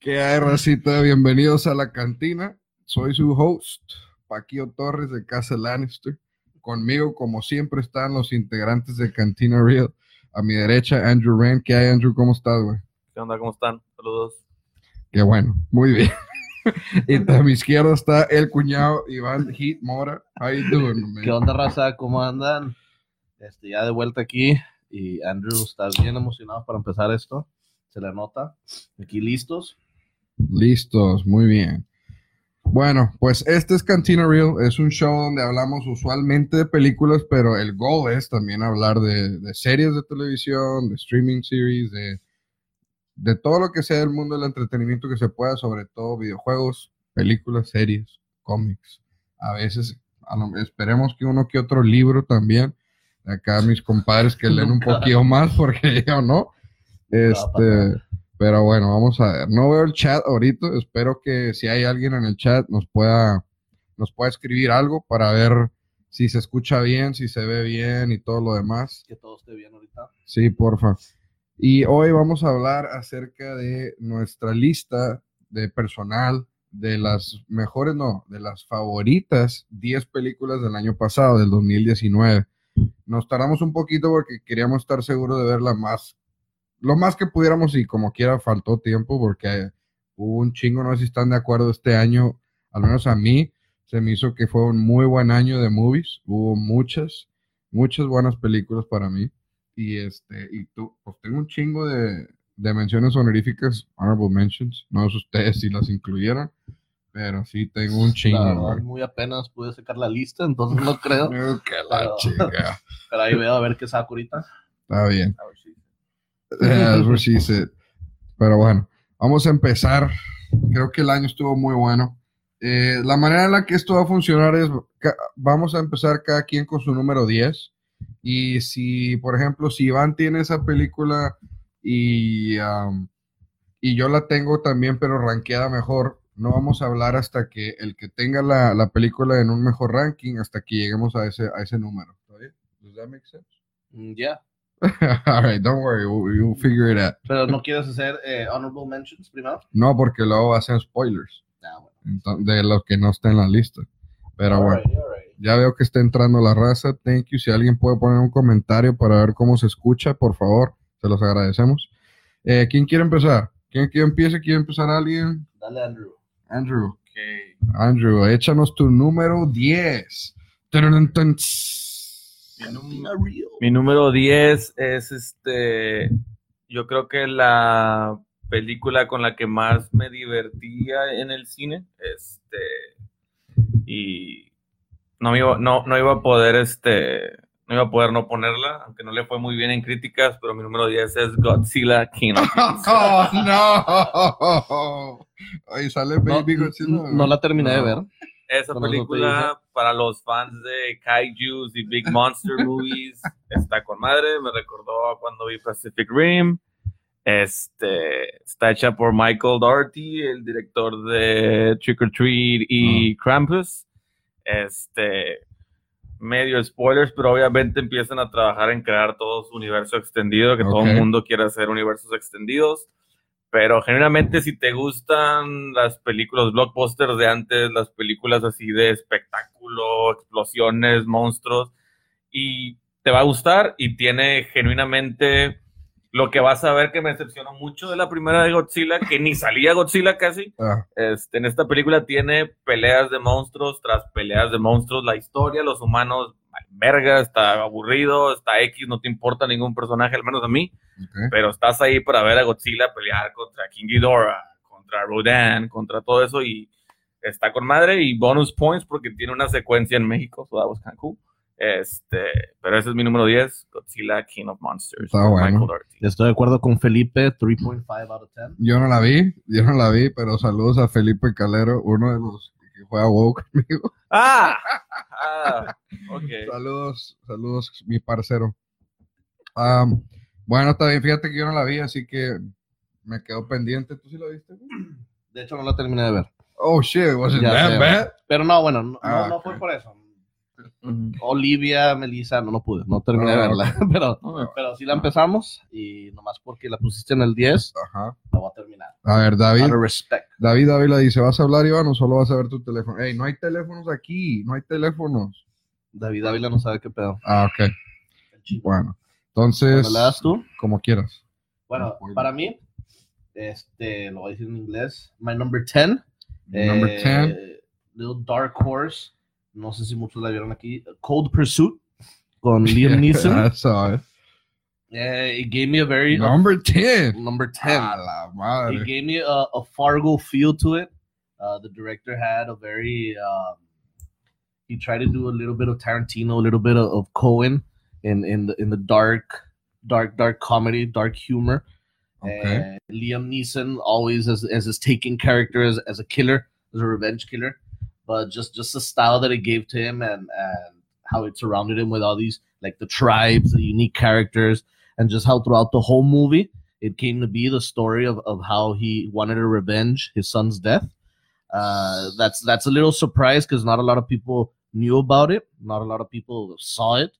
¿Qué hay, racita? Bienvenidos a la cantina. Soy su host, Paquio Torres de Casa Lannister. Conmigo, como siempre, están los integrantes de Cantina Real. A mi derecha, Andrew Rand. ¿Qué hay, Andrew? ¿Cómo estás, güey? ¿Qué onda? ¿Cómo están? Saludos. Qué bueno, muy bien. y a mi izquierda está el cuñado Iván Heat Mora. How you doing, man? ¿Qué onda, raza? ¿Cómo andan? Este, ya de vuelta aquí. Y Andrew está bien emocionado para empezar esto. Se le nota. Aquí listos. Listos, muy bien. Bueno, pues este es Cantina Real, es un show donde hablamos usualmente de películas, pero el goal es también hablar de, de series de televisión, de streaming series, de, de todo lo que sea del mundo del entretenimiento que se pueda, sobre todo videojuegos, películas, series, cómics. A veces, a lo- esperemos que uno que otro libro también. Acá mis compadres que leen un poquito más, porque yo no. Este, pero bueno, vamos a ver. No veo el chat ahorita. Espero que si hay alguien en el chat nos pueda, nos pueda escribir algo para ver si se escucha bien, si se ve bien y todo lo demás. Que todo esté bien ahorita. Sí, porfa. Y hoy vamos a hablar acerca de nuestra lista de personal, de las mejores, no, de las favoritas 10 películas del año pasado, del 2019. Nos tardamos un poquito porque queríamos estar seguros de verla más, lo más que pudiéramos y como quiera faltó tiempo porque hubo un chingo, no sé si están de acuerdo este año, al menos a mí, se me hizo que fue un muy buen año de movies, hubo muchas, muchas buenas películas para mí. Y este, y tú, pues tengo un chingo de, de menciones honoríficas, honorable mentions. No sé ustedes si las incluyeron, pero sí tengo un chingo. verdad, muy apenas pude sacar la lista, entonces no creo. Que la Pero- chica. Pero ahí veo a ver qué saco ahorita. Está bien. A ver si- That's what she said. Pero bueno, vamos a empezar. Creo que el año estuvo muy bueno. Eh, la manera en la que esto va a funcionar es, vamos a empezar cada quien con su número 10. Y si, por ejemplo, si Iván tiene esa película y, um, y yo la tengo también, pero rankeada mejor, no vamos a hablar hasta que el que tenga la, la película en un mejor ranking, hasta que lleguemos a ese, a ese número. ¿Está bien? Does that make sense? Mm, Ya. All right, don't worry, we'll, we'll figure it out. Pero no quieres hacer eh, honorable mentions primero. No, porque luego hacen spoilers Ah, bueno. ento- de lo que no está en la lista. Pero bueno, Alrighty, alrighty. ya veo que está entrando la raza. Thank you. Si alguien puede poner un comentario para ver cómo se escucha, por favor, se los agradecemos. Eh, ¿Quién quiere empezar? ¿Quién, quién empieza? ¿Quiere empezar alguien? Dale, Andrew. Andrew. Andrew, échanos tu número 10. Mi número 10 es este. Yo creo que la película con la que más me divertía en el cine. Este. Y no iba, no, no iba a poder este. No iba a poder no ponerla, aunque no le fue muy bien en críticas, pero mi número 10 es Godzilla King of. Oh, no. Ahí sale Baby no, Godzilla. no la terminé de No. ver. Esa película para los fans de kaijus y big monster movies está con madre. Me recordó cuando vi Pacific Rim. Este está hecha por Michael Doherty, el director de Trick or Treat y Krampus. Este medio spoilers, pero obviamente empiezan a trabajar en crear todo su universo extendido, que todo Ok. el mundo quiere hacer universos extendidos. Pero generalmente si te gustan las películas blockbusters de antes, las películas así de espectáculo, explosiones, monstruos, y te va a gustar y tiene genuinamente lo que vas a ver que me decepcionó mucho de la primera de Godzilla, que ni salía Godzilla casi. Ah, Este, en esta película tiene peleas de monstruos tras peleas de monstruos, la historia, los humanos, verga, está aburrido, está X, no te importa ningún personaje, al menos a mí ok. pero estás ahí para ver a Godzilla pelear contra King Ghidorah, contra Rodan, contra todo eso y está con madre y bonus points porque tiene una secuencia en México, of cool. Este, pero ese es mi número 10, Godzilla King of Monsters. Está bueno. Estoy de acuerdo con Felipe, 3.5 out of 10. Yo no la vi, yo no la vi, pero saludos a Felipe Calero, uno de los que juega WoW conmigo. Ah, ah. Saludos, saludos, mi parcero. Am, bueno, está bien, fíjate que yo no la vi, así que me quedo pendiente. ¿Tú sí la viste? De hecho, no la terminé de ver. Oh, shit, was it Ya that sé, bad? Pero no, bueno, no, Ah, no, no ok. fue por eso. Olivia, Melissa, no, no pude, no terminé de Ah, verla, pero, No, pero sí la empezamos y nomás porque la pusiste en el 10, Ajá. la voy a terminar. A ver, David. David Ávila dice, ¿vas a hablar, Iván, o solo vas a ver tu teléfono? Ey, no hay teléfonos aquí, no hay teléfonos. David Ávila no sabe qué pedo. Ah, ok. Bueno, entonces, ¿Me la das tú? como quieras. Bueno, para mí, este, lo voy a decir en inglés, my number 10. Number eh, 10. Little Dark Horse, no sé si muchos la vieron aquí, Cold Pursuit con Liam Neeson. I saw it. Eh, it gave me a very Number 10. number 10. A la It gave me a, a Fargo feel to it. Uh, the director had a very um, he tried to do a little bit of Tarantino, a little bit of, of Cohen in in the in the dark, dark, dark comedy, dark humor. Okay. Uh, Liam Neeson always as as his taking character as, as a killer, as a revenge killer, but just just the style that it gave to him and and how it surrounded him with all these like the tribes, the unique characters, and just how throughout the whole movie it came to be the story of, of how he wanted to revenge his son's death. Uh, that's that's a little surprise because not a lot of people knew about it. Not a lot of people saw it.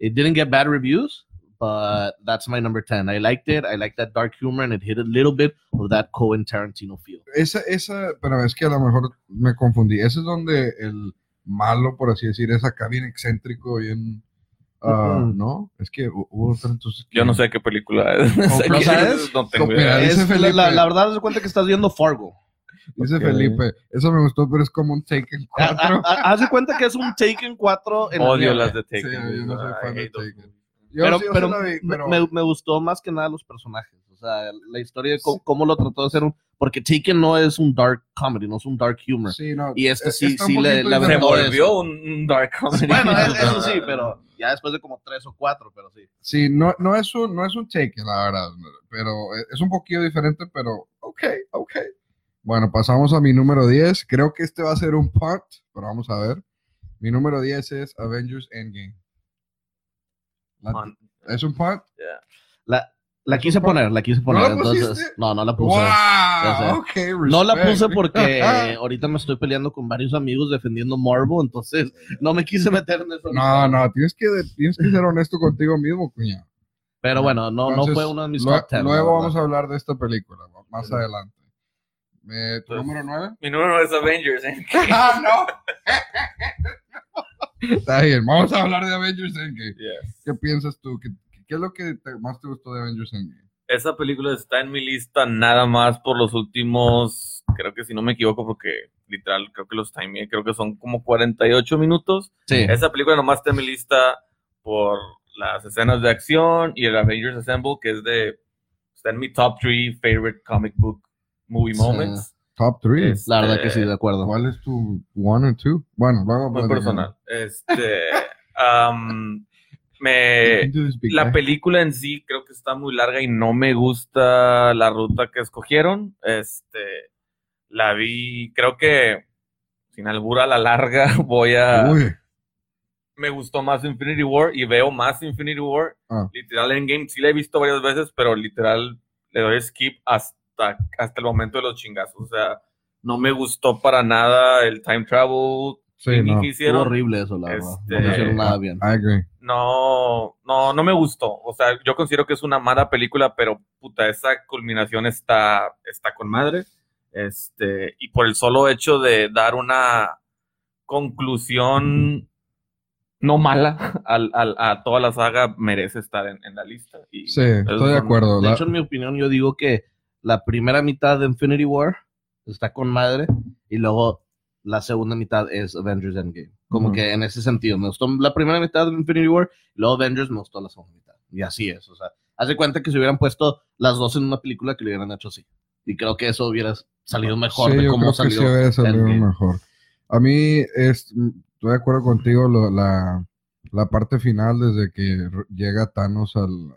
It didn't get bad reviews, but that's my number ten. I liked it. I liked that dark humor, and it hit a little bit of that Cohen Tarantino feel. Esa, esa, pero es que a lo mejor me confundí. Ese es donde el malo, por así decir, es acá bien excéntrico, bien... ah, Ujú. ¿No? Es que hu- hubo que- Yo no sé qué película es. ¿No Sé que- sabes? No tengo idea. dice Es- la, Felipe. la- la verdad, se cuenta que estás viendo Fargo. Dice Ok. Felipe, eso me gustó, pero es como un Taken Ha- 4. ha- ha- Haz de cuenta que es un Taken 4 en la Odio nieve. las de Sí, Taken. yo no soy fan de Taken. Yo pero sí, yo pero sí la vi, me- pero- Me, me gustó más que nada los personajes. O sea, la historia de cómo, cómo lo trató de hacer un. Porque Taken no es un dark comedy, no es un dark humor. Sí, no, Y este eh, sí- sí le- verdad- volvió un un dark comedy. Bueno, es- eso sí, pero ya después de como tres o cuatro, pero sí. Sí, no, no, es un, no es un Taken, la verdad, pero eh, es un poquito diferente, pero ok, ok. Bueno, pasamos a mi número 10. Creo que este va a ser un punt, pero vamos a ver. Mi número 10 es Avengers Endgame. La- On- ¿Es un punt? yeah. La, la quise ¿No poner, la quise poner. la entonces, no, no la puse. ¡Wow! sé. Ok, No la puse porque ahorita me estoy peleando con varios amigos defendiendo Marvel, entonces no me quise meter en eso. No, no, tienes que, tienes que ser honesto contigo mismo, cuñado. Pero bueno, no, no Entonces, fue uno de mis top 10. Luego vamos a hablar de esta película, más Sí. adelante. Eh, ¿Tu Pues- número 9? Mi número es Avengers. ¿eh? ¡Ah, no! Está bien, vamos a hablar de Avengers Endgame. Yes. ¿Qué piensas tú? ¿Qué, qué es lo que te- más te gustó de Avengers Endgame? Esa película está en mi lista nada más por los últimos, creo que si no me equivoco, porque literal creo que los timeé, creo que son como 48 minutos. Sí. Esa película nomás está en mi lista por las escenas de acción y el Avengers Assemble, que es de, está en mi top 3 favorite comic book movie Sí. Top 3. Es- La verdad que Este, sí, de acuerdo. ¿Cuál es tu one or two? Bueno, luego Muy personal. Este, am, me, la película en sí creo que está muy larga y no me gusta la ruta que escogieron. Este, la vi, creo que sin albura a la larga voy a... Uy, Me gustó más Infinity War y veo más Infinity War. Ah. Literal Endgame sí la he visto varias veces, pero literal le doy skip hasta, hasta el momento de los chingazos. O sea, no me gustó para nada el time travel sí, no. que hicieron. horrible eso, la verdad. Este- No lo hicieron nada bien. I agree. no, no, no me gustó. O sea, yo considero que es una mala película, pero puta, esa culminación está, está con madre. Este, y por el solo hecho de dar una conclusión no mala al, al- a toda la saga, merece estar en, en la lista. Y Sí, estoy de acuerdo. De La- hecho, en mi opinión, yo digo que la primera mitad de Infinity War está con madre y luego la segunda mitad es Avengers Endgame. Como que en ese sentido, me gustó la primera mitad de Infinity War y luego Avengers me gustó la segunda mitad. Y así es, o sea, hace cuenta que se hubieran puesto las dos en una película que lo hubieran hecho así. Y creo que eso hubiera salido mejor sí, de yo cómo creo que sí salió. salido mejor. A mí, es, estoy de acuerdo contigo, lo- la, la parte final, desde que llega Thanos al,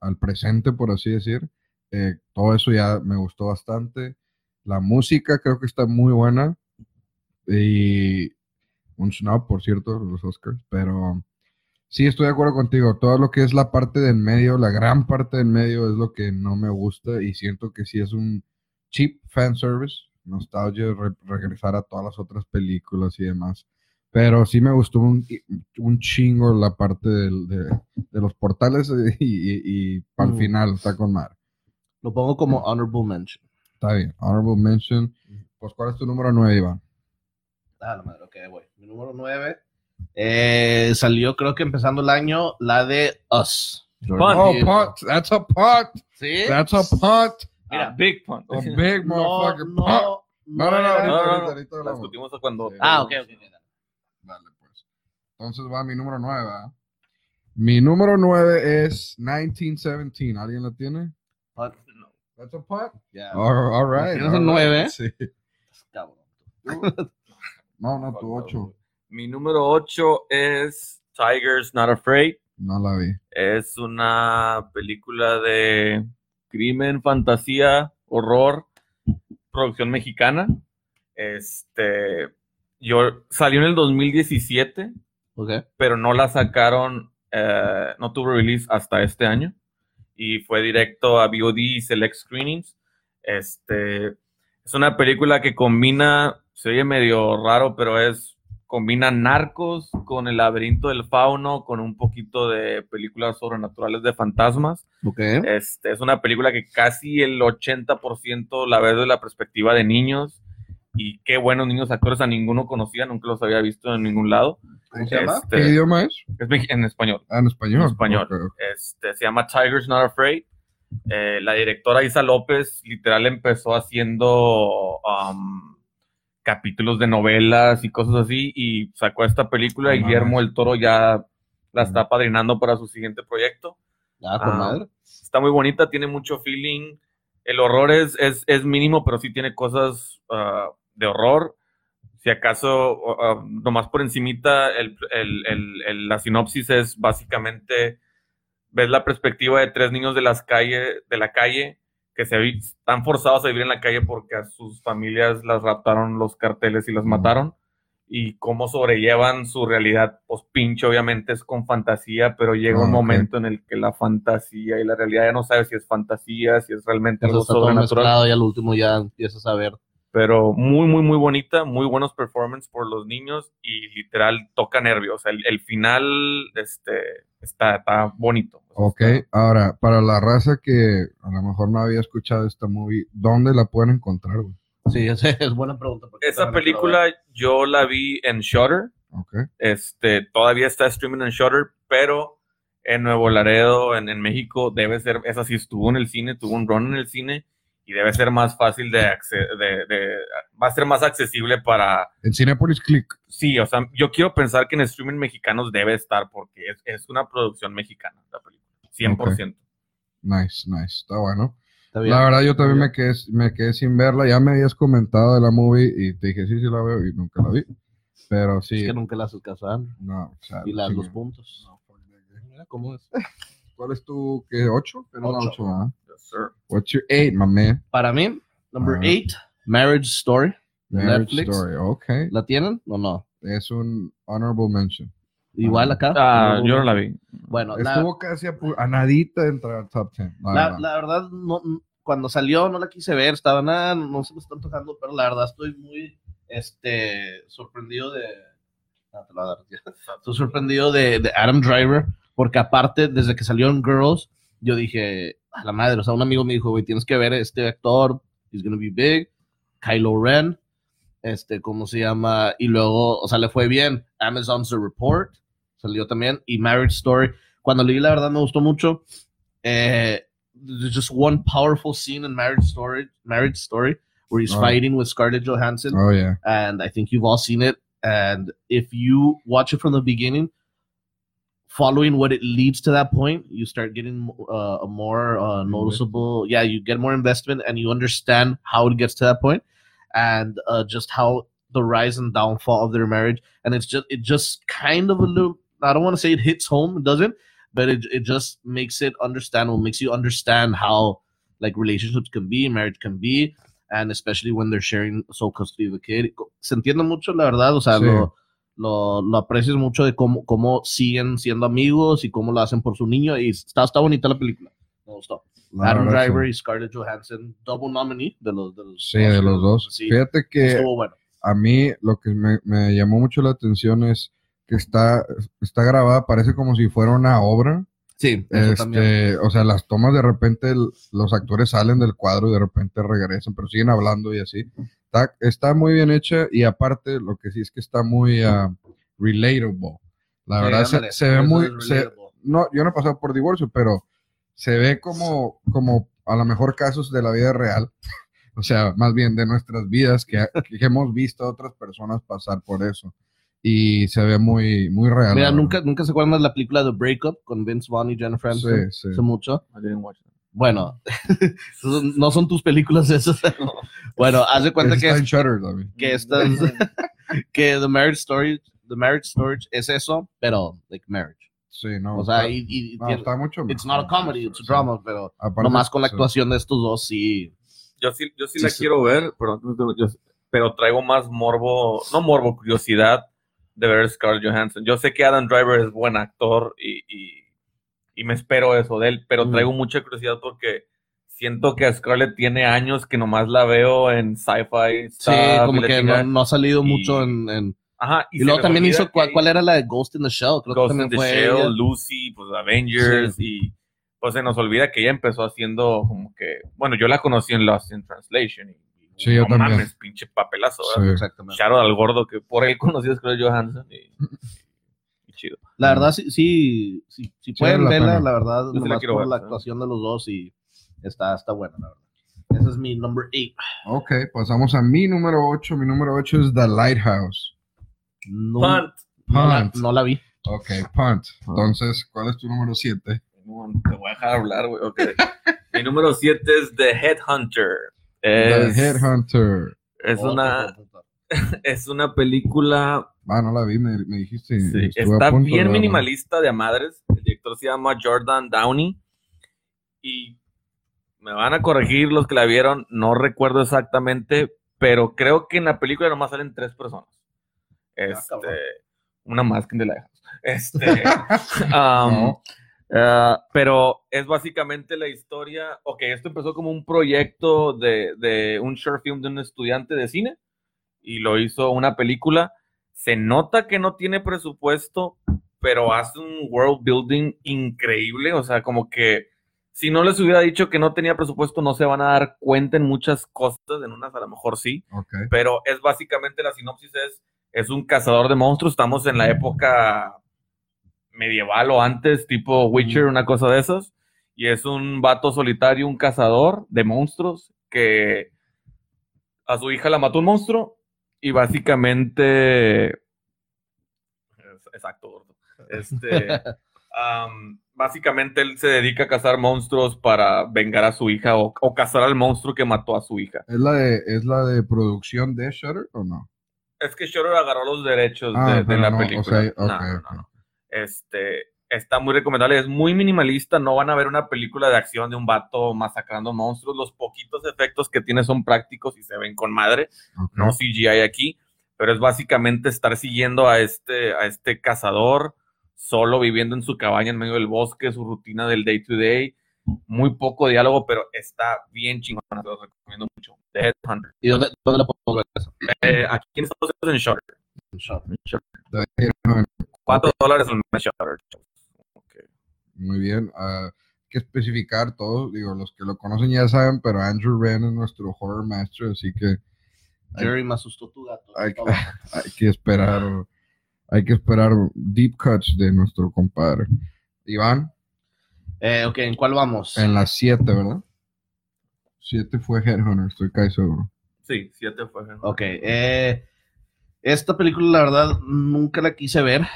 al presente, por así decir, eh, todo eso ya me gustó bastante. La música creo que está muy buena. Y un snap, por cierto, los Oscars, pero sí estoy de acuerdo contigo. Todo lo que es la parte del medio, la gran parte del medio es lo que no me gusta y siento que sí es un cheap fan service, nostalgia, re- regresar a todas las otras películas y demás. Pero sí me gustó un, un chingo la parte del- de, de los portales y, y, y para el Mm. final está con mar. Lo pongo como honorable mention. Está bien. Honorable mention. Pues, ¿cuál es tu número 9, Iván? Ah, la madre, ok, voy. Mi número 9 eh, salió, creo que empezando el año, la de Us. Punt. Oh, punt. That's a punt. ¿Sí? That's a punt. Mira, Ah. big punt. A big No, motherfucker punt. no, No, no, no, No, no, ahorita, no. La discutimos cuando. Sí. Ah, ok, ok. ok. Dale, pues. Entonces va mi número 9. Mi número 9 es 1917. ¿Alguien la tiene? Punt. That's a punt. Ya. All, all right. ¿Tienes nueve, right. Sí. Cabrón. No, no, tu 8. Mi número 8 es Tigers Not Afraid. No la vi. Es una película de crimen, fantasía, horror, producción mexicana. Este, yo salió en el 2017, Ok. pero no la sacaron, eh, no tuvo release hasta este año y fue directo a VOD y Select Screenings. Este, es una película que combina, se oye medio raro, pero es combina narcos con el laberinto del fauno, con un poquito de películas sobrenaturales de fantasmas. Este, es una película que casi el 80% la ves desde la perspectiva de niños. Y qué buenos niños actores, a ninguno conocía, nunca los había visto en ningún lado. ¿Cómo se llama? Este, ¿Qué idioma es? en español. Ah, en español. En español. Este, se llama Tigers Not Afraid. Eh, la directora Isa López literal empezó haciendo um, capítulos de novelas y cosas así y sacó esta película y Guillermo el Toro ya la está padrinando para su siguiente proyecto. Ah, con Ah, madre. Está muy bonita, tiene mucho feeling. El horror es, es, es mínimo, pero sí tiene cosas ah, de horror. Si acaso, ah, nomás por encimita, el, el- el- la sinopsis es básicamente, ves la perspectiva de tres niños de, las calle, de la calle que se están forzados a vivir en la calle porque a sus familias las raptaron los carteles y las mataron. Y cómo sobrellevan su realidad, pues pinche obviamente es con fantasía, pero llega Ah, un ok. momento en el que la fantasía y la realidad ya no sabes si es fantasía, si es realmente Eso algo sobrenatural y al último ya empiezas a ver. Pero muy, muy, muy bonita, muy buenos performance por los niños y literal toca nervios. El, el final este, está, está bonito. Ok, ahora, para la raza que a lo mejor no había escuchado esta movie, ¿dónde la pueden encontrar, güey? Sí, es, es buena pregunta. Esa la película yo la vi en Shutter, Ok. este, todavía está streaming en Shutter, pero en Nuevo Laredo, en, en México, debe ser, esa sí estuvo en el cine, tuvo un run en el cine y debe ser más fácil de, de, de- va a ser más accesible para, En Cinepolis Click. Sí, o sea, yo quiero pensar que en streaming mexicanos debe estar porque es, es una producción mexicana la película. 100%. Nice, nice. Está bueno. Está bien. La verdad, yo también me quedé, me quedé sin verla. Ya me habías comentado de la movie y te dije, sí, sí la veo y nunca la vi. Pero sí. Es que nunca le haces caso a Andrew. No, o sea, Y las sí, dos no. puntos. Mira ¿Cómo es? ¿Cuál es tu, qué, ocho? Una Ocho. ocho, ¿ah? Sir. What's your eight, my man? Para mí, number Ajá. 8, Marriage Story. Marriage Netflix. Story, ok. ¿La tienen o no? Es un honorable mention. Igual acá. Ah, yo no la vi. Bueno, la, Estuvo casi a, a nadita de entrar al top 10. la la, verdad. la verdad, no, cuando salió no la quise ver, estaba nada, no se me están tocando, pero la verdad estoy muy este, sorprendido de... Te lo voy a dar. Estoy sorprendido de, de Adam Driver, porque aparte, desde que salió en Girls, yo dije, a la madre, o sea, un amigo me dijo, güey, tienes que ver a este actor, he's gonna be big, Kylo Ren, este, ¿cómo se llama? Y luego, o sea, le fue bien, Amazon's The Report, salió también, y Marriage Story, cuando leí la verdad me gustó mucho, eh, there's just one powerful scene in Marriage Story, Marriage Story, where he's Oh. fighting with Scarlett Johansson, Oh, yeah. and I think you've all seen it. And if you watch it from the beginning, following what it leads to that point, you start getting uh, a more uh, noticeable. Yeah, you get more investment, and you understand how it gets to that point, and uh, just how the rise and downfall of their marriage. And it's just it just kind of a little. I don't want to say it hits home. It doesn't, but it it just makes it understandable. Makes you understand how like relationships can be, marriage can be, and especially when they're sharing sole custody of a kid. Se entiende mucho, la verdad, o sea, Sí. lo, lo, lo aprecias mucho de cómo, cómo siguen siendo amigos y cómo lo hacen por su niño, y está, está bonita la película. Me gustó. La Adam Driver sí. y Scarlett Johansson, double nominee de los, de los, Sí, de los dos. Sí, Fíjate que bueno. a mí lo que me, me llamó mucho la atención es que está, está grabada, parece como si fuera una obra. Sí, eso también. Este, o sea, las tomas de repente el- los actores salen del cuadro y de repente regresan, pero siguen hablando y así. Está, está muy bien hecha y aparte lo que sí es que está muy ah, relatable. La Sí, verdad se, ándale, se ve muy, se- no, yo no he pasado por divorcio, pero se ve como, como a lo mejor casos de la vida real. O sea, más bien de nuestras vidas que, que hemos visto a otras personas pasar por eso. Y se ve muy, muy real. Mira, nunca, nunca se acuerdan de la película The Breakup con Vince Vaughn y Jennifer. Aniston. Sí, sí. Hace mucho. I didn't watch that. Bueno, no son tus películas esas. bueno, haz de cuenta que, Shutter, que estas, que The Marriage Story, The Marriage Story es eso, pero like marriage. Sí, no. O sea, está, y, y- no, tiene- está mucho it's mejor. not a comedy, it's a Sí. drama, pero Aparte, nomás con la sí. actuación de estos dos sí. Yo sí, yo sí, Sí, la sí. quiero ver, pero, yo- pero traigo más morbo, no morbo, curiosidad de ver Scarlett Johansson. Yo sé que Adam Driver es buen actor y, y, y me espero eso de él, pero Mm. traigo mucha curiosidad porque siento que a Scarlett tiene años que nomás la veo en sci-fi. Sí, como y que no, no ha salido y- mucho en. en- Ajá, y, se luego también hizo. ¿cuál, cuál era la de Ghost in the Shell? Creo Ghost que in también the fue. Shell, ella. Lucy, pues Avengers y pues se nos olvida que ella empezó haciendo como que, bueno, yo la conocí en Lost in Translation y, y Sí, yo no también. mames, pinche papelazo, ¿verdad? Sí. Exactamente. Out al gordo que por él conocí a Scarlett Johansson y, y chido. La verdad, sí, sí, sí, sí pueden la verla, pena. la verdad, Yo sí la nomás quiero por ver, la sí. actuación de los dos y está, está buena, la verdad. Ese es mi number 8. Ok, pasamos a mi número 8. Mi número 8 es The Lighthouse. No, Punt. no la, Punt. no la vi. Ok, Punt. Entonces, ¿cuál es tu número 7? No, te voy a dejar hablar, güey. ok. Mi número 7 es The Headhunter. The Es, Headhunter. es, una. es una película Ah, no la vi, me, me dijiste. Sí, está punto de bien minimalista de a madres. El director se llama Jordan Downey. Y me van a corregir los que la vieron, no recuerdo exactamente, pero creo que en la película nomás salen tres personas. Este, cabrón. una más que en The Lighthouse. Este, um, No. ah, pero es básicamente la historia. Ok, esto empezó como un proyecto de, de un short film de un estudiante de cine y lo hizo una película. Se nota que no tiene presupuesto, pero hace un world building increíble. O sea, como que si no les hubiera dicho que no tenía presupuesto, no se van a dar cuenta en muchas cosas, en unas a lo mejor sí pero es básicamente la sinopsis es, es un cazador de monstruos, estamos en la época medieval o antes, tipo Witcher, una cosa de esas, y es un vato solitario, un cazador de monstruos que a su hija la mató un monstruo y básicamente... Exacto, gordo. Este, am, básicamente él se dedica a cazar monstruos para vengar a su hija o, o cazar al monstruo que mató a su hija. ¿Es la de, ¿Es la de producción de Shutter o no? Es que Shutter agarró los derechos Ah, de, la no, o película. sea, No, ok, no, no. Este, está muy recomendable, es muy minimalista, no van a ver una película de acción de un vato masacrando monstruos, los poquitos efectos que tiene son prácticos y se ven con madre, no CGI aquí, pero es básicamente estar siguiendo a este, a este cazador solo viviendo en su cabaña en medio del bosque, su rutina del day to day, muy poco diálogo, pero está bien chingona, se los recomiendo mucho. The Headhunter. ¿Y dónde, dónde la puedo ver eso? Eh, aquí en Estados Unidos en Shutter. En Shop. En Shudder. The Headhunter. 4 dólares al mes Shutter. Muy bien. ah, hay que especificar todo. Digo, los que lo conocen ya saben, pero Andrew Wren es nuestro horror master, así que Ay. Jerry me asustó tu gato. Ay, Está bueno. hay que esperar. Hay que esperar deep cuts de nuestro compadre. Iván, Eh, ok, ¿en cuál vamos? en las 7, ¿verdad? 7 fue Headhunter, estoy casi seguro. Sí, 7 fue. Ok, eh, esta película la verdad nunca la quise ver.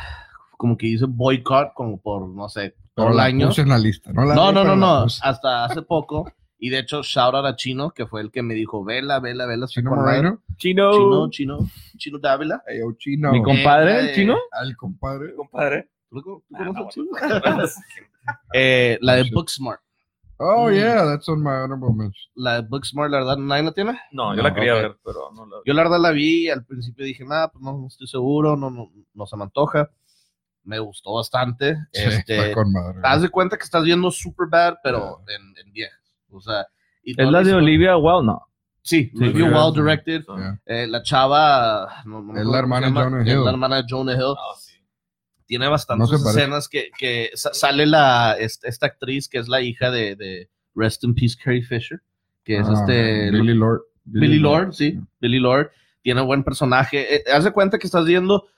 Como que hice boycott como por, no sé, todo el año. puse en la lista. No, la No, vi, no, no, no, hasta hace poco. Y de hecho, shout out a Chino, que fue el que me dijo, vela, vela, vela. Chino con madre". Moreno. Chino. Chino, Chino, Chino Dávila. Ey, yo, chino. Mi compadre, Eh, el chino. Al compadre. Compadre. ¿Tú, tú Ah, no, Chino? bueno. Eh, la de. Booksmart. Oh, Mm. yeah, that's on my honorable mention. La de Booksmart, la verdad, nadie la tiene. No, yo No, la quería ok. ver, pero no la vi. Yo la verdad la vi al principio dije, nada, pues no, no estoy seguro, no, no, no se me antoja. Me gustó bastante. Sí, este, con madre. haz de cuenta que estás viendo Superbad, pero en, en viejas. O sea, y ¿Es la de Olivia Wilde? No. Sí, sí, well directed. Yeah. Eh, la chava. no- no me Es la hermana de Jonah es Hill. La hermana de Jonah Hill. Ah, sí. Tiene bastantes No escenas que, que sa- sale la, esta, esta actriz que es la hija de, de Rest in Peace Carrie Fisher, que es Ah, este. Billy Lord. Billy Lord, sí, Billy Lord. Tiene buen personaje. Eh, haz de cuenta que estás viendo,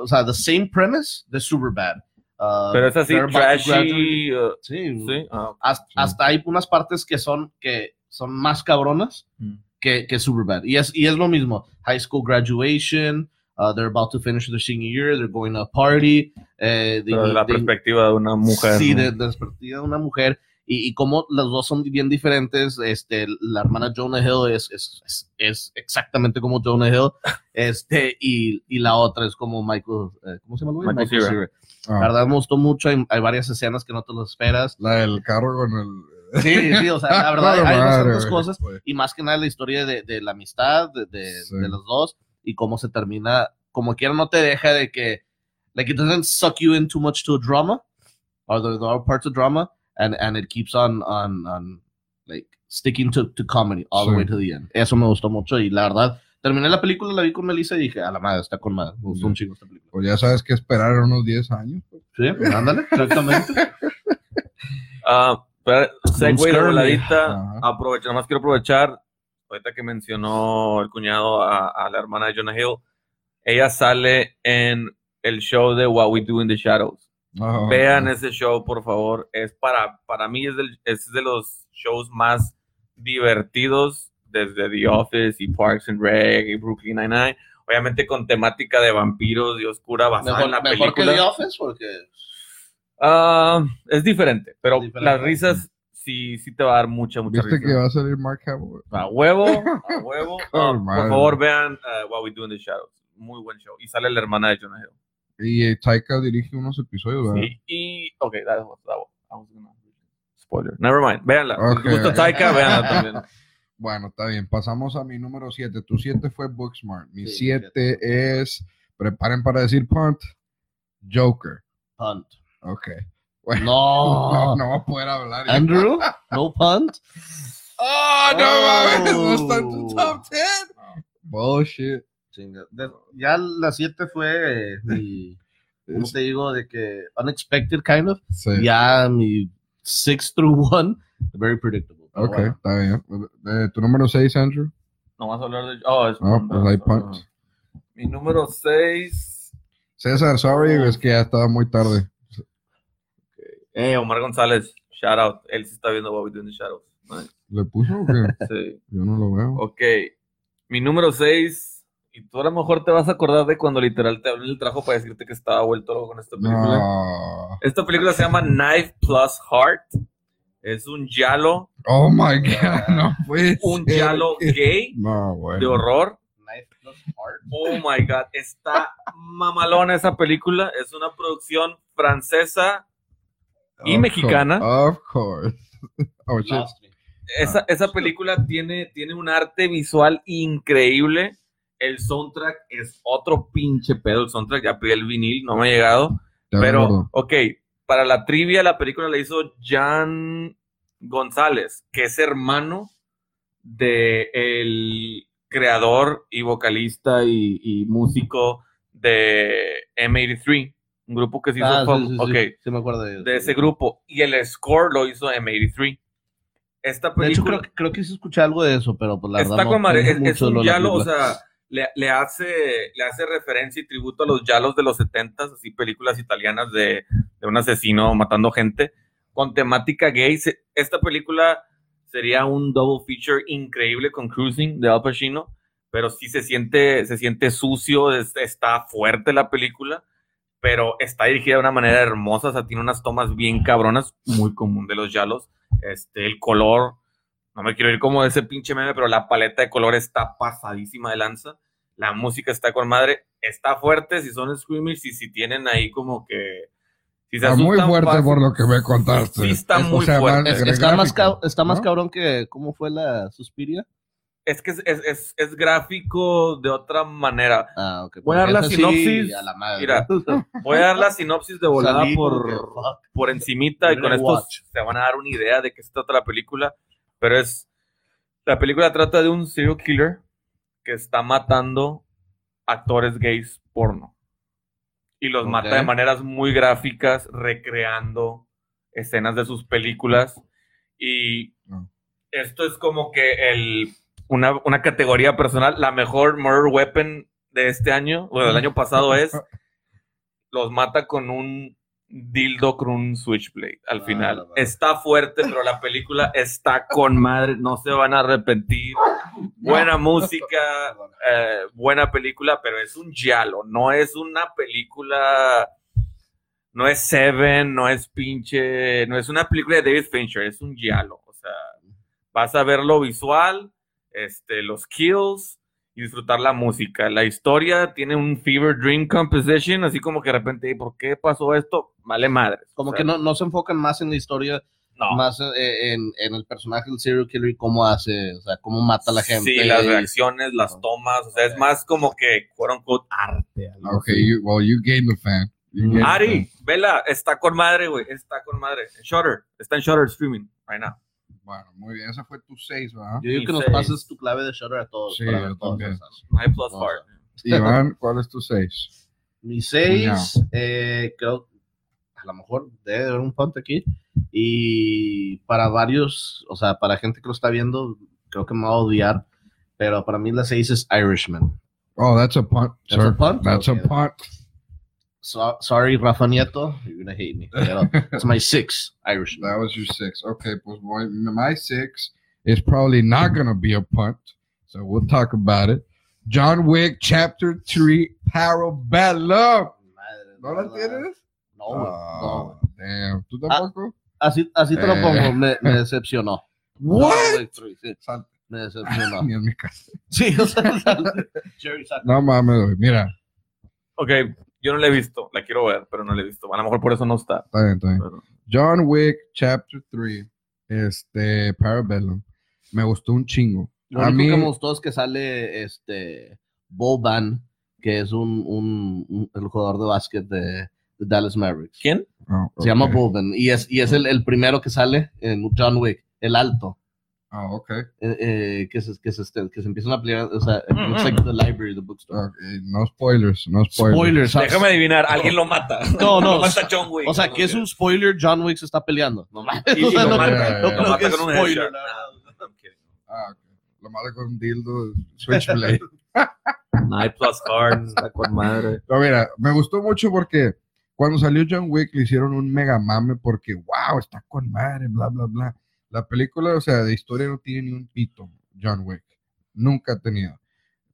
o sea, the same premise de Superbad. Uh, Pero es así, trashy. uh, Sí, sí. Ah, hasta, Sí. hasta hay unas partes que son, que son más cabronas Mm. que, que Superbad. Y es, y es lo mismo. High school graduation, uh, they're about to finish their senior year, they're going to a party. eh, de la they- perspectiva de una mujer. Sí, ¿no? de, de la perspectiva de una mujer. Y, y como los dos son bien diferentes, este, la hermana Jonah Hill es, es, es, es exactamente como Jonah Hill, este, y, y la otra es como Michael, eh, ¿cómo se llama? el güey? Michael Cera. Cera. Ah, La verdad me gustó mucho, hay, hay varias escenas que no te lo esperas. la del carro con el. Sí, sí, o sea, la verdad hay, Madre, bastantes cosas y más que nada la historia de, de la amistad de, de, Sí. de los dos y cómo se termina, como quiera no te deja de que, like it doesn't suck you in too much to a drama, or there are parts of drama, and, and it keeps on, on, on like sticking to, to comedy all the way to the end. Eso me gustó mucho y la verdad, terminé la película, la vi con Melissa y dije, a la madre, está con madre, me gustó un chingo esta película. Pues ya sabes que esperar unos 10 años. pues. Sí, pues, ándale, exactamente. Ah, pero, segue Scurry. voladita, Ajá. aprovecha, nada más quiero aprovechar, ahorita que mencionó el cuñado a, a la hermana de Jonah Hill, ella sale en el show de What We Do in the Shadows. Vean ese show, por favor. Es para, para mí es, del- es de los shows más divertidos desde The Office y Parks and Rec y Brooklyn Nine-Nine. Obviamente con temática de vampiros y oscura basada mejor en la mejor que película. The Office porque... Ah, es diferente, pero Diferente. las risas sí, sí te va a dar mucha, mucha ¿Viste risa. que va a salir Mark Hamill? A huevo, a huevo. Oh, por favor, vean uh, What We Do in the Shadows. Muy buen show. Y sale la hermana de Jonah Hill. Y eh, Taika dirige unos episodios, ¿verdad? Sí, y, ok, that was, that was, I was gonna- Spoiler. Never mind. Véanla. Si Ok. les gusta Taika, véanla también. Bueno, está bien. Pasamos a mi número 7. Tu 7 fue Booksmart. Mi Sí, 7 es, preparen para decir punt, Joker. Punt. Ok. Bueno, No. no, no va a poder hablar. Andrew, no punt. Oh, no mames, no está en tu Oh. top 10. Bullshit. Chinga. De- ya la 7 fue mi, ¿cómo te digo? De que unexpected kind of. Sí. Ya mi 6 through 1, very predictable. Pero Ok, bueno. está bien. Eh, tu número 6, Andrew. No vas a hablar de. Oh, es No, pues hay punt. Mi número 6. César, sorry, es que ya estaba muy tarde. Eh, Omar González. Shout out. Él sí está viendo What We Do in the Shadows. Nice. ¿Le puso o qué? Sí. Yo no lo veo. Ok. Mi número 6. Y tú a lo mejor te vas a acordar de cuando literal te hablé el trabajo para decirte que estaba vuelto loco con esta película. No. Esta película se llama Knife Plus Heart. Es un yalo, Oh my god, no puede un ser yalo gay No, bueno. de horror. Knife plus heart. Oh my god, está mamalona esa película. Es una producción francesa y Of mexicana. course, Of course. Oh. Esa, esa película tiene, tiene un arte visual increíble. El soundtrack es otro pinche pedo. El soundtrack ya pedí el vinil, no me ha llegado. Ya Pero, ok, para la trivia, la película la hizo Jan González, que es hermano de el creador y vocalista y, y músico de M83, un grupo que se hizo Ah, sí, sí, sí, ok, sí me acuerdo de, de ese grupo. Y el score lo hizo M83. Esta De hecho, película creo, creo que sí escuché algo de eso, pero pues la está verdad. con no madre, es, es un o película. sea, le, hace, le hace referencia y tributo a los yalos de los 70s, así películas italianas de, de un asesino matando gente, con temática gay. Esta película sería un double feature increíble con Cruising de Al Pacino, pero sí se siente, se siente sucio, es- está fuerte la película, pero está dirigida de una manera hermosa, o sea, tiene unas tomas bien cabronas, muy común de los yalos. Este, el color, no me quiero ir como de ese pinche meme, pero la paleta de color está pasadísima de lanza. La música está con madre, está fuerte si son screamers y si tienen ahí como que... Si se Está muy fuerte fácil. por lo que me contaste. Sí, está Es- muy fuerte. Es- el está, más gráfico, está más ¿no? cabrón que. ¿Cómo fue la Suspiria? Es que es, es, es- es gráfico de otra manera. Ah, ok. Voy a dar la sí, sinopsis. a la madre. Mira, Voy a dar la sinopsis de volada Salí por, por encimita y con esto se van a dar una idea de qué se trata la película, pero es La película trata de un serial killer que está matando actores gays porno. Y los mata de maneras muy gráficas, recreando escenas de sus películas. Y No. esto es como que el, una, una categoría personal. La mejor murder weapon de este año, o del año pasado, es los mata con un dildo con un switchblade al final. Está fuerte, pero la película está con madre, no se van a arrepentir. Buena música, eh, buena película, pero es un giallo, no es una película, no es Seven, no es pinche, no es una película de David Fincher, es un giallo. O sea, vas a ver lo visual, este, los kills y disfrutar la música. La historia tiene un fever dream composition, así como que de repente, ¿por qué pasó esto? Vale madre. Como que no, no se enfocan más en la historia, no. más eh, en, en el personaje del serial killer y cómo hace, o sea, cómo mata a la gente. Sí, las reacciones, las tomas, o sea, es más como que, quote unquote, arte. así. you, well, you gained the fan. Ari, vela, está con madre, güey, está con madre. En Shutter, está en Shutter streaming, right now. Bueno, muy bien. Esa fue tu 6, ¿verdad? Yo digo que nos seis. pases tu clave de Shutter a todos. Sí, para yo ver todas también. esas. My plus part. Iván, ¿cuál es tu 6? Mi 6, eh, creo, a lo mejor debe haber un punto aquí. Y para varios, o sea, para gente que lo está viendo, creo que me va a odiar. Pero para mí la 6 es Irishman. Oh, that's a punt, That's sir. a punt? That's Okay. a punt. So- sorry, Rafa Nieto, you're gonna hate me. Pero it's my 6, Irishman. That was your 6. Okay, pues my, my 6 is probably not going to be a punt. So we'll talk about it. John Wick, Chapter 3, Parabellum. ¿No la no, tienes? No, güey, no, Ah, damn. ¿Tú tampoco? Así, así te lo Eh. pongo, me, me decepcionó. What? John Wick 3, sí, Sal- me decepcionó. Ni en mi casa. Sí, o sea, Jerry No mames. Mira, Ok, yo no la he visto, la quiero ver, pero no la he visto. A lo mejor por eso no está. está bien, está bien. pero- John Wick, Chapter 3, este, Parabellum. Me gustó un chingo. Lo A mí, que me gustó es que sale este Boban, que es un, un, un- el jugador de básquet de, de Dallas Mavericks. ¿Quién? Oh, Se llama. Boban y es, y es el, el primero que sale en John Wick, el alto, Ah, ok. eh, eh, que, se, que, se, este, que se empiezan a pelear, o sea, it looks like the library, the bookstore. Ok, No spoilers, no spoilers. Spoilers. Déjame adivinar, alguien lo mata. No, no. Lo mata John Wick. O sea, ¿no? que es un spoiler, John Wick se está peleando. No mames, Y, o y sea, lo no, mata, no ya. lo creo mata que es con un spoiler, verdad. Ah. Ah, ok. Lo malo con un dildo, Switchblade. Night plus cards, está con madre. Pero mira, me gustó mucho porque cuando salió John Wick le hicieron un mega mame porque, wow, está con madre, bla, bla, bla. La película, o sea, de historia no tiene ni un pito, John Wick. Nunca ha tenido.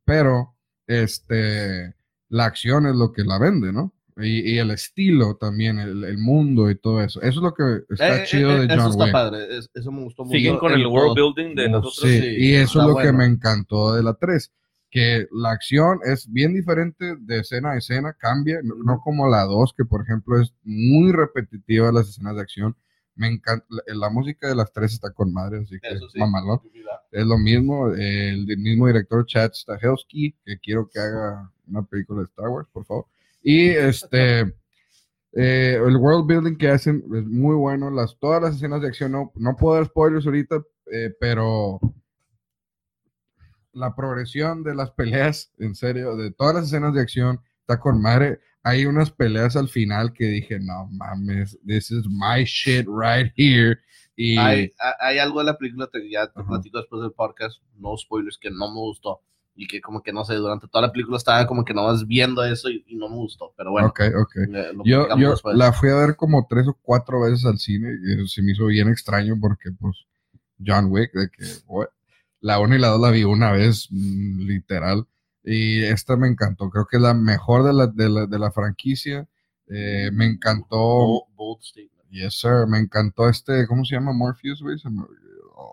Pero, este, la acción es lo que la vende, ¿no? Y, y el estilo también, el, el mundo y todo eso. Eso es lo que está Eh, chido eh, de Eso John está Wick. padre, es- eso me gustó mucho. Siguen con el todo. world building de nosotros. Sí, sí, y eso está es lo que bueno. me encantó de la 3, que la acción es bien diferente de escena a escena, cambia, no, no como la 2, que por ejemplo es muy repetitiva las escenas de acción. Me encanta, la, música de las tres está con madre, así que sí. mamalón. Es lo mismo, el, mismo director Chad Stahelski, que quiero que haga una película de Star Wars, por favor. Y este, eh, el world building que hacen es muy bueno. Las, todas las escenas de acción, no, no puedo dar spoilers ahorita, eh, pero la progresión de las peleas, en serio, de todas las escenas de acción, está con madre. Hay unas peleas al final que dije, no mames, this is my shit right here. Y Hay, hay- algo de la película que ya te Ajá. platico después del podcast, no spoilers, que no me gustó. Y que como que no sé, durante toda la película estaba como que no vas viendo eso y, y no me gustó. Pero bueno, ok, ok. eh, Yo, yo la fui a ver como tres o cuatro veces al cine y se me hizo bien extraño porque, pues, John Wick, de que, what? la 1 y la 2 la vi una vez, mm, literal, y esta me encantó, creo que es la mejor de la, de la, de la franquicia, Eh, me encantó, Bold, bold statement. yes sir, me encantó este, ¿cómo se llama? Morpheus, güey,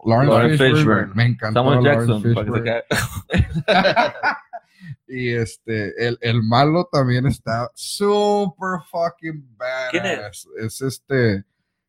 Lawrence, Lawrence Fishburne, me encantó Samuel Jackson. Fishburne. Y este, el, el malo también está super fucking badass. ¿Quién es? Es este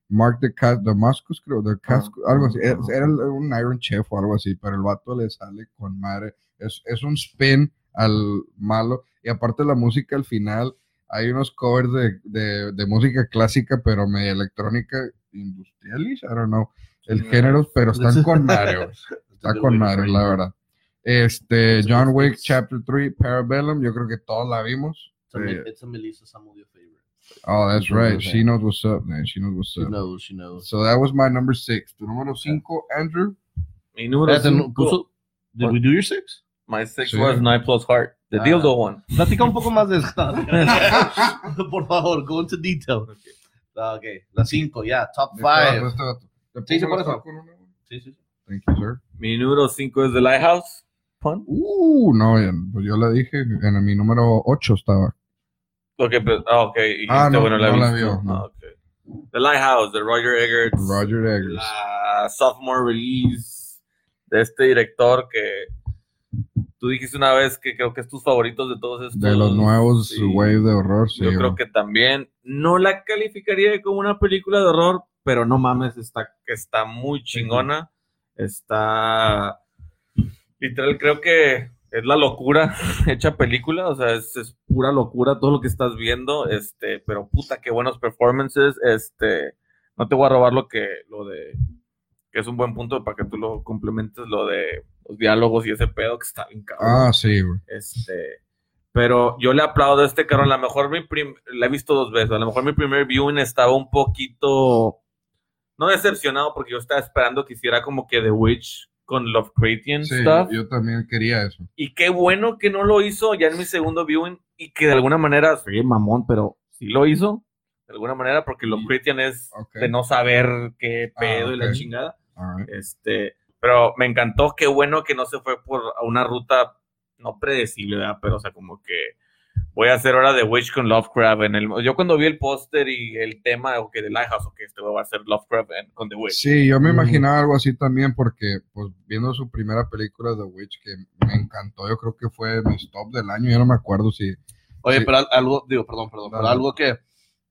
Mark de Cas Damascus, creo, de Cas- Ah, algo así. ah, Es- Era el- un Iron Chef o algo así, pero el vato le sale con madre. Es, es un spin al malo. Y aparte la música al final, hay unos covers de, de, de música clásica, pero media electrónica industrialish, I don't know, el Mm. género, pero están con madre. Está con madre, la verdad. Este, John Wick Chapter 3, Parabellum, yo creo que todos la vimos. It's a, Eh, Melissa Samudio. Oh, that's right. She knows what's up, man. She knows what's She up. She knows, she knows. So that was my number six. Tu número cinco, Andrew. Mi número Espérate, no, cinco, puso- Did we do your six? my six Sí. was nine Plus Heart, the Ah. dildo one. Platica un poco más de esta. Por favor, go into detail. Ah, Ok, la cinco, yeah. top five. Thank you, sir. Mi número cinco es The Lighthouse. Pun. Uh, no, ya- pues yo le dije, en mi número 8 estaba. Ok, pero, ah, ok. y Ah, no, bueno, la, no la vio, no. Ah, ok. The Lighthouse, de Roger Eggers. Roger Eggers. La sophomore release de este director que tú dijiste una vez que creo que es tus favoritos de todos estos. De los nuevos Sí. wave de horror, sí. Yo creo que también no la calificaría como una película de horror, pero no mames, está, está muy chingona. Está literal, creo que es la locura hecha película, o sea, es, es pura locura todo lo que estás viendo, este, pero puta, qué buenos performances, este, no te voy a robar lo que, lo de, que es un buen punto para que tú lo complementes, lo de los diálogos y ese pedo que está bien cabrón. Ah, sí, güey. Este, pero yo le aplaudo a este cabrón. A lo mejor mi prim- la he visto dos veces. A lo mejor mi primer viewing estaba un poquito, no decepcionado, porque yo estaba esperando que hiciera como que The Witch con Lovecraftian Sí, stuff. yo también quería eso. Y qué bueno que no lo hizo ya en mi segundo viewing y que de alguna manera, soy mamón, pero sí lo hizo. De alguna manera, porque Lovecraftian es de no saber qué Ah, pedo y la chingada. Right. Este, pero me encantó, qué bueno que no se fue por una ruta no predecible, ¿verdad? Pero, o sea, como que voy a hacer ahora de Witch con Lovecraft. En el, yo cuando vi el póster y el tema, o que de Lighthouse, o que este va a hacer Lovecraft en- con The Witch. Sí, yo me Mm. imaginaba algo así también porque, pues, viendo su primera película, The Witch, que me encantó, yo creo que fue mi stop del año, yo no me acuerdo si... Oye, Sí. pero al- algo, digo, perdón, perdón, pero algo que,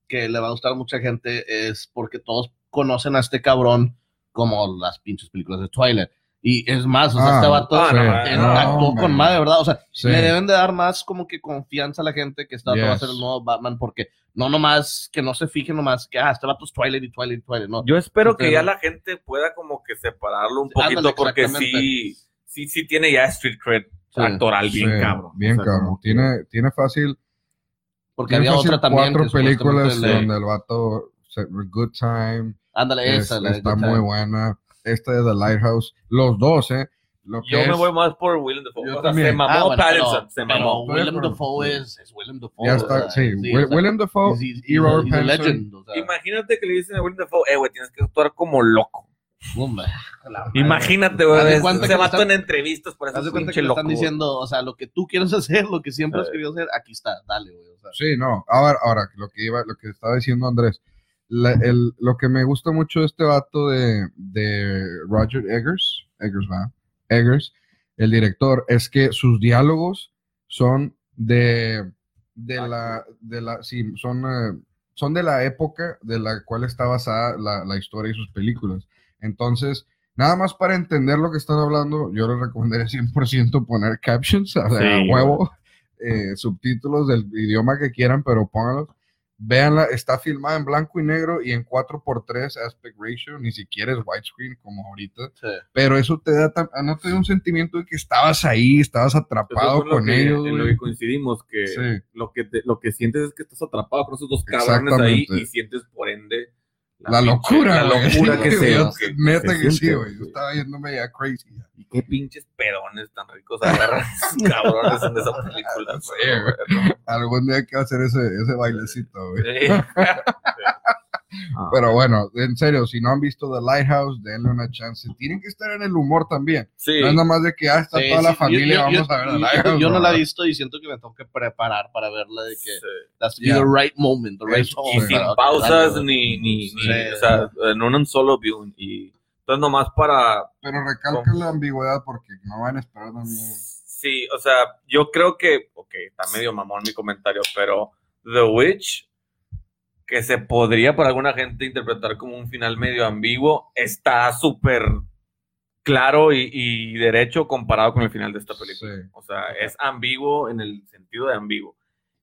que le va a gustar a mucha gente es porque todos conocen a este cabrón como las pinches películas de Twilight. Y es más, o sea, Ah, este vato ah, no, eh, no, actuó man. con madre, ¿verdad? O sea, Sí. le deben de dar más como que confianza a la gente que este vato va a Yes. ser el nuevo Batman, porque no nomás, que no se fijen nomás que, ah, este vato es Twilight y Twilight y Twilight, no. Yo espero que Pero- ya la gente pueda como que separarlo un Ándale, poquito, porque exactamente. sí, sí, sí tiene ya street cred Sí. actoral bien Sí, cabrón. Bien O sea, cabrón. que- Tiene, tiene fácil, Porque tiene había fácil otra también. cuatro que películas donde el vato, se- Good Time, Ándale, es- esa. la de está muy Time. buena. Esta de The Lighthouse, los dos, ¿eh? Lo que Yo me voy más por Willem Dafoe. O sea, se mamó Ah, bueno, Pattinson, pero- se mamó. Willem. Dafoe es, es Willem Dafoe. Ya está, sí. sí, Wi- o sea, Willem Dafoe he's- he's- y he's a- Robert he's a Pattinson. legend, o sea, Imagínate que le dicen a Willem Dafoe, eh, güey, tienes que actuar como loco. Imagínate, Haz güey. Se mató en entrevistas por Haz eso de cuenta pinche que le loco. están diciendo, o sea, lo que tú quieres hacer, lo que siempre has querido hacer, aquí está, dale, güey. O sea, Sí, no. Ahora, ahora lo que iba, lo que estaba diciendo Andrés, la- el- lo que me gusta mucho de este vato de, de Roger Eggers, Eggers, ¿verdad? Eggers, el director, es que sus diálogos son de, de la, de la, sí, son, eh, son de la época de la cual está basada la, la historia y sus películas. Entonces, nada más para entender lo que están hablando, yo les recomendaría 100% poner captions, o sea, Sí, a huevo, eh, subtítulos del idioma que quieran, pero pónganlos. Véanla, está filmada en blanco y negro y en 4x3 aspect ratio, ni siquiera es widescreen como ahorita, sí. pero eso te da, tam- no te da un sentimiento de que estabas ahí, estabas atrapado con que- ellos. En lo que coincidimos, que Sí. lo, que te- lo que sientes es que estás atrapado con esos dos cabrones ahí y sientes por ende La locura, la locura que se, Neta que sí, güey. Yo estaba yéndome ya crazy. Y qué pinches pedones tan ricos agarran cabrones en esa película. Sí, güey. Algún día hay que hacer ese, ese bailecito, güey. Ah, Pero bueno, en serio, si no han visto The Lighthouse, denle una chance. Tienen que estar en el humor también. sí. No es nada más de que ya está Sí, toda la sí, familia, yo- yo- vamos a ver The yo- Lighthouse. Yo no la he ¿no? visto y siento que me tengo que preparar para verla de que Sí. that's Yeah. the right moment, the right y sin pausas ni, ni, ni Sí. o sea, en un solo viewing. Y entonces nomás para... Pero recalca la ambigüedad porque no van a esperar también. Sí, o sea, yo creo que, ok, está medio mamón mi comentario, pero The Witch, que se podría para alguna gente interpretar como un final medio ambiguo, está súper claro y, y derecho comparado con el final de esta película. Sí. O sea, es ambiguo en el sentido de ambiguo.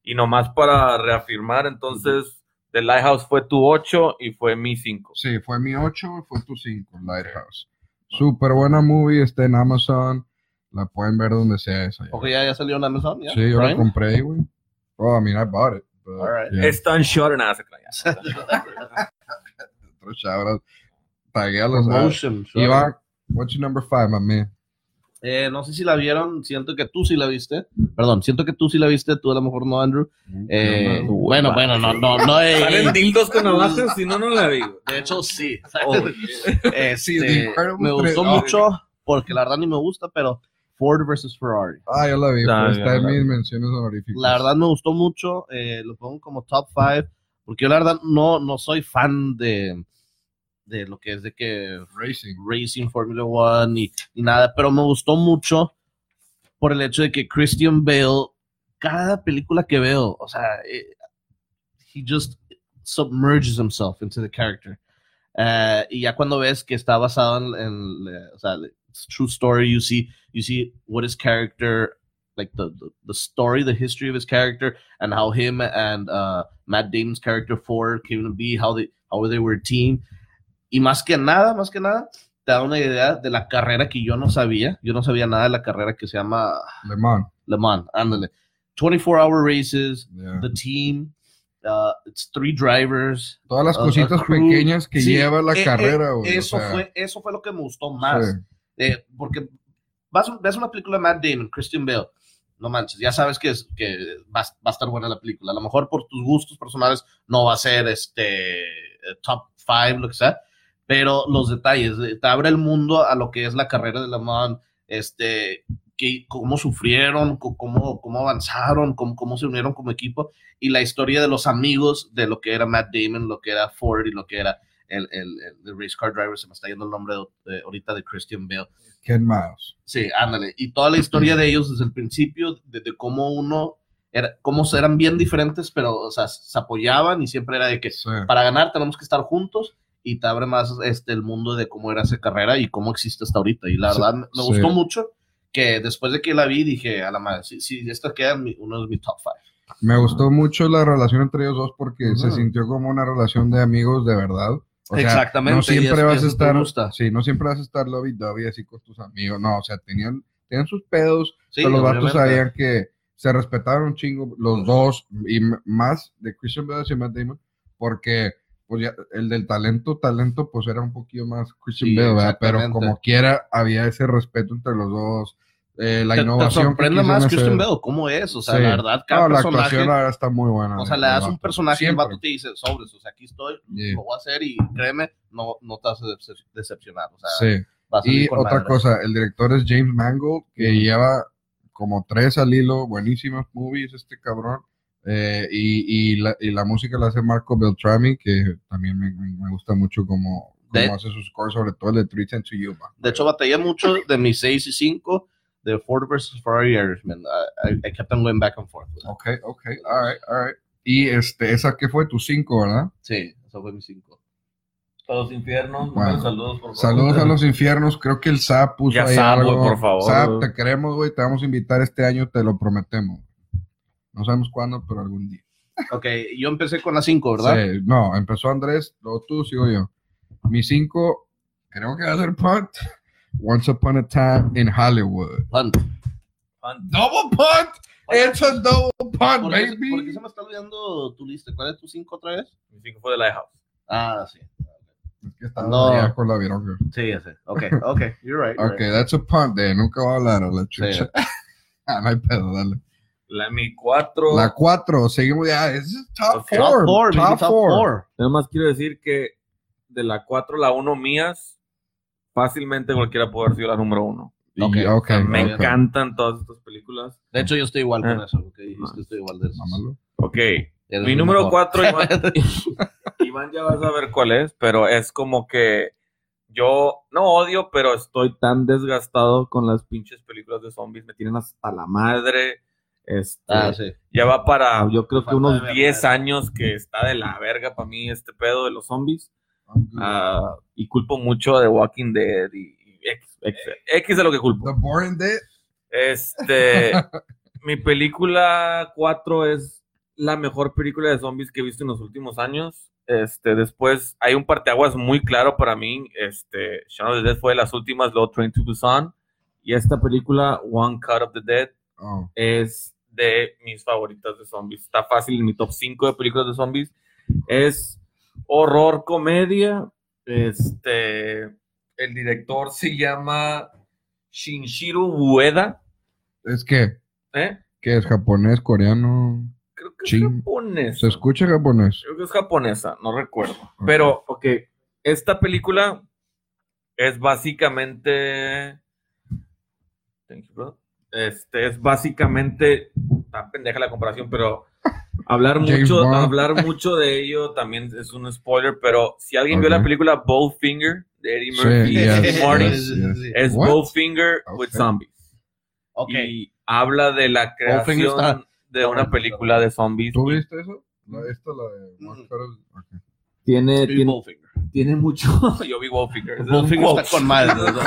Y nomás para reafirmar, entonces, The Lighthouse fue tu 8 y fue mi 5. Sí, fue mi 8, fue tu 5, Lighthouse. Súper buena movie, está en Amazon. La pueden ver donde sea esa. Ok, ya, ya salió en Amazon. ¿ya? Sí, yo la Prime? compré, güey. Oh, I mean, I bought it. But, Alright. yeah. Está en short nada, se crean. Otro shout out. Tagué a los Promotion. Iván, what's your number five, my man? Eh, no sé si la vieron, siento que tú sí la viste. Perdón, siento que tú sí la viste, tú a lo mejor no, Andrew. Eh, No, no. bueno, bueno, no, no, no. eh, Salen dildos con navajas, si no, no la digo. de hecho, sí. Oh, Este, Sí, me gustó mucho, porque la verdad ni me gusta, pero Ford versus Ferrari. Ah, yo la vi, ya, está en mis menciones honoríficas. La verdad me gustó mucho, eh, lo pongo como top 5, porque yo la verdad no, no soy fan de, de lo que es de que Racing. Racing Formula One ni, ni nada, pero me gustó mucho por el hecho de que Christian Bale, cada película que veo, o sea, eh, he just submerges himself into the character. Eh, y ya cuando ves que está basado en, en, o sea, it's true story, you see, you see what his character, like the, the, the story, the history of his character, and how him and uh, Matt Damon's character Ford came to be, how they, how they were a team. Y más que nada, más que nada, te da una idea de la carrera que yo no sabía. Yo no sabía nada de la carrera que se llama Le Mans. Le Mans. Ándale. 24 hour races, Yeah. the team, uh, it's three drivers. Todas las cositas pequeñas que Sí, lleva la eh, eh, carrera, güey. o Eso, sea, fue, eso fue lo que me gustó más. sí. Eh, porque vas, ves una película de Matt Damon, Christian Bale, no manches, ya sabes que, es, que va, va a estar buena la película. A lo mejor por tus gustos personales no va a ser este eh, top 5, lo que sea, pero los detalles, eh, te abre el mundo a lo que es la carrera de la Man, este, que, cómo sufrieron, cómo, cómo avanzaron, cómo, cómo se unieron como equipo y la historia de los amigos de lo que era Matt Damon, lo que era Ford y lo que era el, el, el- race car driver, se me está yendo el nombre de- de- ahorita de Christian Bale. Ken Miles. Sí, ándale. Y toda la historia de ellos desde el principio, de, de cómo uno, era, cómo eran bien diferentes, pero, o sea, se apoyaban y siempre era de que Sí. para ganar tenemos que estar juntos y te abre más este, el mundo de cómo era esa carrera y cómo existe hasta ahorita. Y la Sí, verdad, me sí. gustó mucho que después de que la vi dije, a la madre, sí, sí, esta queda uno de mis top five. Me gustó mucho la relación entre ellos dos porque se Ujú. sintió como una relación de amigos de verdad. O sea, Exactamente, No siempre es- vas a estar, gusta. sí, no siempre vas a estar lovey dovey así con tus amigos. No, o sea, tenían, tenían sus pedos, Sí, pero los vatos sabían que se respetaron un chingo los dos y más de Christian Bale y Matt Damon porque pues ya el del talento, talento pues era un poquito más Christian Sí, Bale, ¿verdad? pero como quiera había ese respeto entre los dos. Eh, la Te- te, innovación. que sorprende más. Christian Bale, cómo es, o sea, Sí. la verdad, cada No, la personaje... actuación la verdad está muy buena. O sea, le das un personaje y el Siempre. vato te dice, sobres, o sea, aquí estoy, Yeah. lo voy a hacer y créeme, no, no te vas a decep- decepcionar. O sea, Sí. vas a Y otra madre. cosa, el director es James Mangold, que Ujú. lleva como tres al hilo, buenísimas movies este cabrón. Eh, y, y, la, y la música la hace Marco Beltrami, que también me, me gusta mucho como, De- como hace sus scores, sobre todo el de 310 to You. man. De hecho, batallé mucho de mis 6 y 5 de Ford versus Ferrari Irishman. I, I, I kept on going back and forth. Ok, ok, alright, alright. Y este, esa que fue tu cinco, ¿verdad? Sí, eso fue mi 5. A los infiernos, Bueno, saludos, por favor. Saludos a los infiernos. Creo que el SAP puso Ya ahí Zap, algo. güey, por favor. SAP, te queremos, güey. Te vamos a invitar este año, te lo prometemos. No sabemos cuándo, pero algún día. Ok, yo empecé con la 5, ¿verdad? Sí, no, empezó Andrés, luego tú, sigo yo. Mi cinco, creo que va a ser punt. Once Upon a Time in Hollywood. Punt. Fan- Double punt. It's a double punt, ¿Por qué, baby. por qué se me está olvidando tu lista? ¿Cuál es tu 5 otra vez? Mi cinco fue de Lighthouse. Ah, sí. Es que estaba No. con la vironga. Sí, ya sé. Ok, ok, you're right. you're Ok, that's a punt, de nunca va a hablar a la chucha. Sí. ah, no hay pedo, dale. La, mi cuatro. La cuatro, seguimos ya. Es top Ok. right. four. Top 4, top top four. 4. Nada más quiero decir que de la cuatro, la uno mías, fácilmente cualquiera puede haber sido la número uno. Y- Ok, ok, Me encantan todas estas películas. De hecho, yo estoy igual con Ah. eso. Dijiste, estoy igual de eso. Ok. Eres Mi número mejor. cuatro, Iván, Iván ya vas a ver cuál es, pero es como que yo no odio, pero estoy tan desgastado con las pinches películas de zombies, me tienen hasta la madre. Este, Ah, sí. Ya va para, yo creo que unos de ver, 10 madre. años que está de la verga para mí este pedo de los zombies. Ah, y culpo mucho a The Walking Dead y, y X, X, X es lo que culpo. The Boring Dead. Este, mi película 4 es la mejor película de zombies que he visto en los últimos años. Este, después hay un parteaguas muy claro para mí. Este, Shaun of the Dead fue de las últimas, luego Train to Busan. Y esta película, One Cut of the Dead, Oh, es de mis favoritas de zombies. Está fácil en mi top 5 de películas de zombies. Es horror comedia. Este, el director se llama Shinshiro Ueda. es que, ¿eh? que es japonés, coreano. Creo que es Chin. japonesa. Se escucha japonés. Creo que es japonesa, no recuerdo. Pero, ok, esta película es básicamente. Thank you. Este es básicamente. Está pendeja la comparación, pero hablar mucho, hablar mucho de ello también es un spoiler. Pero si alguien vio Ok. la película Bowfinger de Eddie Sí, Murphy yes, y Marty, yes, yes. es What? Bowfinger with Ok. zombies. Ok. Y habla de la creación está- de una película de zombies. ¿Tú viste eso? La, esta, la de Mm. Of- ok. Tiene, tiene, tiene mucho. Yo vi Bowfinger quote. está con madre. ¿no?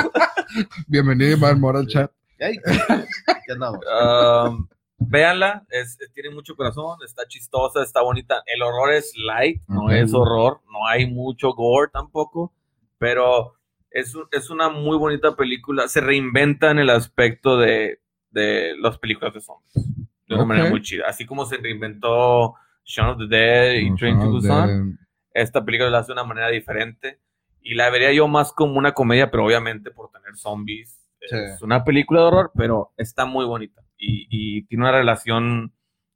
Bienvenido, Iván Mora al chat. ¿Qué andamos? Um, véanla, es, tiene mucho corazón, está chistosa, está bonita. El horror es light, no es horror, no hay mucho gore tampoco, pero es, es una muy bonita película. Se reinventa en el aspecto de, de las películas de zombies de una manera muy chida. Así como se reinventó Shaun of the Dead y No, Train to Busan, esta película la hace de una manera diferente y la vería yo más como una comedia, pero obviamente por tener zombies. Sí. Es una película de horror, pero está muy bonita y, y tiene una relación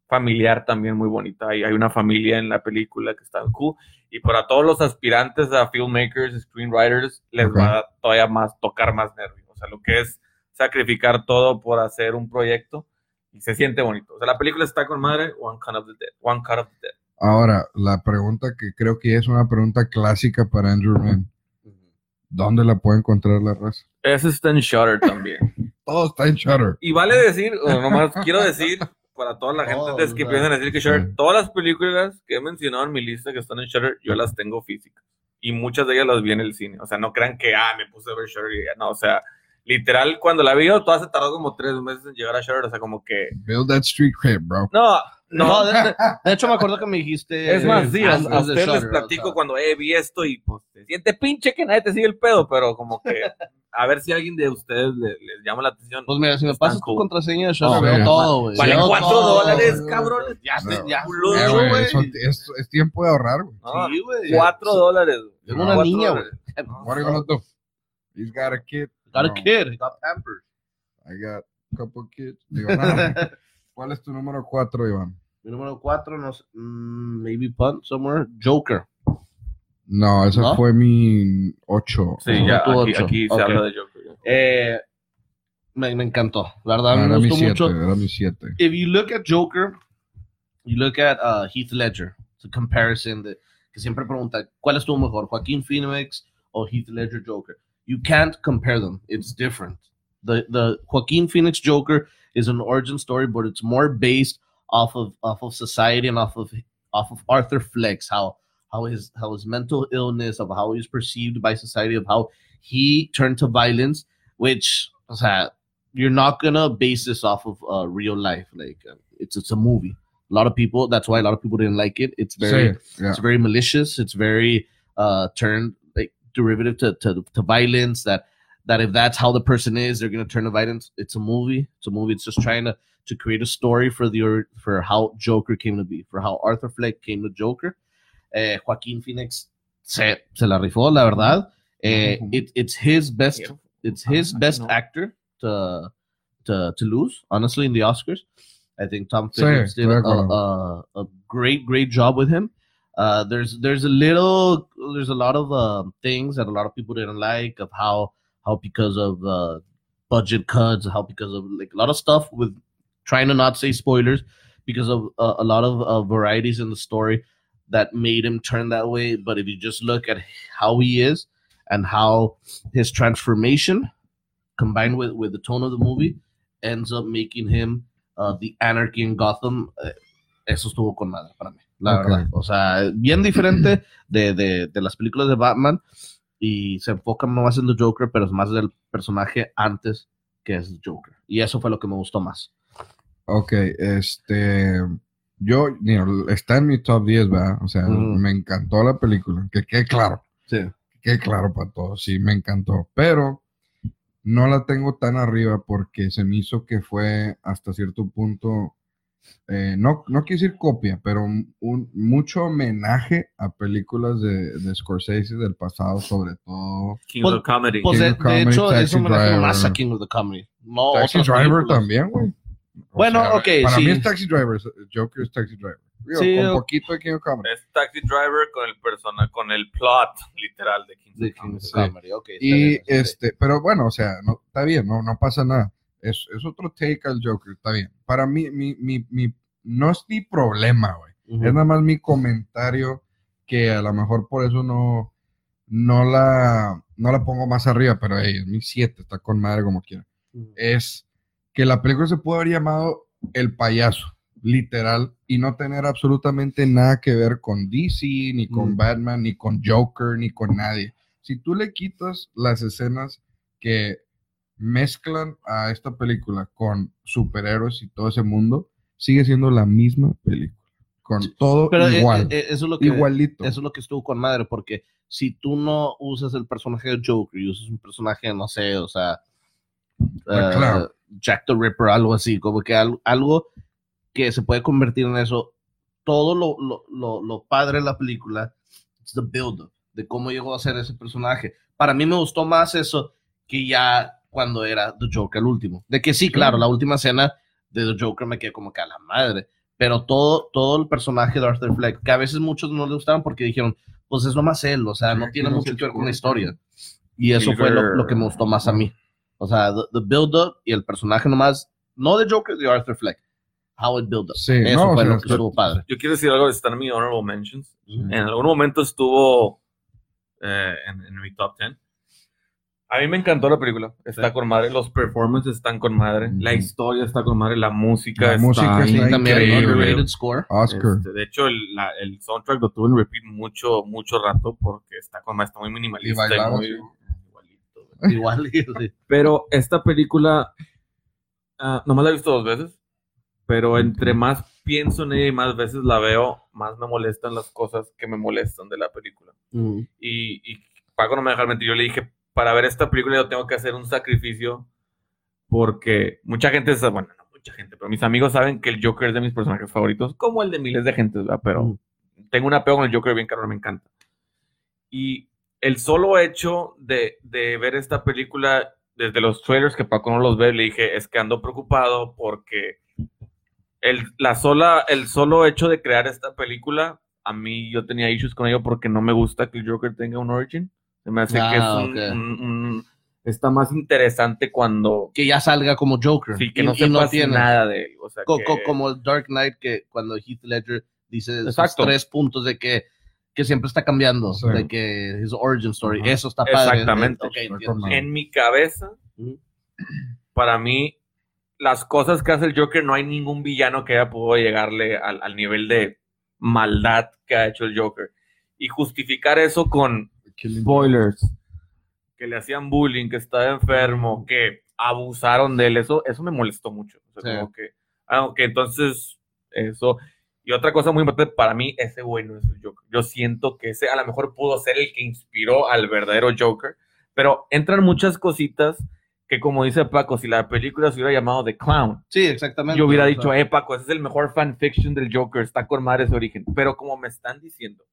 familiar también muy bonita. Hay, hay una familia en la película que está cool y para todos los aspirantes a filmmakers, screenwriters, les Ok. va a todavía más tocar más nervios. O sea, lo que es sacrificar todo por hacer un proyecto y se siente bonito. O sea, la película está con madre, One Cut of the Dead. One Cut of the Dead. Ahora, la pregunta que creo que es una pregunta clásica para Andrew Mann. ¿Dónde la puede encontrar la raza? Ese está en Shutter también. Todo está en Shutter. Y vale decir, o nomás quiero decir para toda la gente antes que ¿verdad? a decir que Shutter, Sí. todas las películas que he mencionado en mi lista que están en Shutter, yo las tengo físicas. Y muchas de ellas las vi en el cine. O sea, no crean que, ah, me puse a ver Shutter y ya. No, o sea, literal, cuando la vi, todas se tardó como tres meses en llegar a Shutter. O sea, como que, Build that street cred, bro. no, no. No, de, de- de hecho me acuerdo que me dijiste. Es más, sí, a, a de ustedes les platico o sea. cuando eh, vi esto y pues se siente pinche que nadie te sigue el pedo, pero como que a ver si alguien de ustedes le- les llama la atención. Pues mira, si me pasas cool. tu contraseña de Shudder, Oh, veo todo, güey. Vale cuatro dólares, cabrón. Ya, No. ya. Eh, güey, es, es tiempo de ahorrar, güey. No, Sí, güey. Cuatro dólares. Tengo una niña, güey. dólares. What are you gonna do? He's got a kid. Got a kid, got pampers. I got a couple kids. Digo. ¿Cuál es tu número cuatro, Iván? Mi número cuatro, no sé, maybe punt somewhere. Joker. No, ese ¿No? fue mi ocho. Sí, ya, tú aquí, ocho. aquí se habla de Joker. Eh, me, me encantó. La verdad, Ah, me era mi gustó siete, mucho. era mi siete. if you look at Joker, you look at uh, Heath Ledger, it's a comparison de, que siempre pregunta, ¿cuál estuvo mejor, Joaquin Phoenix o Heath Ledger Joker? You can't compare them. It's different. The the Joaquin Phoenix Joker is an origin story, but it's more based off of off of society and off of off of Arthur Flex, how how his how his mental illness, of how he's perceived by society, of how he turned to violence, which you're not gonna base this off of uh, real life. Like uh, it's it's a movie. A lot of people. That's why a lot of people didn't like it. It's very ya. it's very malicious. It's very uh, turned like derivative to, to to violence. That that if that's how the person is, they're gonna turn to violence. It's a movie. It's a movie. It's just trying to to create a story for the for how Joker came to be, for how Arthur Fleck came to Joker. Eh, Joaquin Phoenix se, se la rifó, la verdad. Ujú. it, it's his best. It's his best actor to to to lose. Honestly, in the Oscars, I think Tom Phillips did a, a, a great great job with him. Uh, there's there's a little there's a lot of um things that a lot of people didn't like of how how because of uh, budget cuts, how because of like a lot of stuff with trying to not say spoilers because of uh, a lot of uh, varieties in the story that made him turn that way. But if you just look at how he is and how his transformation combined with with the tone of the movie ends up making him uh, the anarchy in Gotham. eh, eso estuvo con madre para mí, la Ok. verdad. O sea, bien diferente de, de, de las películas de Batman y se enfoca no más en The Joker, pero es más del personaje antes que es Joker. Y eso fue lo que me gustó más. Ok, este. yo, está en mi top 10, ¿verdad? O sea, me encantó la película, que quede claro, Sí. que quede claro para todos, sí, me encantó, pero no la tengo tan arriba porque se me hizo que fue hasta cierto punto, eh, no, no quiero decir copia, pero un, un- mucho homenaje a películas de, de Scorsese del pasado, sobre todo. King Pues- of the Comedy. Pues King de, of de Comedy, hecho, me refiero Driver. más a King of the Comedy. No, Taxi Driver películas. también, güey. Bueno, sea, ok, Para sí. mí es Taxi Driver, Joker es Taxi Driver. Digo, Sí, con poquito de King of Comedy. Es Taxi Driver con el persona, con el plot literal de King of King Comedy. of the Sí. Comedy, ok, está Y bien, está bien. este, pero bueno, o sea, no, está bien, no, no pasa nada. Es, es otro take al Joker, está bien. Para mí, mi, mi, mi, no es mi problema, güey. Es nada más mi comentario que a lo mejor por eso no, no la, no la pongo más arriba, pero hey, es mi 7, está con madre como quiera. Es que la película se puede haber llamado El Payaso, literal, y no tener absolutamente nada que ver con DC, ni con. Batman, ni con Joker, ni con nadie. Si tú le quitas las escenas que mezclan a esta película con superhéroes y todo ese mundo, sigue siendo la misma película. Con todo Pero eh, igual. eh, eso es lo que igualito. eso es lo que estuvo con madre, porque si tú no usas el personaje de Joker y usas un personaje, no sé, o sea, Ah, eh, claro. Jack the Ripper, algo así, como que al- algo que se puede convertir en eso, todo lo, lo, lo, lo padre de la película es the build-up, de cómo llegó a ser ese personaje. Para mí me gustó más eso que ya cuando era The Joker el último. De que sí, claro, la última escena de The Joker me quedé como que a la madre. Pero todo, todo el personaje de Arthur Fleck, que a veces muchos no le gustaron porque dijeron, pues es nomás él, o sea, no Sí, tiene no mucho que ver con la historia. Y eso fue lo, lo que me gustó más a mí. O sea, the, the build-up y el personaje nomás, no de Joker, de Arthur Fleck. How it build up. Sí, eso no, fue sea, lo que estuvo padre. Yo quiero decir algo de estar en mi honorable mentions. Sí. En algún momento estuvo eh, en, en mi top 10. A mí me encantó la película. Está Sí. con madre. Los performances están con madre. La historia está con madre. La música La está música Sí, está también increíble. underrated score. Oscar. Este, de hecho, el, la- el soundtrack lo tuve en repeat mucho, mucho rato porque está con madre, está muy Y minimalista. y bailaba muy- así. igualito, güey. Igual. sí. Pero esta película, ah, nomás la he visto dos veces, pero entre más pienso en ella y más veces la veo, más me molestan las cosas que me molestan de la película. Mm. Y, y Paco no me deja mentir, yo le dije, para ver esta película yo tengo que hacer un sacrificio porque mucha gente, bueno, no mucha gente, pero mis amigos saben que el Joker es de mis personajes favoritos, como el de miles de gente, ¿verdad? Pero Mm. tengo un apego con el Joker bien caro, me encanta. Y el solo hecho de, de ver esta película desde los trailers que Paco no los ve, le dije, es que ando preocupado porque el, la sola, el solo hecho de crear esta película, a mí yo tenía issues con ello porque no me gusta que el Joker tenga un origin. Se me hace que es Ah, un, ok. un- un- está más interesante cuando Que ya salga como Joker. sí, que Y- no sepas tiene. nada de. O sea, Co- que- co- como el Dark Knight, que cuando Heath Ledger dice esos Exacto. tres puntos de que, que siempre está cambiando, Sí. de que his origin story, Ajá. eso está padre. Exactamente. Ok, entiendo. en mi cabeza, para mí, las cosas que hace el Joker, no hay ningún villano que haya podido llegarle al, al nivel de maldad que ha hecho el Joker. Y justificar eso con spoilers, que le hacían bullying, que estaba enfermo, que abusaron de él, eso, eso me molestó mucho. O sea, Sí. como que, aunque entonces, eso. Y otra cosa muy importante, para mí, ese güey no es el Joker. Yo siento que ese a lo mejor pudo ser el que inspiró al verdadero Joker, pero entran muchas cositas que, como dice Paco, si la película se hubiera llamado The Clown, Sí, exactamente. yo hubiera dicho, eh, Paco, ese es el mejor fanfiction del Joker, está con madre ese origen. Pero como me están diciendo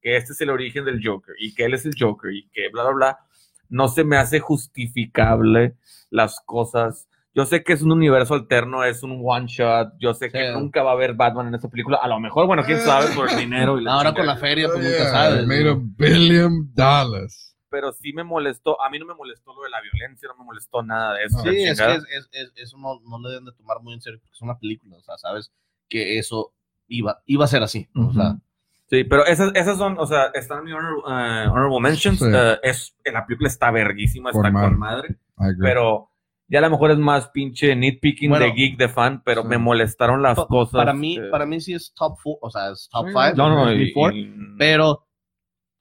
que este es el origen del Joker y que él es el Joker y que bla, bla, bla, no se me hace justificable las cosas. Yo sé que es un universo alterno, es un one shot. Yo sé que Sí. nunca va a haber Batman en esta película. A lo mejor, bueno, quién sabe por el dinero y la Ahora con la feria, pues Oh, nunca yeah, sabes. Made ¿no? a billion dollars. Pero sí me molestó. A mí no me molestó lo de la violencia, no me molestó nada de eso. No. Sí, es que es- es- es- eso no, no le deben de tomar muy en serio porque es una película, o sea, sabes que eso iba, iba a ser así. O sea, Sí, pero esas, esas son, o sea, están en mi honor- eh, honorable mentions. Sí. Eh, es, la película está verguísima, está madre. con madre. Pero ya a lo mejor es más pinche nitpicking Bueno. de geek, de fan, pero Sí. me molestaron las pa- cosas. para mí, eh, para mí sí es top four, o sea, es top Sí, five. No, no, y- mi four, y- pero,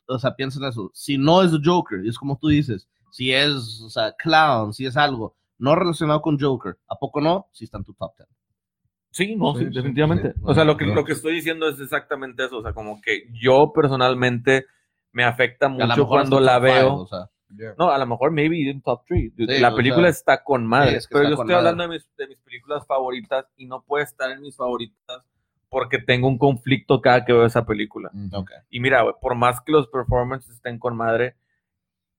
o sea, piensa en eso. Si no es The Joker, y es como tú dices, si es, o sea, Clown, si es algo no relacionado con Joker, ¿a poco no? Si está en tu top ten. Sí, no, Sí, sí, sí, definitivamente. sí. o sea, lo que, lo que estoy diciendo es exactamente eso. O sea, como que yo personalmente me afecta mucho cuando la top five, veo. o sea, Yeah. No, a lo mejor maybe en top 3. Sí, la película sea, está con madre. sí, es que pero yo estoy madre. hablando de mis, de mis películas favoritas y no puede estar en mis favoritas porque tengo un conflicto cada que veo esa película. Ujú. ok. Y mira, por más que los performances estén con madre,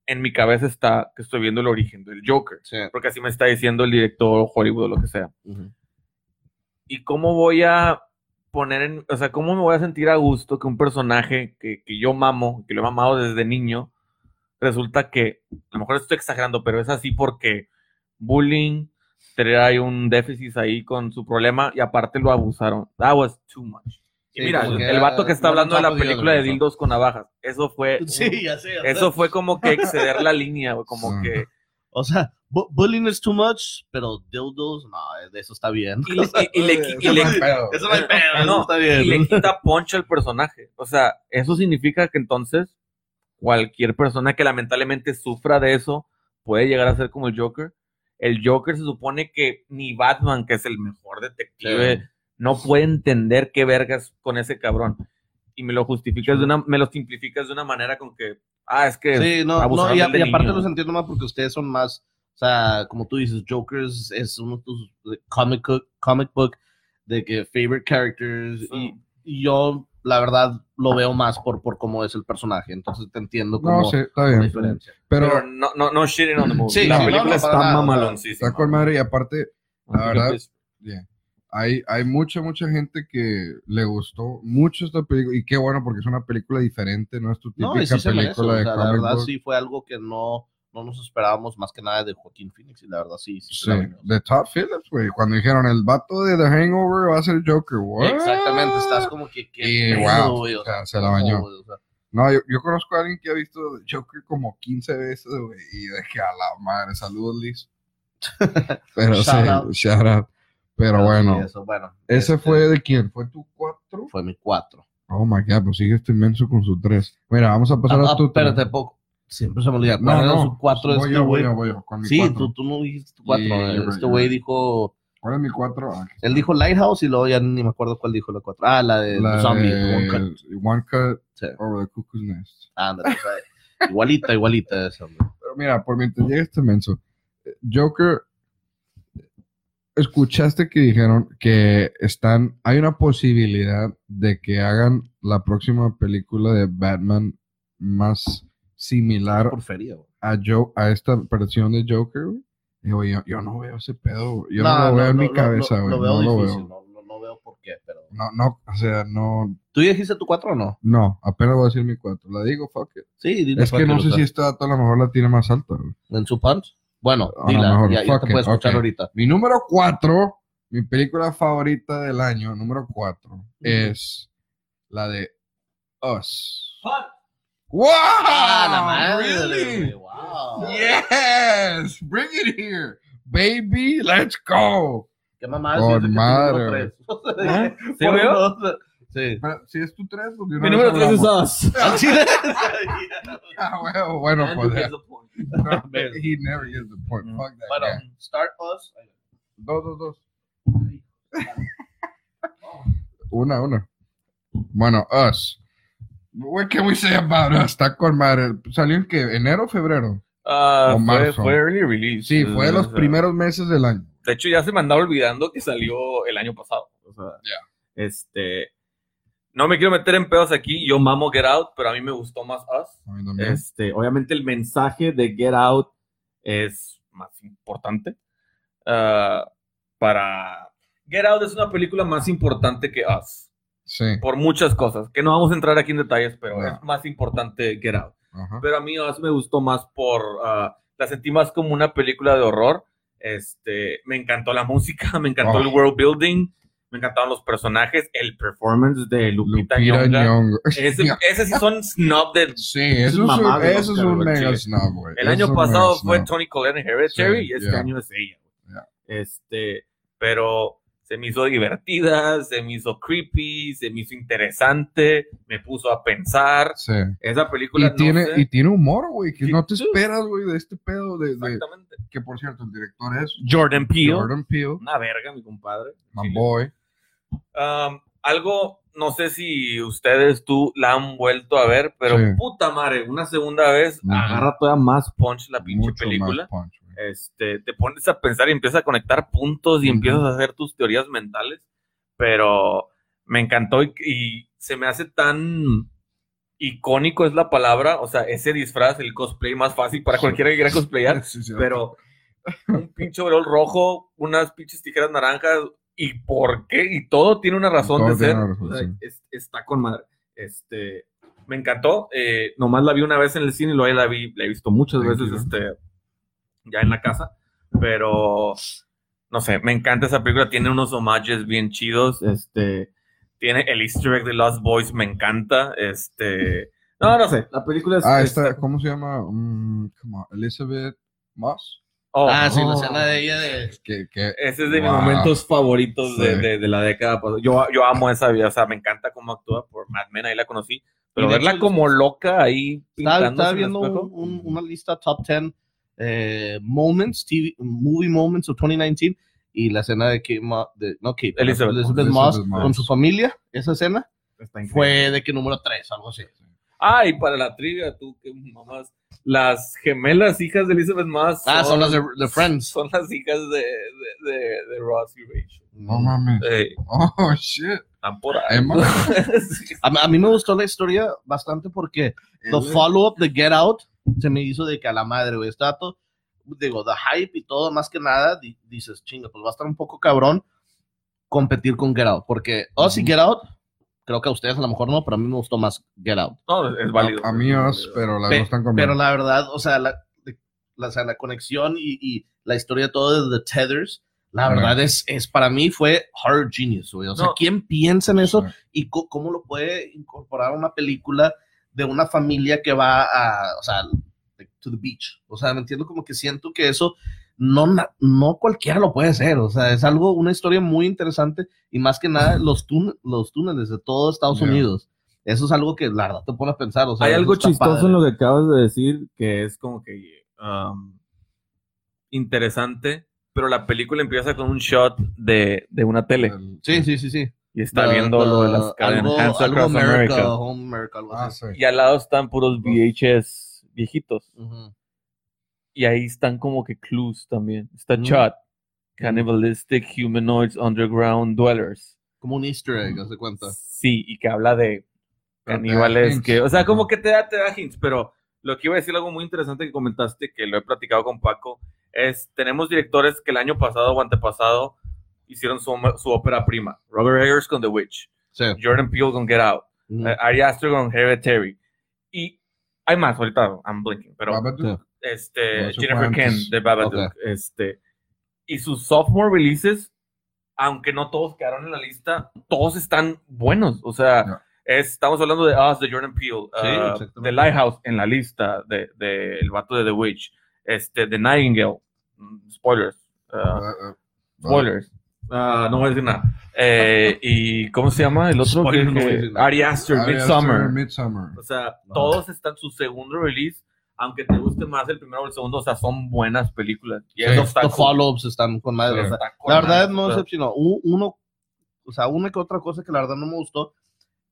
en mi cabeza está que estoy viendo el origen del Joker. Sí. Porque así me está diciendo el director Hollywood o lo que sea. Ujú. ¿Y cómo voy a poner en, o sea, cómo me voy a sentir a gusto que un personaje que, que yo mamo, que lo he mamado desde niño, resulta que, a lo mejor estoy exagerando, pero es así porque bullying, trae un déficit ahí con su problema y aparte lo abusaron. That was too much. Y mira, el, vato que está no hablando de la película de dildos con navajas, eso fue, Sí, ya sé. ya sé. eso fue como que exceder la línea, como Sí. que O sea, bu- bullying is too much, pero dildos, no, de eso está bien. y le, y- y le- y Eso le- no hay pedo. Eso no hay pedo, eso No, está bien. y le quita poncho al personaje. O sea, eso significa que entonces cualquier persona que lamentablemente sufra de eso puede llegar a ser como el Joker. El Joker se supone que ni Batman, que es el mejor detective, Sí. no puede entender qué vergas con ese cabrón. Y me lo justificas de una, me lo simplificas de una manera con que, ah, es que Sí, no, no y, a- y aparte niño. los entiendo más porque ustedes son más, o sea, como tú dices, Joker es, uno de tus comic, book- comic book de que favorite characters y, Sí. y yo la verdad lo veo más por, por cómo es el personaje, entonces te entiendo como No, sí, está la bien. diferencia. Pero, Pero no, no, no shitting on the movie. Sí, la película está mamaloncísima. está con madre y aparte, la verdad, pues, yeah, hay, hay mucha, mucha gente que le gustó mucho esta película y qué bueno porque es una película diferente, no es tu típica No, sí se merece, película o de la verdad book. sí fue algo que no, no nos esperábamos más que nada de Joaquín Phoenix y la verdad sí, sí, Sí, de Todd Phillips, güey. Cuando dijeron el vato de The Hangover va a ser Joker, what? Exactamente, estás como que Y pedo, wow, güey, o o sea, se la bañó. güey, o sea, No, yo, yo conozco a alguien que ha visto Joker como 15 veces, güey, y de que a la madre, saludos, Liz. Pero sí, out. shout out. Pero bueno, eso, bueno, ese este, fue de quién? ¿Fue tu 4? fue mi cuatro. Oh my god, pues sigue este inmenso con su 3. Mira, vamos a pasar Ah, a tu tres. espérate, poco. Siempre se me olvida. No, ¿Cuál era no, su cuatro voy este yo, voy güey? yo, voy yo, con mi Sí, cuatro. tú, tú no dijiste tu cuatro. Yeah, you're right, este güey dijo. ¿Cuál es mi 4? Ah, Él dijo Lighthouse y luego ya ni me acuerdo cuál dijo la cuatro. Ah, la de La Zombie. de One Cut. One Cut Sí. over the Cuckoo's Nest. Ándale, igualita, igualita esa. Pero mira, por mientras llega este menso, eh, Joker, escuchaste que dijeron que están, hay una posibilidad de que hagan la próxima película de Batman más similar a, Jo- a esta versión de Joker. Digo, yo, yo no veo ese pedo, yo no, lo veo en mi cabeza, güey. Lo, veo no difícil, veo. No, por qué, pero. No, no, o sea, no, ¿Tú ya dijiste tu cuatro o no? no, apenas voy a decir mi cuatro. La digo, fuck it. Sí, dile Es que no sé si dato a lo mejor la tiene más alta, güey. ¿En su punch? Bueno, dila, mejor, ya, ya fuck te it, puedes escuchar ok. ahorita. Mi número 4, mi película favorita del año, número 4, es la de Us. ¡Wow! ¡Ah, la madre! Really? ¡Wow! Yes! Bring it here. Baby, let's go. ¿Qué mamá? Madre. ¿Ah? ¿Sí, Por güey? dos, Sí. Pero, si es tu 3, pues Mi número 3 es. Us. Ah, bueno, bueno, Andrew pues. no, he never gets the point. Mm. Fuck that Bueno, guy. Start Us. Dos, dos, dos. Una, una. Bueno, Us. What can we say about Us? Está con madre. ¿Salió en qué? ¿Enero o febrero? Ah, O marzo. fue early release. Sí, fue de los O sea, primeros meses del año. De hecho, ya se me andaba olvidando que salió el año pasado. O sea, Ya. este. No me quiero meter en pedos aquí. Yo mamo Get Out, pero a mí me gustó más Us. A mí también. Este, obviamente el mensaje de Get Out es más importante. Ah, para Get Out es una película más importante que Us, Sí. por muchas cosas, que no vamos a entrar aquí en detalles, pero es más importante Get Out. Pero a mí Us me gustó más por, ah, la sentí más como una película de horror. Este, me encantó la música, me encantó Oh. el world building, me encantaron los personajes, el performance de Lupita, Lupita Nyong'o. Nyong'o. Ese, ese sí son snob de Sí, eso es, mamá un, eso es un mega snob, güey. El año pasado fue. Tony Collette en Hereditary Sí, y este yeah. año es ella. güey. Yeah. Este, pero se me hizo divertida, se me hizo creepy, se me hizo interesante, me puso a pensar. Sí. Esa película Y no tiene, sé- y tiene humor, güey, que Sí, no te esperas, güey, de este pedo de, de- Exactamente. que por cierto el director es Jordan Peele, Jordan Peele, una verga, mi compadre. my boy. Um, algo, no sé si ustedes, tú, la han vuelto a ver, pero Sí. puta madre, una segunda vez agarra todavía más punch la pinche Mucho película. punch. Este, te pones a pensar y empiezas a conectar puntos y Ujú. empiezas a hacer tus teorías mentales, pero me encantó y, y se me hace tan icónico es la palabra, o sea, ese disfraz, el cosplay más fácil para cualquiera que quiera cosplayar, Sí, sí, pero un pinche overol rojo, unas pinches tijeras naranjas, ¿y por qué? Y todo tiene una razón Todo de ser. tiene una razón, O sea, sí. es- está con madre. Este, me encantó. eh, nomás la vi una vez en el cine y luego la vi, la he visto muchas veces este, ya en la casa. Pero no sé, me encanta esa película. Tiene unos homages bien chidos. Este, tiene el Easter egg de Lost Boys, me encanta. Este, no, no sé. La película es. Ah, es- esta, ¿cómo se llama? Mm, come on, Elizabeth Moss. Oh, ah, sí, la oh. escena de ella de. Que, que Ese es de mis Wow. momentos favoritos de, Sí. de- de la década. Yo, yo amo esa vida, o sea, me encanta cómo actúa por Mad Men, ahí la conocí. Pero verla hecho, como loca ahí Estaba, viendo espejo. un- un- una lista top 10 eh, moments, TV, movie moments of 2019 y la escena de Kate, de, no Kate, Elizabeth. Elizabeth, Elizabeth Moss, Moss. con su familia, esa escena fue de que número 3, algo así. Ah, y para la trivia, tú que mamás, las gemelas hijas de Elizabeth Moss. Ah, son las de, de Friends. Son las hijas de, de, de, de Ross y Rachel. no mames. Ey, Oh, shit. están por ahí. A, mí- a mí me gustó la historia bastante porque the Él- follow-up de Get Out se me hizo de que a la madre, güey, está todo, digo, the hype y todo, más que nada, di- dices, chinga, pues va a estar un poco cabrón competir con Get Out, porque, oh, sí, Ujú. Get Out, creo que a ustedes a lo mejor no, pero a mí me gustó más Get Out. No, es válido. A, a mí os, pero Pe- dos están Pero conmigo. la verdad, o sea, la, la, o sea, la conexión y, y la historia todo de The Tethers, la verdad es, es, para mí fue hard genius, güey. O sea, No. ¿quién piensa en eso? Y cómo lo puede incorporar a una película de una familia que va a, o sea, to the beach. O sea, me entiendo como que siento que eso no, no cualquiera lo puede hacer. O sea, es algo, una historia muy interesante y más que nada los, tún- los túneles de todo Estados Yeah. Unidos. Eso es algo que la verdad te pone a pensar. O sea, Hay algo chistoso padre. en lo que acabas de decir, que es como que um, interesante, pero la película empieza con un shot de, de una tele El- Sí, sí, sí, sí. y está The- viendo the- lo de las cadenas. algo, algo America, America. Home America, algo Ah, sí. Y al lado están puros VHS viejitos. Ujú. Y ahí están como que clues también. Está Mm. Chot, Cannibalistic Humanoids Underground Dwellers. Como un easter egg, haz de cuenta. Sí, y que habla de caníbales que, o sea, como que te da, te da hints, pero lo que iba a decir algo muy interesante que comentaste, que lo he platicado con Paco, es, tenemos directores que el año pasado o antepasado hicieron su, su ópera prima. Robert Eggers con The Witch, Sí. Jordan Peele con Get Out, eh, Ari Aster con Hereditary. Y hay más, ahorita I'm blinking, pero. Este, No, Jennifer fue Ken antes. de Babadook. Este, y sus sophomore releases, aunque no todos quedaron en la lista, todos están buenos. O sea, es- estamos hablando de Us, de Jordan Peele, Sí, uh, de Lighthouse en la lista, de, de El vato de The Witch, este, de Nightingale, mm, spoilers, uh, Ah, ah, spoilers. Ah, no voy a decir nada. Eh, ¿Y cómo se llama el otro? Spoiler, que- no. Ari Aster, Midsummer. O sea, todos están su segundo release, aunque te guste más el primero o el segundo, o sea, son buenas películas. Y está Los follow-ups están con madre. Sí. o sea, Está con la verdad madre, no o decepcionó. Uno, o sea, una que otra cosa que la verdad no me gustó,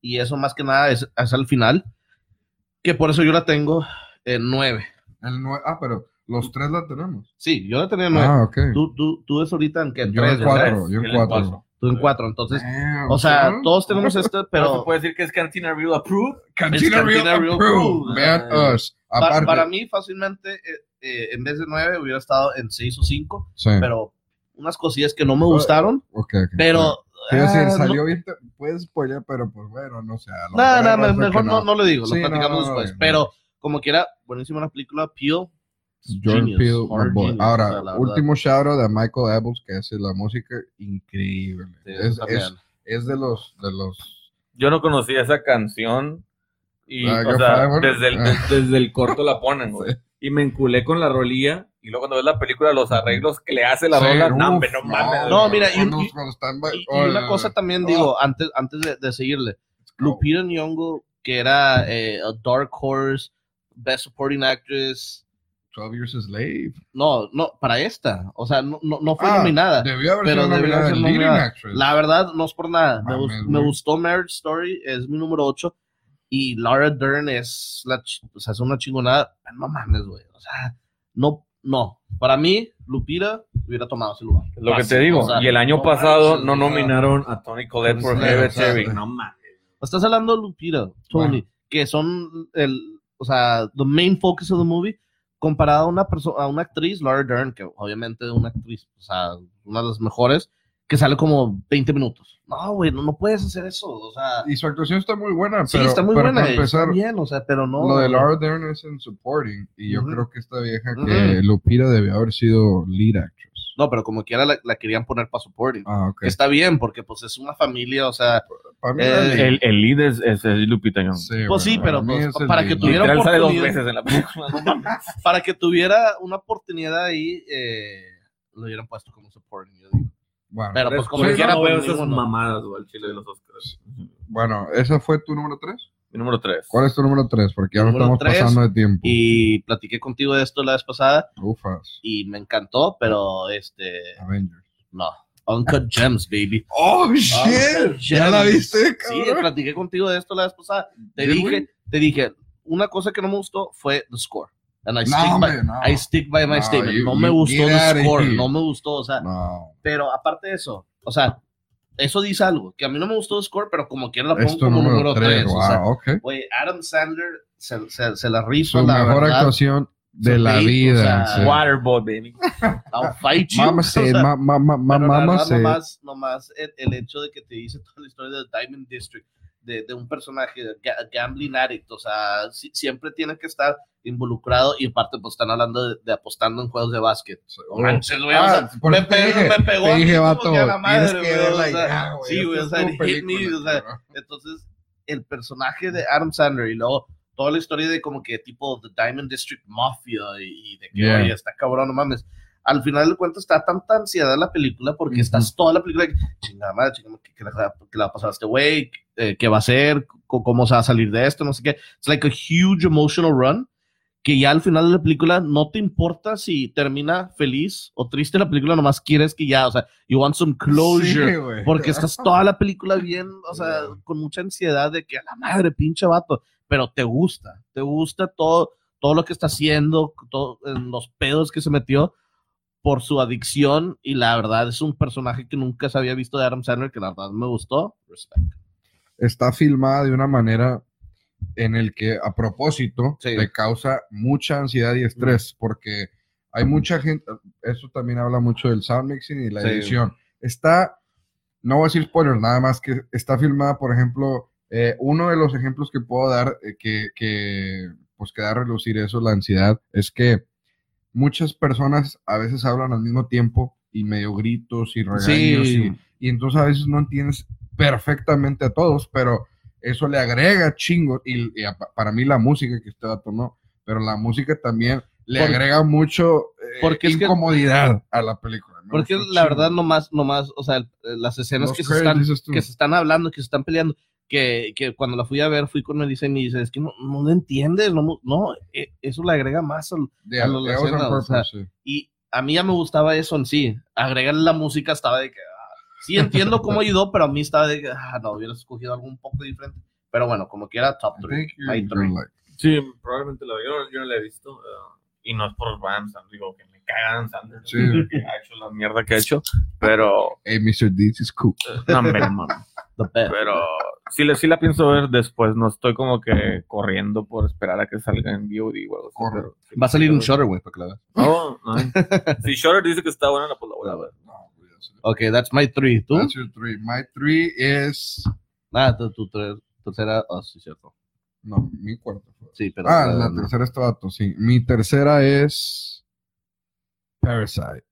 y eso más que nada es, es al final, que por eso yo la tengo en nueve. El nue- ah, pero los tres la tenemos. Sí, yo la tenía en nueve. Ah, ok. Tú, tú, tú es ahorita en que Yo tres, en cuatro, yo en en cuatro. cuatro. Tú en cuatro. Entonces, Damn, o sea, ¿sí? todos tenemos este, Pero pero se puede decir que es Cantina Real Approved. Cantina Cantina Real approved. Vean us. Pa- Aparte. para mí fácilmente, eh, eh, en vez de nueve, hubiera estado en seis o cinco, Sí. pero unas cosillas que no me gustaron, Ok, ok. pero... Quiero decir, ah, no- salió bien. te- Puedes spoiler, pero pues bueno, no sé. a lo No, mejor no, mejor no, no le digo, Sí, lo platicamos no, no, después. no. Pero como quiera, buenísima la película, Peel. Jordan genius, Ahora, o sea, la último shout out de Michael Abels, que hace la música increíble. Sí, es, es, es de los, de los. Yo no conocía esa canción. Y, Like o sea, desde el, Ah. des- desde el corto la ponen, güey. Sí. Y me enculé con la rolilla. Y luego cuando ves la película, los arreglos que le hace la Sí, rola, uf, no, no mames. No, mira, y- y- Y, y una cosa también oh, digo, antes, antes de, de seguirle, Lupita Nyong'o, que era eh, a Dark Horse, Best Supporting Actress 12 Years a Slave. No, no, para esta. O sea, no, no, no fue Ah, nominada. Debió haber Pero sido debió nominada ser de Leading nominada. La verdad, no es por nada. Me, Mames, me gustó Marriage Story, es mi número 8. Y Laura Dern es, la, ch- o sea, es una chingonada. No mames, güey. O sea, no, no. Para mí, Lupita hubiera tomado ese lugar. Lo que te digo. o sea, y el año no pasado manches, no nominaron a Tony Collette por Hereditary. exacto. No mames. Estás hablando de Lupita, Tony, Bueno. que son el, o sea, the main focus of the movie, comparado a una persona, a una actriz, Laura Dern, que obviamente es una actriz, o sea, una de las mejores, que sale como 20 minutos. No, güey, no, no puedes hacer eso, o sea, Y su actuación está muy buena, sí, pero, está muy pero buena, para empezar, está bien, o sea, pero no. lo de Laura Dern es en supporting, y yo creo que esta vieja que Ujú. Lupita debió haber sido lead actress. No, pero como quiera la, la querían poner para supporting. Ah, ok. Que está bien, porque pues es una familia, o sea, eh. El, el lead es, es, es Lupita Nyong'o. Sí, Pues sí, pero, pues, para lead. que tuviera Literal sale dos veces en la película. No para que tuviera una oportunidad ahí, eh, lo hubieran puesto como supporting, yo digo. Bueno, Pero pues como quiera, no pues, veo esas ninguno. mamadas, güey, al chile de los Oscars. bueno, ¿esa fue tu número 3? Mi número 3. ¿Cuál es tu número 3? Porque ya no estamos tres, pasando de tiempo. Y platiqué contigo de esto la vez pasada Ufas. y me encantó, pero este, Avengers. no. Uncut Gems, baby. ¡Oh, Uncut shit! ¿Ya la viste, Sí, cabrón? platiqué contigo de esto la vez pasada. Te ¿Sí, dije, te dije, una cosa que no me gustó fue the score. And I, No, stick, hombre, by, no. I stick by my No, statement. you- no me gustó outta score, no me gustó, o sea, No. pero aparte de eso, o sea, eso dice algo, que a mí no me gustó the score, pero como quiera la pongo Es tu como número número 3. 3. Wow, o sea, ok. güey, Adam Sandler se, se, se la rifa, Su la mejor verdad. actuación de la date, o vida. sea, sí. Waterboy, baby. I'll fight you. Mama O said, sea, ma- ma- ma- mama said. nomás, nomás el, el hecho de que te dice toda la historia de Diamond District, de, de un personaje, gambling addict, o sea, si- siempre tiene que estar involucrado y aparte pues están hablando de, de apostando en juegos de básquet. Oh. Manches, güey, o Ah, sea, por me, pegó, dije, me pegó dije, vato, que a la madre, que güey, o sea, güey, sí, güey, o sea, hit me, o sea, entonces el personaje de Adam Sandler y luego toda la historia de como que tipo The Diamond District Mafia y, y de que Yeah. oye, está cabrón, no mames. Al final de cuentas está tanta ansiedad la película porque Ujú. estás toda la película que, chingada madre, chingada, ¿qué, qué le va- qué le va a pasar a este güey? Eh, ¿Qué va a hacer? ¿Cómo se va a salir de esto? No sé qué. It's like a huge emotional run que ya al final de la película no te importa si termina feliz o triste la película, nomás quieres que ya, o sea, you want some closure. Sí. Porque estás toda la película bien, o sea, Yeah. con mucha ansiedad de que a la madre, pinche vato, pero te gusta, te gusta todo, todo lo que está haciendo, todo, en los pedos que se metió por su adicción y la verdad es un personaje que nunca se había visto de Adam Sandler que la verdad me gustó. Respect. Está filmada de una manera en el que a propósito Sí. te causa mucha ansiedad y estrés porque hay mucha gente, eso también habla mucho del sound mixing y la Sí. edición. Está, no voy a decir spoiler, nada más que está filmada, por ejemplo, eh, uno de los ejemplos que puedo dar eh, que, que, pues que da a relucir eso, la ansiedad, es que muchas personas a veces hablan al mismo tiempo y medio gritos y regaños y, y entonces a veces no entiendes perfectamente a todos, pero eso le agrega chingo y, y a- para mí la música que usted dato no, pero la música también le Por- agrega mucho eh, porque es que- incomodidad a la película. Me Porque la verdad nomás, nomás, o sea, las escenas Los que se, están, que se están hablando, que se están peleando, que, que cuando la fui a ver fui con Melissa y me dice, es que no, no lo entiendes, no, no, eh, eso le agrega más al, Yeah, a lo- la escena, o sea, purpose, sí. Y a mí ya me gustaba eso en sí. Agregarle la música estaba de que. ah, sí entiendo cómo ayudó, pero a mí estaba de que. Ah, no, hubiera escogido algo un poco diferente. Pero bueno, como quiera, top I 3. think you're gonna like- Sí, probablemente la yo, no- yo no la he visto. eh, y no es por Adam Sandler, digo que me cagan Sandler. Sí. Que ha hecho la mierda que ha hecho. Pero, Hey, Mr. Deeds is cool. no, hombre, mamá. The best. Pero sí, la- sí la pienso ver después. No estoy como que corriendo por esperar a que salga en VOD o algo así, Corre. pero sí Va a salir un. Shutter, güey, para que la veas. Oh, nice. si Shutter dice que está buena, pues la voy a ver. No. Ok, that's my three. ¿Tú? That's your three. My three is. Ah, tu, tu tercera. Oh, sí, cierto. No, mi cuarto fue. Sí, pero. Ah, la no. tercera es Todato, sí. Mi tercera es. Parasite.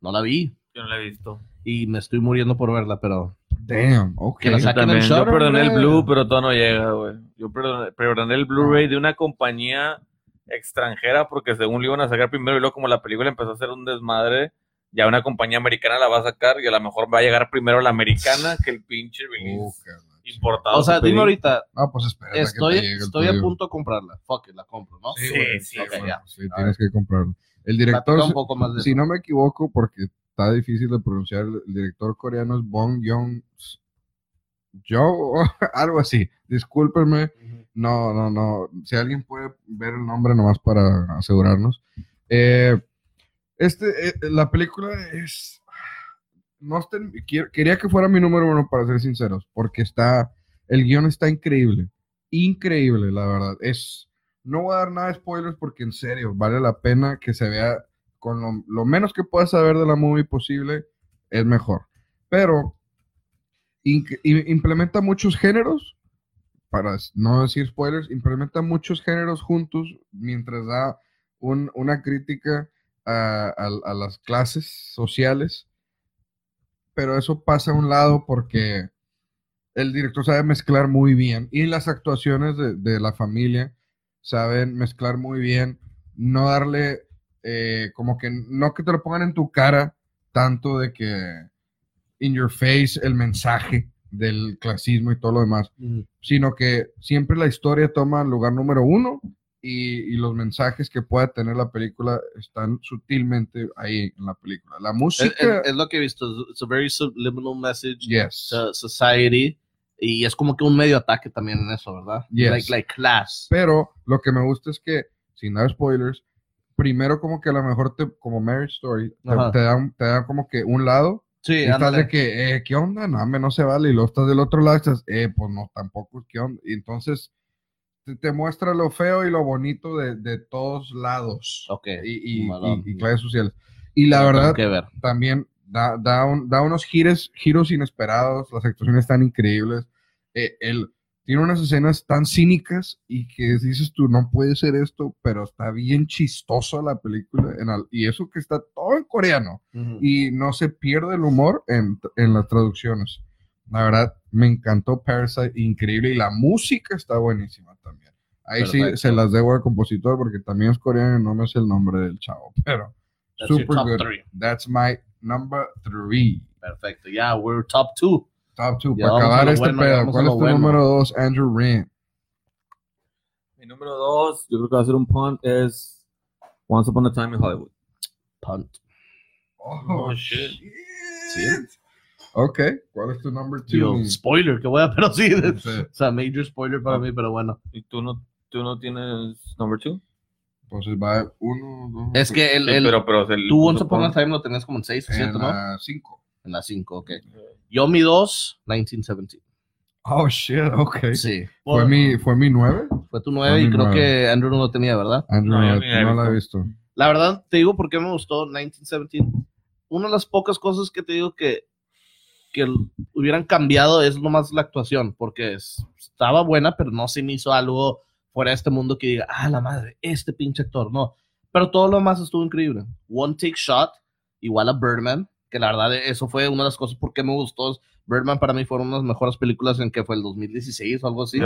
No la vi. Yo no la he visto. Y me estoy muriendo por verla, pero. Damn, ok. Que la Yo también. Yo Shudder, perdoné el. Blue, pero todo no llega, güey. Yo perdoné, perdoné el Blu-ray de una compañía extranjera porque según lo iban a sacar primero y luego como la película empezó a ser un desmadre, ya una compañía americana la va a sacar y a lo mejor va a llegar primero la americana que el pinche Uh, release. la Importado. O sea, dime ahorita, Ah, pues espera. estoy, estoy a punto de comprarla. Fuck it, la compro, ¿no? Sí, Sí, bueno, ya. sí, tienes que comprarlo. El director, Platica un poco más de si eso. no me equivoco, porque está difícil de pronunciar, el director coreano es Bong Joon Jo, algo así. Discúlpenme, no, no, no. Si alguien puede ver el nombre nomás para asegurarnos. Eh, este, eh, la película es. No quería que fuera mi número uno, para ser sinceros, porque está. El guion está increíble. Increíble, la verdad. Es. No voy a dar nada de spoilers porque en serio, vale la pena que se vea con lo, menos que puedas saber de la movie posible, es mejor. Pero implementa muchos géneros, para no decir spoilers, implementa muchos géneros juntos mientras da un- una crítica a, las clases sociales. Pero eso pasa a un lado porque el director sabe mezclar muy bien y las actuaciones de la familia saben mezclar muy bien, no darle eh, como que no que te lo pongan en tu cara tanto de que in your face el mensaje del clasismo y todo lo demás, Ujú. sino que siempre la historia toma el lugar número uno y, y los mensajes que pueda tener la película están sutilmente ahí en la película. La Es, música, es- es lo que he visto. It's a very subliminal message yes. to society. Y es como que un medio ataque también en eso, ¿verdad? Yes. Like, like class. Pero lo que me gusta es que, sin dar spoilers, primero como que a lo mejor te, como Marriage Story, te, te dan, te dan como que un lado, Sí, y estás de que, eh, ¿qué onda? No, hombre, no se vale, y luego estás del otro lado y estás, eh, pues no, tampoco, ¿qué onda? Y entonces te, te muestra lo feo y lo bonito de, de todos lados Ok. y, y, y- y clases sociales. Y la verdad, que ver. también da, da, un- da unos giros, giros inesperados, las actuaciones están increíbles. Eh, él tiene unas escenas tan cínicas y que dices tú, no puede ser esto, pero está bien chistoso la película. en al- y eso que está todo en coreano y no se pierde el humor en, en las traducciones. La verdad, me encantó Parasite, increíble, y la música está buenísima también. Ahí sí se las debo al compositor porque también es coreano y no me sé el nombre del chavo, pero That's super good. three. That's my number three. Perfecto. Ya, we're top two. Top two. Ya Para vamos a acabar este bueno, pedo, ¿cuál es tu bueno. número dos, Andrew Rand? Mi número dos, yo creo que va a ser un punt, es Once Upon a Time in Hollywood. Punt. Oh, shit. shit. Ok, ¿cuál es tu number two? Digo, mi- spoiler, que voy a, pero sí. No sé, O sea, major spoiler para mí, pero bueno. ¿Y tú no, tú no tienes number two? Pues va uno, dos. Es que el, Sí, el, pero, pero el, tú Once Upon a Time lo tenías como en 6 o en 7, ¿no? la cinco. En la 5, ok. Yo mi 2, 1917. Oh shit, ok. Sí. ¿Fue mi, ¿Fue mi nueve? Fue tu Fue 9 y creo nueve. que Andrew no lo tenía, ¿verdad? Andrew, No, no, la he no la he visto. La verdad, te digo por qué me gustó 1917. Una de las pocas cosas que te digo que, que hubieran cambiado es nomás la actuación, porque es- estaba buena, pero no se me hizo algo fuera de este mundo que diga, ah, la madre, este pinche actor, no. Pero todo lo demás estuvo increíble. One Take Shot, igual a Birdman, que la verdad eso fue una de las cosas por qué me gustó. Birdman para mí fueron una de las mejores películas en que fue el 2016 o algo así.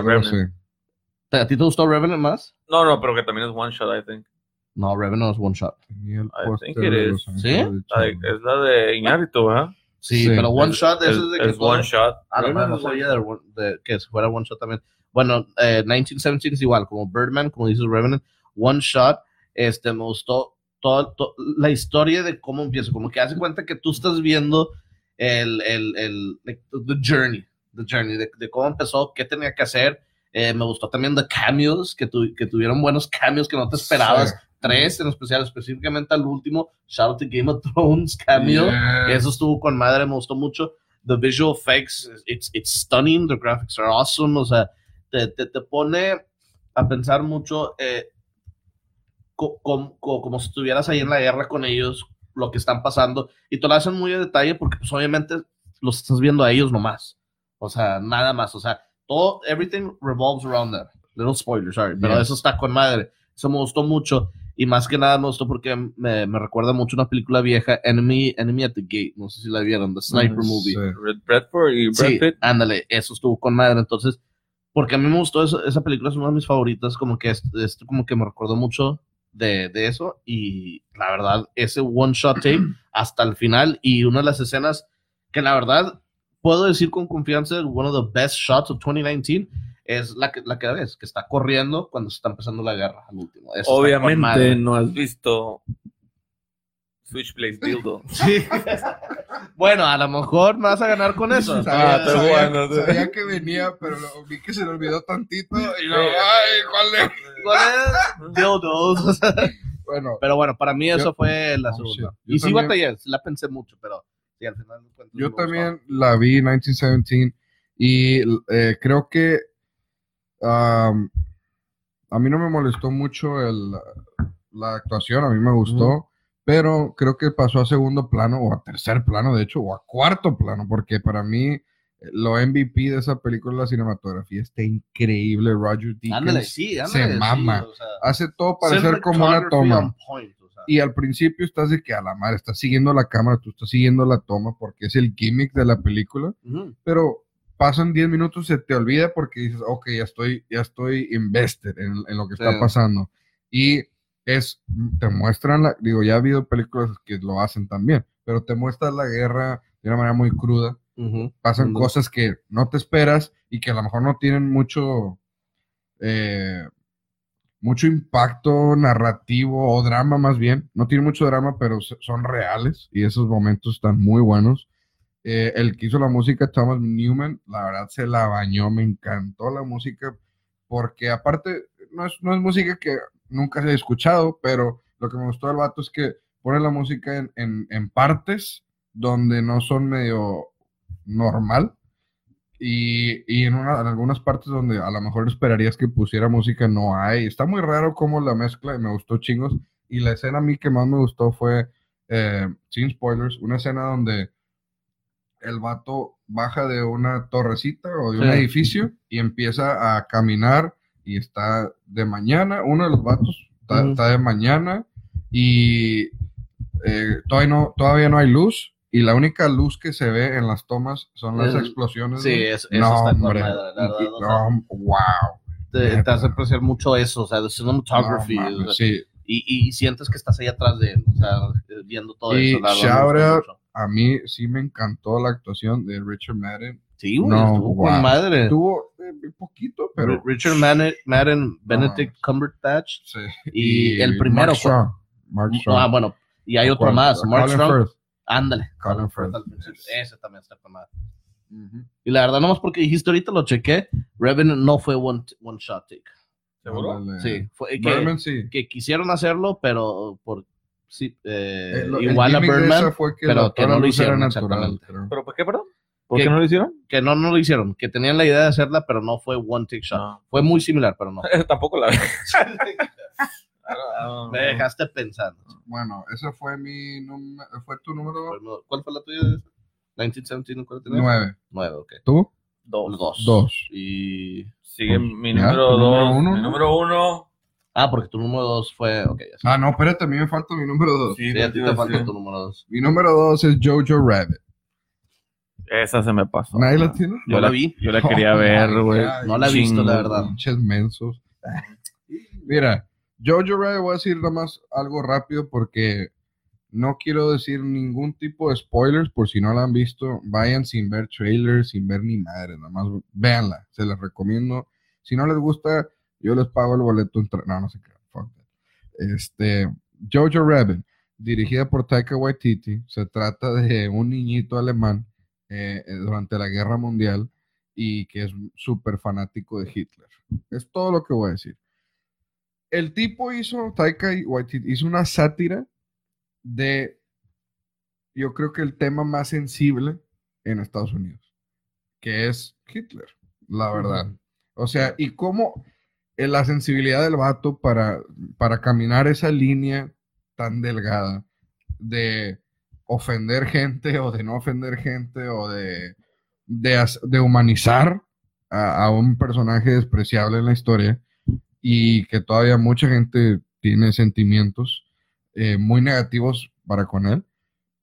¿A ti te gustó Revenant más? No, no, pero que también es one shot, I think. No, Revenant es One Shot. I think it is. ¿Sí? es la de Iñárritu, ¿verdad? Sí, Sí. pero One Es- Shot, es, de que es one shot. Ah, no, sabía de, de que fuera One Shot también. Bueno, eh, 1917 es igual, como Birdman, como dices Revenant, One Shot, este, me gustó toda to- la historia de cómo empieza, como que hace cuenta que tú estás viendo el, el, el the journey, the journey, de, de cómo empezó, qué tenía que hacer. Eh, me gustó también the cameos, que, tu- que tuvieron buenos cameos que no te esperabas. Sí. Tres en especial, específicamente al último, shout out to Game of Thrones cameo. Yes. Eso estuvo con madre, me gustó mucho. The visual effects, it's, it's stunning, the graphics are awesome, o sea, te, te, te pone a pensar mucho eh, co- com- co- como si estuvieras ahí en la guerra con ellos, lo que están pasando, y te lo hacen muy a detalle porque pues obviamente los estás viendo a ellos nomás, o sea, nada más, o sea, todo, everything revolves around them. Little spoiler, sorry, pero Yes. eso está con madre, eso me gustó mucho. Y más que nada me gustó porque me, me recuerda mucho una película vieja, Enemy, Enemy at the Gate. No sé si la vieron, The Sniper Movie. Sí. Red Bradford y Brad Sí, Pitt. ándale, eso estuvo con madre. Entonces, porque a mí me gustó eso- esa película, es una de mis favoritas, como que es- esto como que me recordó mucho de, de eso. Y la verdad, ese one shot tape hasta el final y una de las escenas que la verdad puedo decir con confianza, one of the best shots of 2019 es la que, la que ves, que está corriendo cuando se está empezando la guerra al último. Eso Obviamente no has visto Switchblade Dildo. Sí. bueno, a lo mejor me vas a ganar con eso. Sabía, Ah, sabía- bueno, sabía que venía, pero lo- vi que se le olvidó tantito y no, Sí. ay, ¿cuál es? ¿Cuál es? Dildos. Bueno, Pero bueno, para mí eso Yo- fue la Oh, segunda. Y sí batallé, la pensé mucho, pero sí, al final cuentas yo gustó. también la vi en 1917 y eh, creo que um, a mí no me molestó mucho el, la actuación, a mí me gustó, pero creo que pasó a segundo plano o a tercer plano, de hecho, o a cuarto plano, porque para mí eh, lo MVP de esa película, la cinematografía, está increíble. Roger Deakins Ándale, sí, ándale. se sí, mama. o sea, hace todo parecer como una toma. point, o sea. Y al principio estás de que a la madre, estás siguiendo la cámara, tú estás siguiendo la toma porque es el gimmick de la película, Ujú. pero pasan 10 minutos, se te olvida porque dices, ok, ya estoy, ya estoy invested en, en lo que está Sí. pasando. Y es, te muestran, la, digo, ya ha habido películas que lo hacen también, pero te muestran la guerra de una manera muy cruda. Pasan cosas que no te esperas y que a lo mejor no tienen mucho, eh, mucho impacto narrativo o drama más bien. No tiene mucho drama, pero son reales y esos momentos están muy buenos. Eh, el que hizo la música, Thomas Newman, la verdad se la bañó, me encantó la música, porque aparte no es, no es música que nunca se ha escuchado, pero lo que me gustó del vato es que pone la música en, en- en partes donde no son medio normal y, y en, una- en algunas partes donde a lo mejor esperarías que pusiera música no hay. Está muy raro cómo la mezcla y me gustó chingos. Y la escena a mí que más me gustó fue, eh, sin spoilers, una escena donde el vato baja de una torrecita o de un edificio y empieza a caminar y está de mañana, uno de los vatos está, Ujú. está de mañana y eh, todavía, no, todavía no hay luz y la única luz que se ve en las tomas son las Eh, explosiones. Sí, güey. es, eso no, está hombre. la Y- o sea, wow. te, te hace apreciar mucho eso, o sea, the cinematography, No, mames, o sea, sí, y, y sientes que estás ahí atrás de él, o sea, viendo todo Y eso. la shout out a mí sí me encantó la actuación de Richard Madden. Sí, güey, No, estuvo wow. con madre. Tuvo eh, poquito, pero Richard Madden, Madden Benedict. Cumberbatch. sí. Y el primero Mark fue- Strong. Mark Strong. Ah, bueno, y hay otro ¿Cuál? más, Mark Colin Strong. Firth. Ándale. Colin Firth. Ese también está con madre. Y la verdad, nomás porque dijiste ahorita lo chequé, Revenant no fue one, one shot take. ¿Seguro? Sí, fue que, Birdman sí. que quisieron hacerlo, pero por sí, eh, Eh, el igual a gimmick de Birdman, que pero que no lo hicieron natural, exactamente. ¿Pero por qué, perdón? ¿Por ¿Qué? qué no lo hicieron? que no, no lo hicieron, que tenían la idea de hacerla, pero no fue one take shot. No. Fue muy similar, pero no. Tampoco la Me dejaste pensando. Bueno, ese fue mi número, fue tu número ¿Cuál fue la tuya? de esa? 1917, ¿cuál tenías? nueve. Nueve, ok. ¿Tú? Dos. Dos. Dos. Y... Sigue Pues, mi número tu número dos. uno, mi ¿no? número uno. Ah, porque tu número dos fue... Ok, ya sé. Ah, no, espérate, a mí me falta mi número dos. Sí, Sí, a ti te falta tu número dos. Mi número dos es Jojo Rabbit. Esa se me pasó. ¿Nadie la tiene? Yo No la vi. Yo la quería Oh, ver, güey. No la he visto, la verdad. Pinches mensos. Mira, Jojo Rabbit voy a decir nada más algo rápido porque no quiero decir ningún tipo de spoilers por si no la han visto. Vayan sin ver trailers, sin ver ni madre, nada más véanla, se las recomiendo. Si no les gusta, yo les pago el boleto. entre- No, no sé qué. Fuck that. Este, Jojo Rabbit, dirigida por Taika Waititi, se trata de un niñito alemán eh, eh, durante la Guerra Mundial y que es súper fanático de Hitler. Es todo lo que voy a decir. El tipo hizo, Taika Waititi, hizo una sátira de, yo creo que el tema más sensible en Estados Unidos, que es Hitler, la verdad. O sea, y cómo eh, la sensibilidad del vato para, para caminar esa línea tan delgada de ofender gente o de no ofender gente o de, de, de humanizar a, a un personaje despreciable en la historia y que todavía mucha gente tiene sentimientos eh, muy negativos para con él,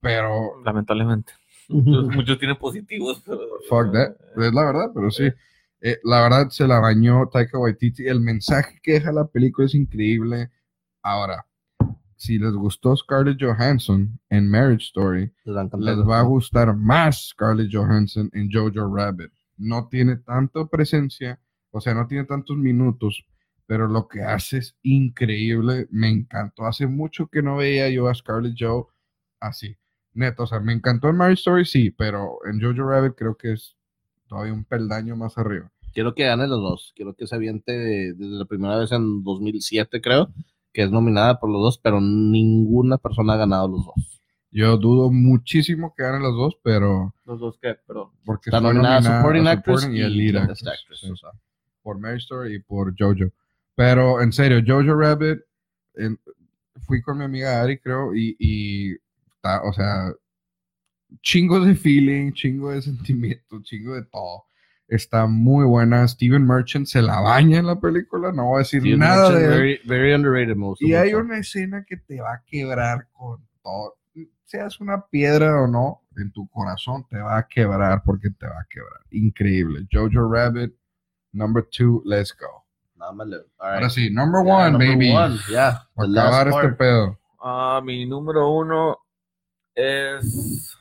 pero Lamentablemente. Muchos, muchos tienen positivos, pero. Fuck that. Es la verdad, pero sí. Eh, la verdad se la bañó Taika Waititi. El mensaje que deja la película es increíble. Ahora, si les gustó Scarlett Johansson en Marriage Story, Les va a gustar más Scarlett Johansson en Jojo Rabbit. No tiene tanta presencia, o sea, no tiene tantos minutos, pero lo que hace es increíble. Me encantó. Hace mucho que no veía yo a Scarlett Joe así. Neto, o sea, me encantó en Marriage Story, sí, pero en Jojo Rabbit creo que es todavía un peldaño más arriba. Quiero que gane los dos. Quiero que se aviente desde la primera vez en 2007, creo, que es nominada por los dos, pero ninguna persona ha ganado los dos. Yo dudo muchísimo que ganen los dos, pero Los dos que, pero porque Está nominada nominada Supporting Actress y y Lead Best Actress, Actress, sí. o sea. por Marriage Story y por Jojo. Pero en serio, Jojo Rabbit, en- fui con mi amiga Ari, creo, y, y está, o sea, chingo de feeling, chingo de sentimiento, chingo de todo. Está muy buena. Steven Merchant se la baña en la película, no voy a decir nada Merchant, de él. very, very underrated, Y hay una escena que te va a quebrar con todo. Seas una piedra o no, en tu corazón te va a quebrar porque te va a quebrar. Increíble. Jojo Rabbit, number two, let's go. All Ahora right. sí, number Yeah, one, number baby. one, yeah, the Para last acabar este pedo. ah, mi número uno es.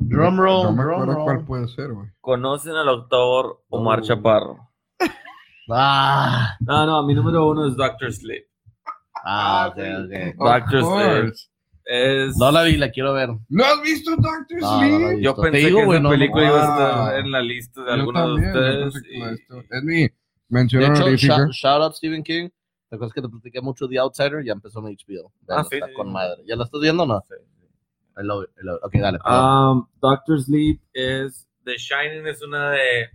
Drum roll, No me drum cuál puede ser, güey. ¿Conocen al doctor Omar Oh. Chaparro? Ah, No, no, mi número uno es Doctor Sleep. ah, ok, ok. Doctor Sleep. Es. No la vi, la quiero ver. ¿No has visto Doctor No, no Sleep? vi. Yo Te pensé digo, que güey, esa no, película no. iba a estar en la lista de algunos de ustedes. y- Es mi De mención honorífica. shout, shout out Stephen King. ¿Te acuerdas que te platiqué mucho The Outsider? Ya empezó en HBO. Ah, Vela, sí, está sí, con sí. madre. ¿Ya la estás viendo o no? Sí. I love it, I love it. Ok, dale. Um, Doctor Sleep es. The Shining es una de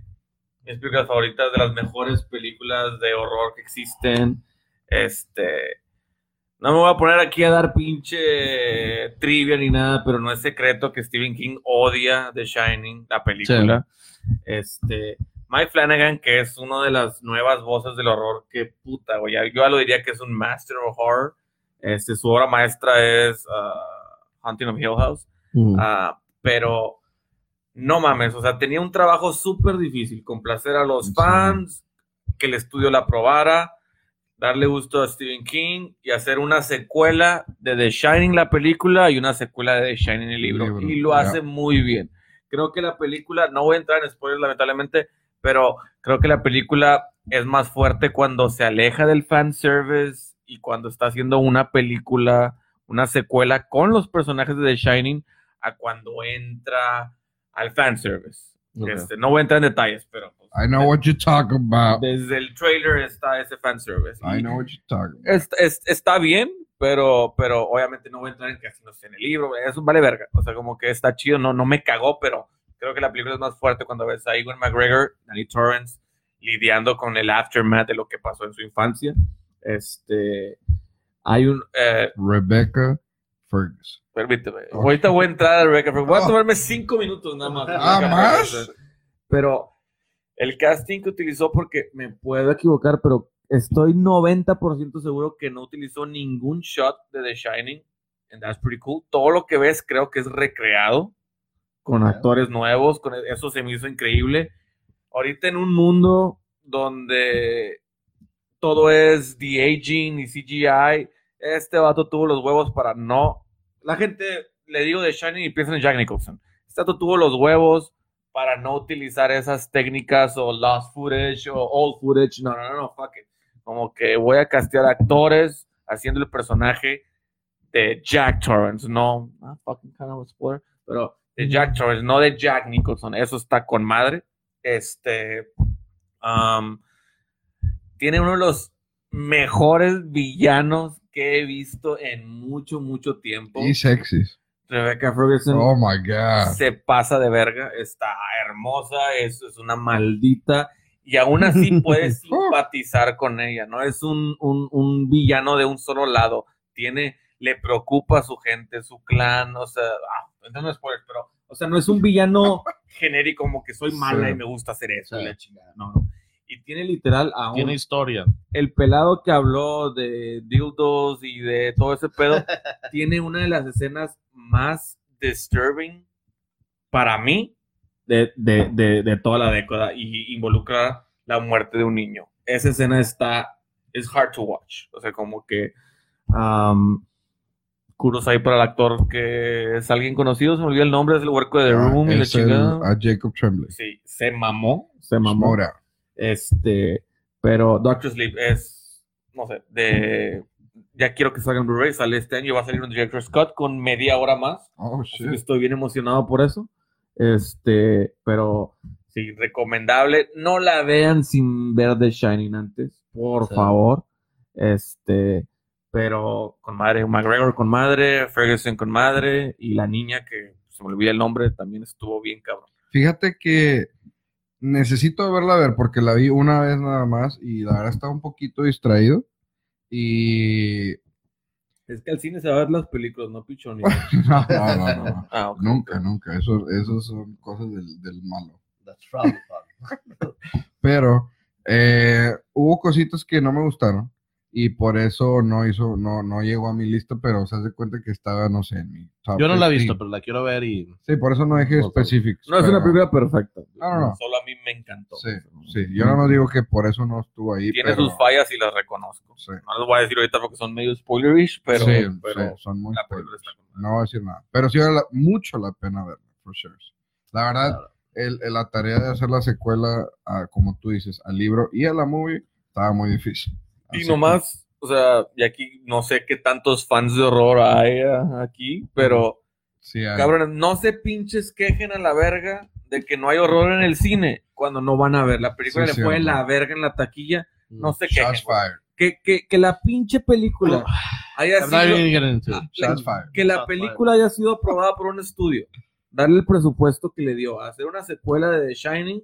mis películas favoritas, de las mejores películas de horror que existen. Este. No me voy a poner aquí a dar pinche trivia ni nada, pero no es secreto que Stephen King odia The Shining, la película. Este. Mike Flanagan, que es una de las nuevas voces del horror, que puta, güey. Yo ya lo diría que es un master of horror. Este, su obra maestra es uh, Hunting of Hill House. Mm. Ah, pero no mames, o sea, tenía un trabajo súper difícil, complacer a los fans, que el estudio la aprobara, darle gusto a Stephen King y hacer una secuela de The Shining, la película, y una secuela de The Shining, el libro. Libro, y lo hace muy bien. Creo que la película, no voy a entrar en spoilers lamentablemente, pero creo que la película es más fuerte cuando se aleja del fanservice y cuando está haciendo una película, una secuela con los personajes de The Shining a cuando entra al fanservice. Ok. Este, no voy a entrar en detalles, pero pues, I know what you talk about. desde el trailer está ese fanservice. I know what you talk about. es- es- está bien, pero, pero obviamente no voy a entrar en así no esté en el libro. Eso vale verga. O sea, como que está chido, no, no me cagó, pero creo que la película es más fuerte cuando ves a Ewan McGregor, Danny Torrance, lidiando con el aftermath de lo que pasó en su infancia. Este, hay un... eh, Rebecca Ferguson. Permíteme. Ahorita voy a entrar a Rebecca Ferguson. Voy a tomarme cinco minutos nada más. Ah, Rebecca ¿más? Pero el casting que utilizó, porque me puedo equivocar, pero estoy 90% seguro que no utilizó ningún shot de The Shining. And that's pretty cool. Todo lo que ves creo que es recreado con actores nuevos. Con eso se me hizo increíble. Ahorita en un mundo donde todo es de aging y CGI, este vato tuvo los huevos para no. La gente le digo de Shining y piensa en Jack Nicholson. Este vato tuvo los huevos para no utilizar esas técnicas o lost footage o old footage. No, no, no, no, fuck it. Como que voy a castear actores haciendo el personaje de Jack Torrance, no, ah, fucking kind of a spoiler, pero de Jack Torrance, no de Jack Nicholson. Eso está con madre. Este. um, tiene uno de los mejores villanos que he visto en mucho, mucho tiempo. Y sexys. Rebecca Ferguson Oh my God. se pasa de verga, está hermosa, es, es una maldita, y aún así puedes simpatizar con ella, no es un, un- un villano de un solo lado, tiene, le preocupa a su gente, su clan, o sea, ah, no es spoiler, pero, o sea, no es un villano genérico como que soy mala Sí. y me gusta hacer eso, Sí. y la chingada, no, no. Y tiene literal a un, Tiene historia. el pelado que habló de dildos y de todo ese pedo, tiene una de las escenas más disturbing para mí de, de- de- de toda la década y involucra la muerte de un niño. Esa escena está es hard to watch. O sea, como que um, ahí para el actor que es alguien conocido, se me olvidó el nombre, es el huerco de The Ah, Room y la chingada. a Jacob Tremblay. Sí, se mamó, se mamó. Mora. Este, pero Doctor Sleep es, no sé, de. Ya quiero que salga en Blu-ray, sale este año, va a salir un Director Scott con media hora más. Oh, shit. estoy bien emocionado por eso. Este, pero sí, recomendable. No la vean sin ver The Shining antes, por Sí. favor. Este, pero con madre, McGregor con madre, Ferguson con madre, y la niña que se me olvida el nombre, también estuvo bien cabrón. Fíjate que necesito verla a ver porque la vi una vez nada más y la verdad estaba un poquito distraído. Y. Es que al cine se va a ver las películas, no pichón. No, no, no, no. Ah. Nunca, nunca. Eso, eso son cosas del, del malo. That's. Pero eh, hubo cositas que no me gustaron y por eso no hizo, no, no llegó a mi lista, pero se hace cuenta que estaba, no sé, en mi top Yo no la he 15. visto, pero la quiero ver y. Sí, por eso no dejé No, específicos. No es una película perfecta. No, no, no. Solo a mí me encantó. Sí, sí. Yo nada más digo que por eso no estuvo ahí. Tiene pero, sus fallas y las reconozco. Sí. No les voy a decir ahorita porque son medio spoilerish, pero, sí, pero sí, son muy la. No voy a decir nada. Pero sí vale la- mucho la pena verla, for sure. La verdad, Claro. el, el- la tarea de hacer la secuela, a, como tú dices, al libro y a la movie, estaba muy difícil. Y Así nomás, o sea, y aquí no sé qué tantos fans de horror hay ah, aquí, pero sí hay- cabrones, no se pinches quejen a la verga de que no hay horror en el cine cuando no van a ver. La película Sí, le fue la verga en la taquilla, no se quejen. Que, que, que la pinche película haya sido... Ah, que la película haya sido aprobada por un estudio, darle el presupuesto que le dio a hacer una secuela de The Shining,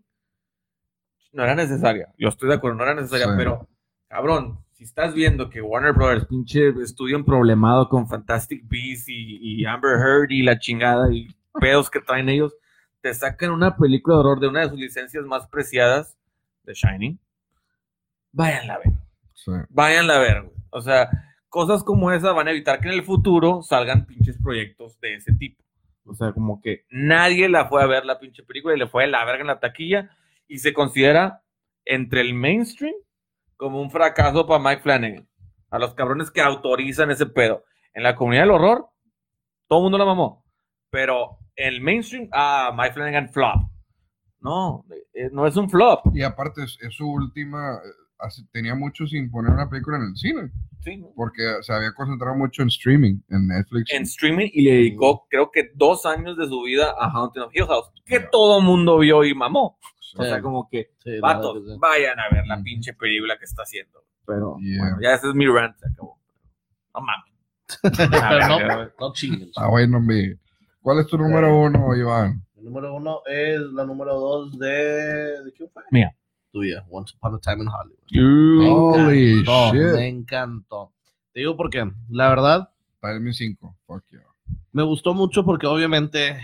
no era necesaria. Yo estoy de acuerdo, no era necesaria, Sí. pero cabrón, si estás viendo que Warner Brothers, pinche estudio problemado con Fantastic Beasts y, y Amber Heard y la chingada y pedos que traen ellos, te sacan una película de horror de una de sus licencias más preciadas, The Shining. Váyanla a ver Sí. váyanla a ver. güey. O sea, cosas como esa van a evitar que en el futuro salgan pinches proyectos de ese tipo. O sea, como que nadie la fue a ver la pinche película y le fue a la verga en la taquilla y se considera entre el mainstream como un fracaso para Mike Flanagan. A los cabrones que autorizan ese pedo. En la comunidad del horror, todo el mundo la mamó. Pero el mainstream, ah, Mike Flanagan flop. No, eh, no es un flop. Y aparte, es, es su última. eh, tenía mucho sin poner una película en el cine, Sí, ¿no? porque se había concentrado mucho en streaming, en Netflix. en streaming y le dedicó, creo que dos años de su vida a Haunting of Hill House, que todo mundo vio y mamó. O Sí. sea, como que, Sí, vatos, verdad que sí. vayan a ver la pinche película que está haciendo. Pero, Yeah. bueno, ya ese es mi rant, se acabó. No mames. Pero no, no chinguen. Ah, bueno, mi- ¿Cuál es tu número uno, Iván? El número uno es la número dos de. ¿De quién fue? Mía. Tuya, Once Upon a Time in Hollywood. You- Holy encantó, shit. Me encantó. Te digo por qué. La verdad, en mi 5. Fuck yeah. me gustó mucho porque obviamente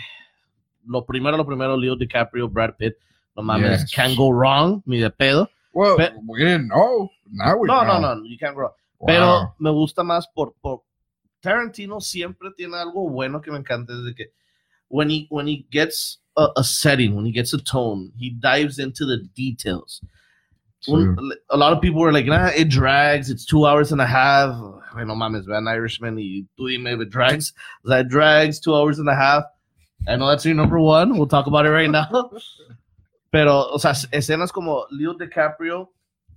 lo primero, lo primero, Leo DiCaprio, Brad Pitt, no mames, Yes. can't go wrong, ni de pedo. Well, Pe- we didn't know. Now we No, know. no, no, you can't go wrong. Wow. Pero me gusta más por, por Tarantino siempre tiene algo bueno que me encanta es de que when he when he gets a, a setting, when he gets a tone, he dives into the details. Un- a lot of people were like, nah, it drags, it's two hours and a half. Ay, no mames, vean Irishman y tú dime if it drags. That drags two hours and a half. I know that's your number one. We'll talk about it right now. Pero, o sea, escenas como Leo DiCaprio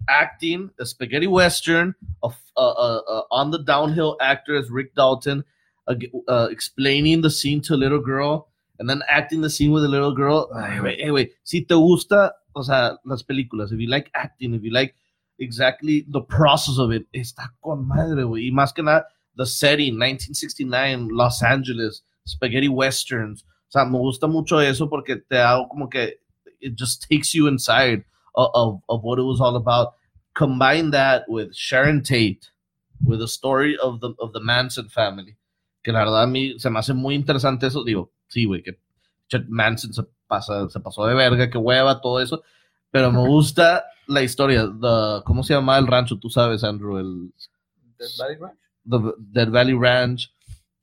acting a spaghetti western, on the downhill actor as Rick Dalton, uh, explaining the scene to a little girl, and then acting the scene with a little girl. Ay, eh, güey, si te gusta, o sea, las películas, if you like acting, if you like exactly the process of it, está con madre, güey. Y más que nada, the setting, 1969, Los Angeles, spaghetti westerns. O sea, me gusta mucho eso porque te da como que it just takes you inside of, of, of what it was all about. Combine that with Sharon Tate, with the story of the, of the Manson family. Que la verdad a mí se me hace muy interesante eso. Digo, sí, güey, que Manson se, pasa, se pasó de verga, que hueva, todo eso. Pero me gusta la historia. The, ¿Cómo se llama el rancho? Tú sabes, Andrew. El, Dead Valley Ranch. the Dead Valley Ranch,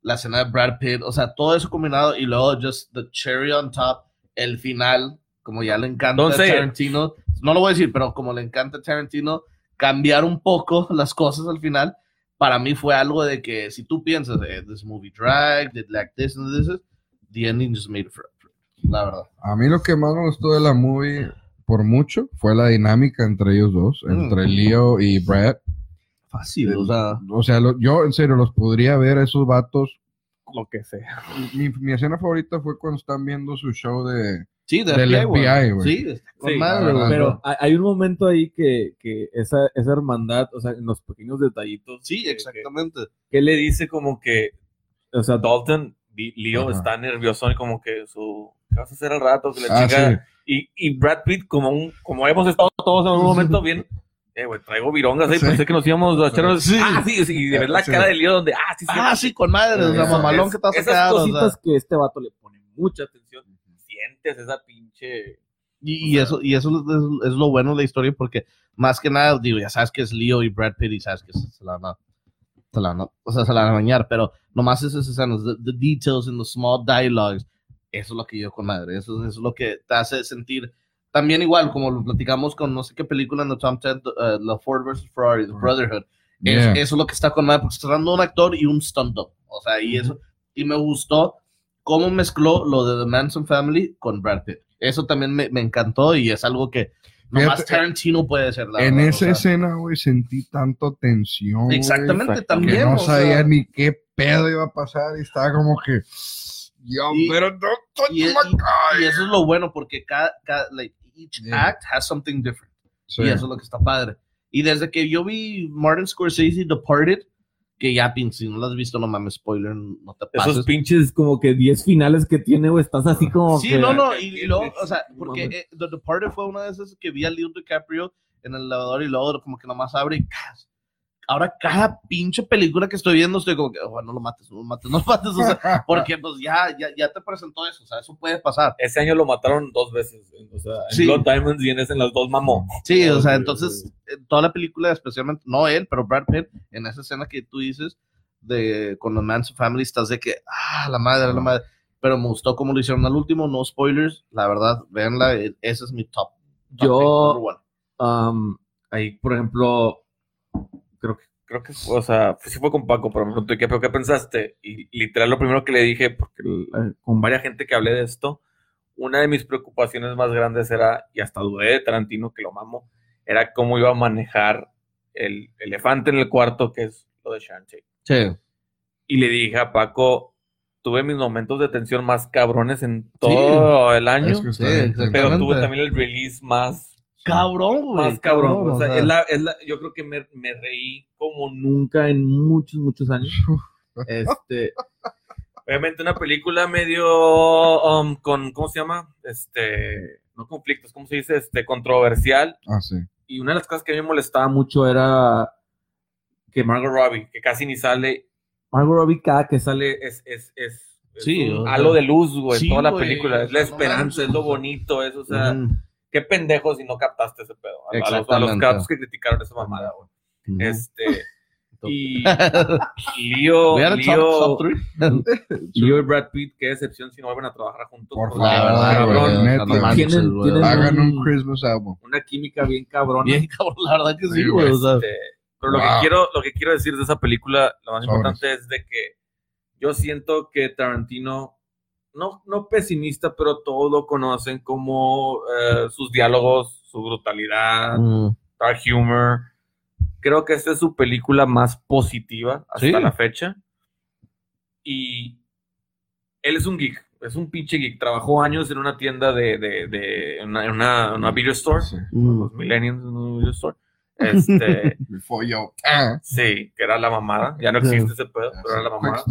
la escena de Brad Pitt, o sea, todo eso combinado y luego just the cherry on top, el final, como ya le encanta a. Tarantino, no lo voy a decir, pero como le encanta a Tarantino, cambiar un poco las cosas al final, para mí fue algo de que si tú piensas, eh, this movie drag, did like this and this, the ending just made it for, for- la verdad. A mí lo que más me gustó de la movie, por mucho, fue la dinámica entre ellos dos, Mm. entre Leo y Brad. Fácil, o sea, O sea, lo- yo en serio los podría ver a esos vatos. Lo que sea. Mi, mi escena favorita fue cuando están viendo su show de... sí, de Del FBI, FBI, güey. Sí, está con Sí, madre, verdad. Pero hay, un momento ahí que, que esa, esa hermandad, o sea, en los pequeños detallitos. sí, que- exactamente. que le dice como que, o sea, Dalton, Leo Ajá. está nervioso y como que su, ¿qué vas a hacer al rato? Que la Ah, chica, sí. y, y Brad Pitt, como un, como hemos estado todos en un momento bien, eh, güey, traigo virongas ahí, Sí. pensé que nos íbamos a echar Sí. ah, sí, sí, y de ver la Sí. cara de Leo donde, ah, sí, sí, Ah, sí, con madre, o sea, mamalón es- que te vas a esas quedar, o sea. cositas que este vato le pone mucha atención. Sientes esa pinche, Y, y eso, y eso es, es lo bueno de la historia porque más que nada, digo, ya sabes que es Leo y Brad Pitt y sabes que se, se la van a, se la van a- o sea, se la van a bañar, pero nomás esas escenas, the, the details and the small dialogues, eso es lo que yo con madre, eso, eso es lo que te hace sentir también igual, como lo platicamos con no sé qué película en the Tom Ted, uh, la Ford vs. Ferrari, The. Brotherhood, es- Yeah. eso es lo que está con madre, porque está dando un actor y un stunt double, o sea, y eso, y me gustó cómo mezcló lo de The Manson Family con Brad Pitt. Eso también me, me encantó y es algo que nomás Tarantino puede hacer. La En verdad, esa o sea. escena, güey, sentí tanto tensión. Exactamente, Exacto. también. Que no o sabía sea, ni qué pedo iba a pasar y estaba como que... Yo, Y- pero no y, my y- guy". y eso es lo bueno porque cada, cada like, each Yeah. act has something different. Sí. Y eso es lo que está padre. Y desde que yo vi Martin Scorsese Departed, que ya, pin, si no lo has visto, no mames, spoiler, no te pases. Esos pinches como que 10 finales que tiene, güey, estás así como Sí, que- no, no, y, y luego, o sea, No porque eh, The Departed fue una de esas que vi a Leo DiCaprio en el lavador y luego como que nomás abre y ¡cas! Ahora cada pinche película que estoy viendo estoy como que, oh, no lo mates, no lo mates, no lo mates, o sea, porque pues ya, ya, ya te presentó eso, o sea, eso puede pasar. ese año lo mataron dos veces, o sea, en Sí. Blood Diamonds y en ese en las dos mamó. Sí, o sea, entonces, en toda la película, especialmente, no él, pero Brad Pitt, en esa escena que tú dices, de con los Manson Family, estás de que, ah, la madre, la madre, pero me gustó cómo lo hicieron al último, no spoilers, la verdad, véanla, eh, ese es mi top. Yo, um, ahí, por ejemplo, creo que, creo que, o sea, sí fue con Paco, pero me preguntó, ¿qué, pero qué pensaste? Y literal lo primero que le dije, porque eh, con varias gente que hablé de esto, una de mis preocupaciones más grandes era, y hasta dudé de Tarantino, que lo mamo, era cómo iba a manejar el elefante en el cuarto, que es lo de Sharon Tate. Sí. Y le dije a Paco, tuve mis momentos de tensión más cabrones en todo el año, Es que está Sí, bien, exactamente. pero tuve también el release más Cabrón, güey. más cabrón. o sea, sea, es la, es la, yo creo que me, me reí como nunca. en muchos, muchos años. Este, Obviamente una película medio um, con, ¿cómo se llama? Este, no conflictos, ¿cómo se dice? Este, controversial. Ah, sí. Y una de las cosas que a mí me molestaba mucho era que Margot Robbie, que casi ni sale, Margot Robbie cada que sale, es, es, es, es Sí, un halo de luz, güey, sí, toda la güey, película. Es la no esperanza, es lo bonito, es, o sea, qué pendejo si no captaste ese pedo. A, a los, a los Exactamente. gatos que criticaron esa mamada, güey. Este, y Leo, Leo. Leo y Brad Pitt, qué decepción si no vuelven a trabajar juntos. Por La verdad, cabrón, Tienen- tienen- Hagan un un- Christmas album. una química bien cabrona. Bien, cabrón, la verdad que sí, güey. o sea, Este, pero lo, que quiero, lo que quiero decir de esa película, lo más Sobres. importante es de que yo siento que Tarantino, no, no pesimista, pero todos lo conocen como eh, sus diálogos, su brutalidad, mm, dark humor. Creo que esta es su película más positiva hasta Sí. la fecha. Y él es un geek, es un pinche geek. Trabajó años en una tienda de, de, de una, una, una video store, Sí. los millennials en una video store. Este, Before sí, que era la mamada. Ya no existe ese pedo, pero era la mamada.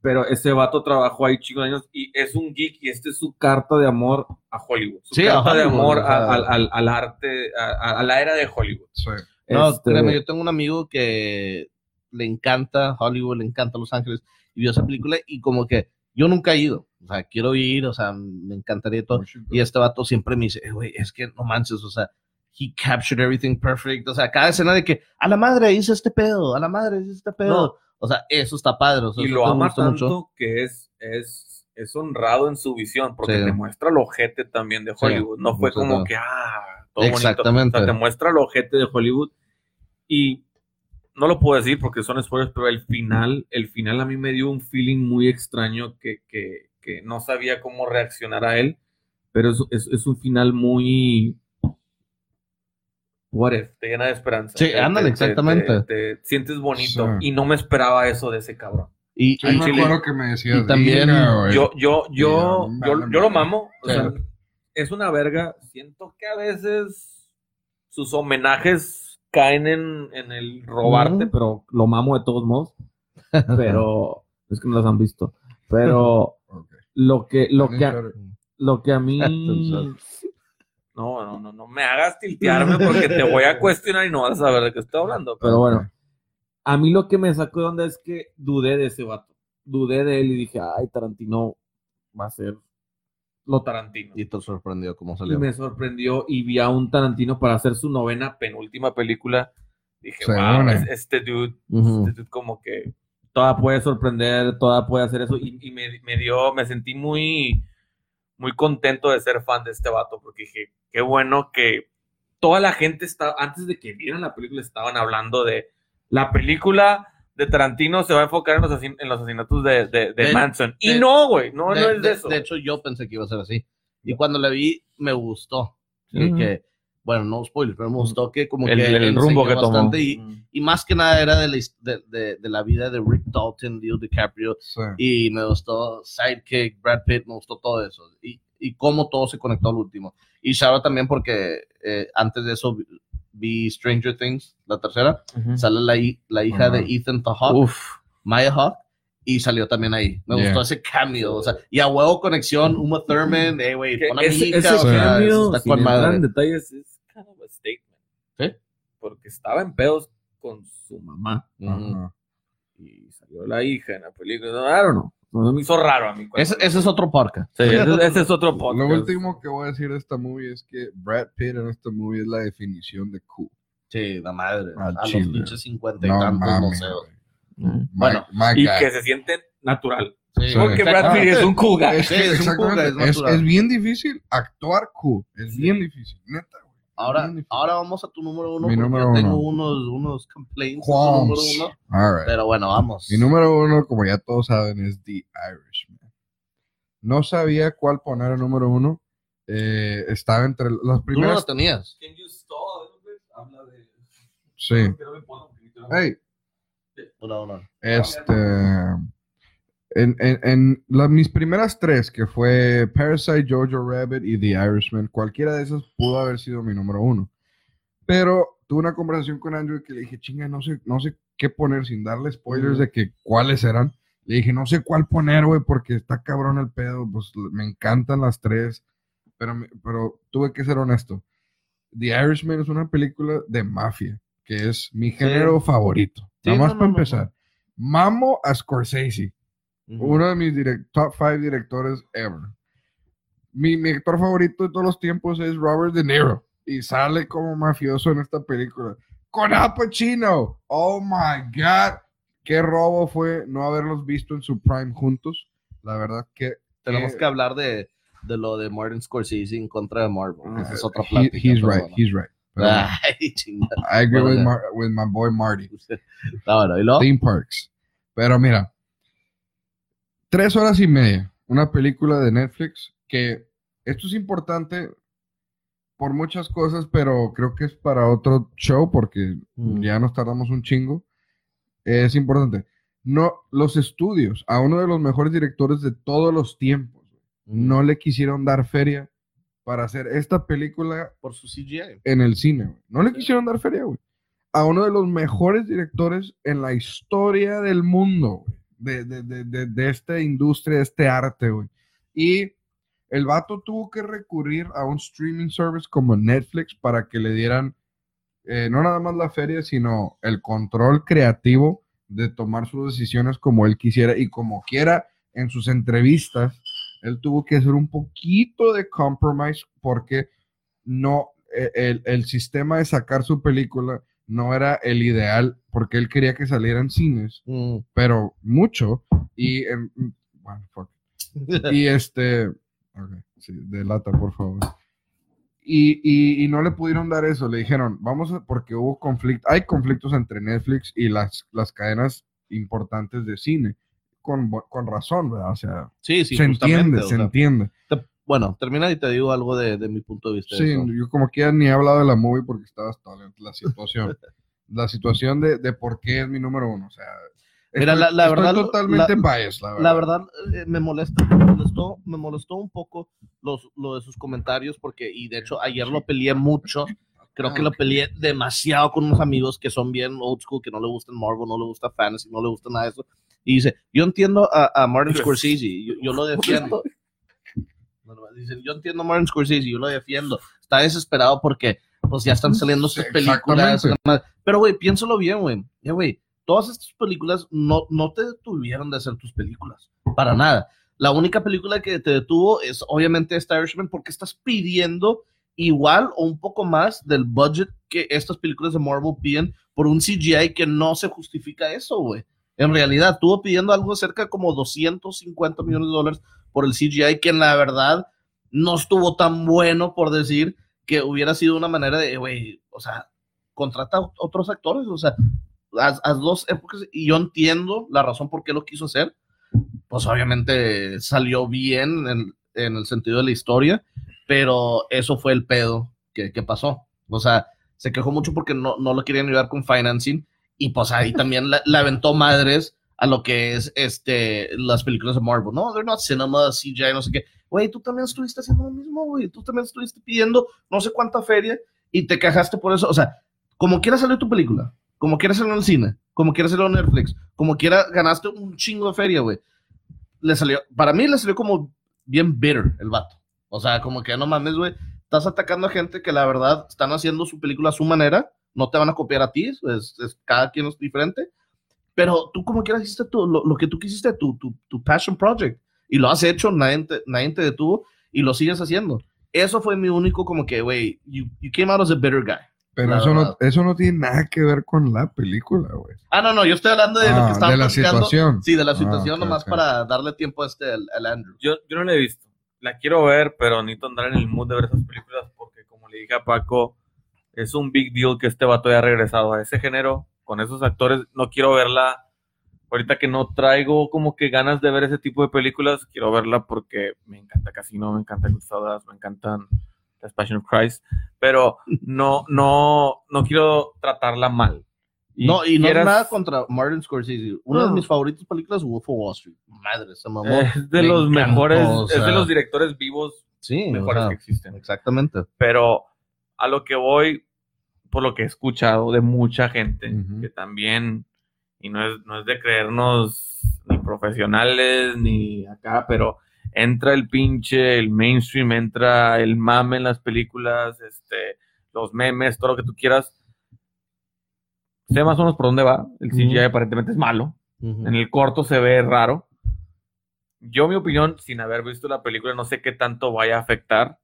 Pero ese vato trabajó ahí chicos años y es un geek y esta es su carta de amor a Hollywood. Su Sí, a carta de amor a- al, al- al arte, a, a- a la era de Hollywood. Sí. No, este, créeme, yo tengo un amigo que le encanta Hollywood, le encanta Los Ángeles, y vio esa película y como que yo nunca he ido, o sea, quiero ir, o sea, me encantaría todo. Y este vato siempre me dice, "Eh, güey, es que no manches, o sea, he captured everything perfect, o sea, cada escena de que, a la madre hice este pedo, a la madre hice este pedo, No. o sea, eso está padre, o sea, y lo ama tanto mucho. que es, es, es honrado en su visión, porque Sí. te muestra el ojete también de Sí, Hollywood. no fue como que, ah, todo bonito. Exactamente. O sea, te muestra el ojete de Hollywood Y no lo puedo decir porque son spoilers, pero el final, el final a mí me dio un feeling muy extraño que, que, que no sabía cómo reaccionar a él, pero es, es, es un final muy... What if, te llena de esperanza. Sí, Te- ándale, te- te- exactamente. Te, te sientes bonito Sí. y no me esperaba eso de ese cabrón. Y, Sí, Al me chile. acuerdo que me decías. Y también. Yo, yo, yo, yo, yo lo mamo. O sea, es una verga. Siento que a veces sus homenajes caen en, en el robarte, pero lo mamo de todos modos. Pero es que no las han visto. Pero lo que, lo que, a, lo que a mí. No, no, no, no me hagas tiltearme porque te voy a cuestionar y no vas a saber de qué estoy hablando. Pero bueno, a mí lo que me sacó de onda es que dudé de ese vato. Dudé de él y dije, ay, Tarantino va a ser lo Tarantino. y te sorprendió cómo Y salió. me sorprendió y vi a un Tarantino para hacer su novena penúltima película. Dije, wow, es- este dude, Ujú. este dude como que toda puede sorprender, toda puede hacer eso. Y, y me, me dio, me sentí muy, muy contento de ser fan de este vato, porque dije, qué bueno que toda la gente está, antes de que vieran la película, estaban hablando de la película de Tarantino se va a enfocar en los, asin- en los asesinatos de, de, de De- Manson. y no, güey, no, no es de, de- eso. de hecho, yo pensé que iba a ser así. Y cuando la vi, me gustó. Que, bueno, no spoilers, pero me gustó que como el, que el rumbo que tomó. bastante Y, y más que nada era de la, de, de- de la vida de Rick Dalton, Leo DiCaprio. Sí. Y me gustó Sidekick, Brad Pitt, me gustó todo eso. Y, y cómo todo se conectó al último. Y Shara también porque eh, antes de eso vi, Stranger Things, la tercera. Ujú. Sale la, la hija Ajá. de Ethan Hawke, Uf. Maya Hawke. Y salió también ahí. Me Yeah. gustó ese cameo. O sea, y a huevo conexión, Uma Thurman, eh, güey, pon a mi ese, hija, ese o sea, cambio, está con entrar madre. en detalles, es kind of a statement. ¿Sí? Porque estaba en pedos con su mamá y salió la hija en la película. No, I don't know. No, me hizo raro a mí. Ese, ese es otro podcast. Sí, ese, ese es otro podcast. Lo último que voy a decir de esta movie es que Brad Pitt en esta movie es la definición de cool. Sí, la madre. A los pinches 50 y No tantos museos. güey. Mm. Bueno, My- my Y que se siente natural. Sí, Sí. Porque Brad Pitt es un guy. Es, Sí, es un bien difícil actuar cool. Es Sí. bien difícil, neta. Ahora, ahora vamos a tu número uno. Mi número yo tengo uno. unos, unos complaints. número uno, All right. pero bueno, vamos. Mi número uno, como ya todos saben, es The Irishman. No sabía cuál poner el número uno. Eh, estaba entre las Tú no lo primeras. tenías. Habla de... Sí. Hey, Una, una. este. En, en, en las, mis primeras tres, que fue Parasite, Jojo Rabbit y The Irishman, cualquiera de esas pudo haber sido mi número uno. Pero tuve una conversación con Andrew que le dije, chinga, no sé, no sé qué poner sin darle spoilers de que cuáles eran. Le dije, no sé cuál poner, güey, porque está cabrón el pedo. Pues me encantan las tres, pero, pero tuve que ser honesto. The Irishman es una película de mafia, que es mi género favorito. Sí, Nada más no, no, para no, empezar. Mamo a Scorsese, uno de mis top five directores ever. Mi, mi actor favorito de todos los tiempos es Robert De Niro y sale como mafioso en esta película. Con Al Pacino. Oh my God. Qué robo fue no haberlos visto en su prime juntos. La verdad que Tenemos Eh, que hablar de, de lo de Martin Scorsese en contra de Marvel. Esa es otra he- plática. he's right. bueno. He's right. Pero Ay. I agree Bueno, with, ya. Mar- with my boy Marty. Está bueno, ¿y luego? Theme Parks. Pero mira, tres horas y media, una película de Netflix que esto es importante por muchas cosas, pero creo que es para otro show porque Mm. ya nos tardamos un chingo. Es importante. No, los estudios a uno de los mejores directores de todos los tiempos no le quisieron dar feria para hacer esta película Por su CGI. en el cine. No le quisieron dar feria, güey. A uno de los mejores directores en la historia del mundo, güey. De, de, de, de, esta industria, este arte, güey. Y el vato tuvo que recurrir a un streaming service como Netflix para que le dieran eh, no nada más la feria, sino el control creativo de tomar sus decisiones como él quisiera y como quiera en sus entrevistas. Él tuvo que hacer un poquito de compromise porque no, eh, el, el sistema de sacar su película no era el ideal porque él quería que saliera en cines, Mm. pero mucho. Y, em, bueno, fuck. Y este, sí, delata, por favor. Y, y- y no le pudieron dar eso, le dijeron, vamos a, porque hubo conflicto, hay conflictos entre Netflix y las, las cadenas importantes de cine, con, con razón, ¿verdad? O sea, Sí, sí, se entiende, o se entiende. Bueno, termina y te digo algo de, de mi punto de vista. de Sí, eso. yo como que ya ni he hablado de la movie porque estaba hasta la, la situación. la situación de, de por qué es mi número uno. O sea, Mira, estoy- la- la estoy verdad, totalmente la- biased, la verdad. La verdad, eh, me molesta, me molestó, me molestó un poco los, lo de sus comentarios, porque, y de hecho, ayer lo peleé mucho. Creo que lo peleé demasiado con unos amigos que son bien old school, que no le gustan Marvel, no le gusta Fantasy, no le gusta nada de eso. Y dice, yo entiendo a, a Martin Scorsese, yo, yo lo defiendo. Dicen, yo entiendo a Martin Scorsese, yo lo defiendo. Está desesperado porque pues ya están saliendo sus películas. Pero, güey, piénsalo bien, güey. Ya, güey, todas estas películas no, no te detuvieron de hacer tus películas. Para nada. La única película que te detuvo es obviamente esta Irishman porque estás pidiendo igual o un poco más del budget que estas películas de Marvel piden por un CGI que no se justifica eso, güey. En realidad, estuvo pidiendo algo cerca como 250 millones de dólares por el CGI que la verdad no estuvo tan bueno por decir que hubiera sido una manera de, güey, o sea, contrata otros actores, o sea, haz, haz dos épocas y yo entiendo la razón por qué lo quiso hacer. Pues obviamente salió bien en, en el sentido de la historia, pero eso fue el pedo que, que pasó. O sea, se quejó mucho porque no, no lo querían ayudar con financing y pues ahí también le aventó madres a lo que es este las películas de Marvel. No, they're not cinema, CGI, no sé qué. Güey, tú también estuviste haciendo lo mismo, güey. Tú también estuviste pidiendo no sé cuánta feria y te quejaste por eso. O sea, como quiera salir tu película, como quiera salir en el cine, como quiera salir en Netflix, como quiera ganaste un chingo de feria, güey. Le salió, para mí le salió como bien bitter el vato. O sea, como que no mames, güey. Estás atacando a gente que la verdad están haciendo su película a su manera. No te van a copiar a ti. Es, es- cada quien es diferente. Pero tú como quieras hiciste tu, lo, lo que tú quisiste, tu, tu, tu passion project. Y lo has hecho, nadie te, nadie te detuvo y lo sigues haciendo. Eso fue mi único como que, güey, you, you came out as a bitter guy. Pero eso no, eso no tiene nada que ver con la película, güey. Ah, no, no, yo estoy hablando de lo Ah, que estaba de la platicando. situación. Sí, de la Ah, situación, ok, nomás ok. para darle tiempo a este, al, al Andrew. Yo, yo no la he visto. La quiero ver, pero necesito andar en el mood de ver esas películas porque, como le dije a Paco, es un big deal que este vato haya regresado a ese género con esos actores. No quiero verla. Ahorita que no traigo como que ganas de ver ese tipo de películas, quiero verla porque me encanta Casino, me encanta Goodfellas, me encantan The Passion of Christ, pero no, no, no quiero tratarla mal. no, y no quieras- es nada contra Martin Scorsese. Una de No. mis favoritas películas, Wolf of Wall Street. Madre, se mamó. es de Me los encantó, mejores, o es de sea. los directores vivos sí, o mejores sea, que existen. Exactamente. pero a lo que voy, por lo que he escuchado de mucha gente, Ujú. que también, y no es, no es de creernos ni profesionales ni acá, pero entra el pinche, el mainstream, entra el mame en las películas, este, los memes, todo lo que tú quieras. Sé más o menos por dónde va. El CGI Ujú. aparentemente es malo. Ujú. En el corto se ve raro. Yo, mi opinión, sin haber visto la película, no sé qué tanto vaya a afectar.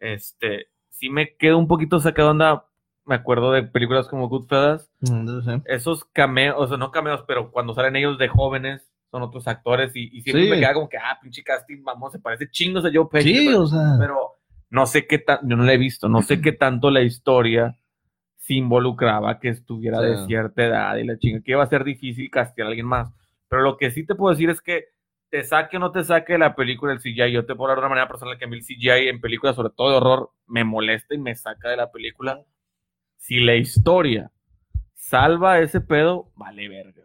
Este, sí me quedo un poquito sacado de onda. Me acuerdo de películas como Goodfellas. Ujú, sí. Esos cameos, o sea, no cameos, pero cuando salen ellos de jóvenes, son otros actores y, y siempre Sí. me queda como que, ah, pinche casting, vamos, se parece chingos a Joe Pesci. Sí, pero, o sea. pero no sé qué tan, yo no la he visto, no sé qué tanto la historia se involucraba que estuviera de cierta edad y la chinga, que iba a ser difícil castear a alguien más. Pero lo que sí te puedo decir es que te saque o no te saque de la película el CGI, yo te puedo hablar de una manera personal que a mí el CGI en películas, sobre todo de horror, me molesta y me saca de la película. Si la historia salva ese pedo, vale verga.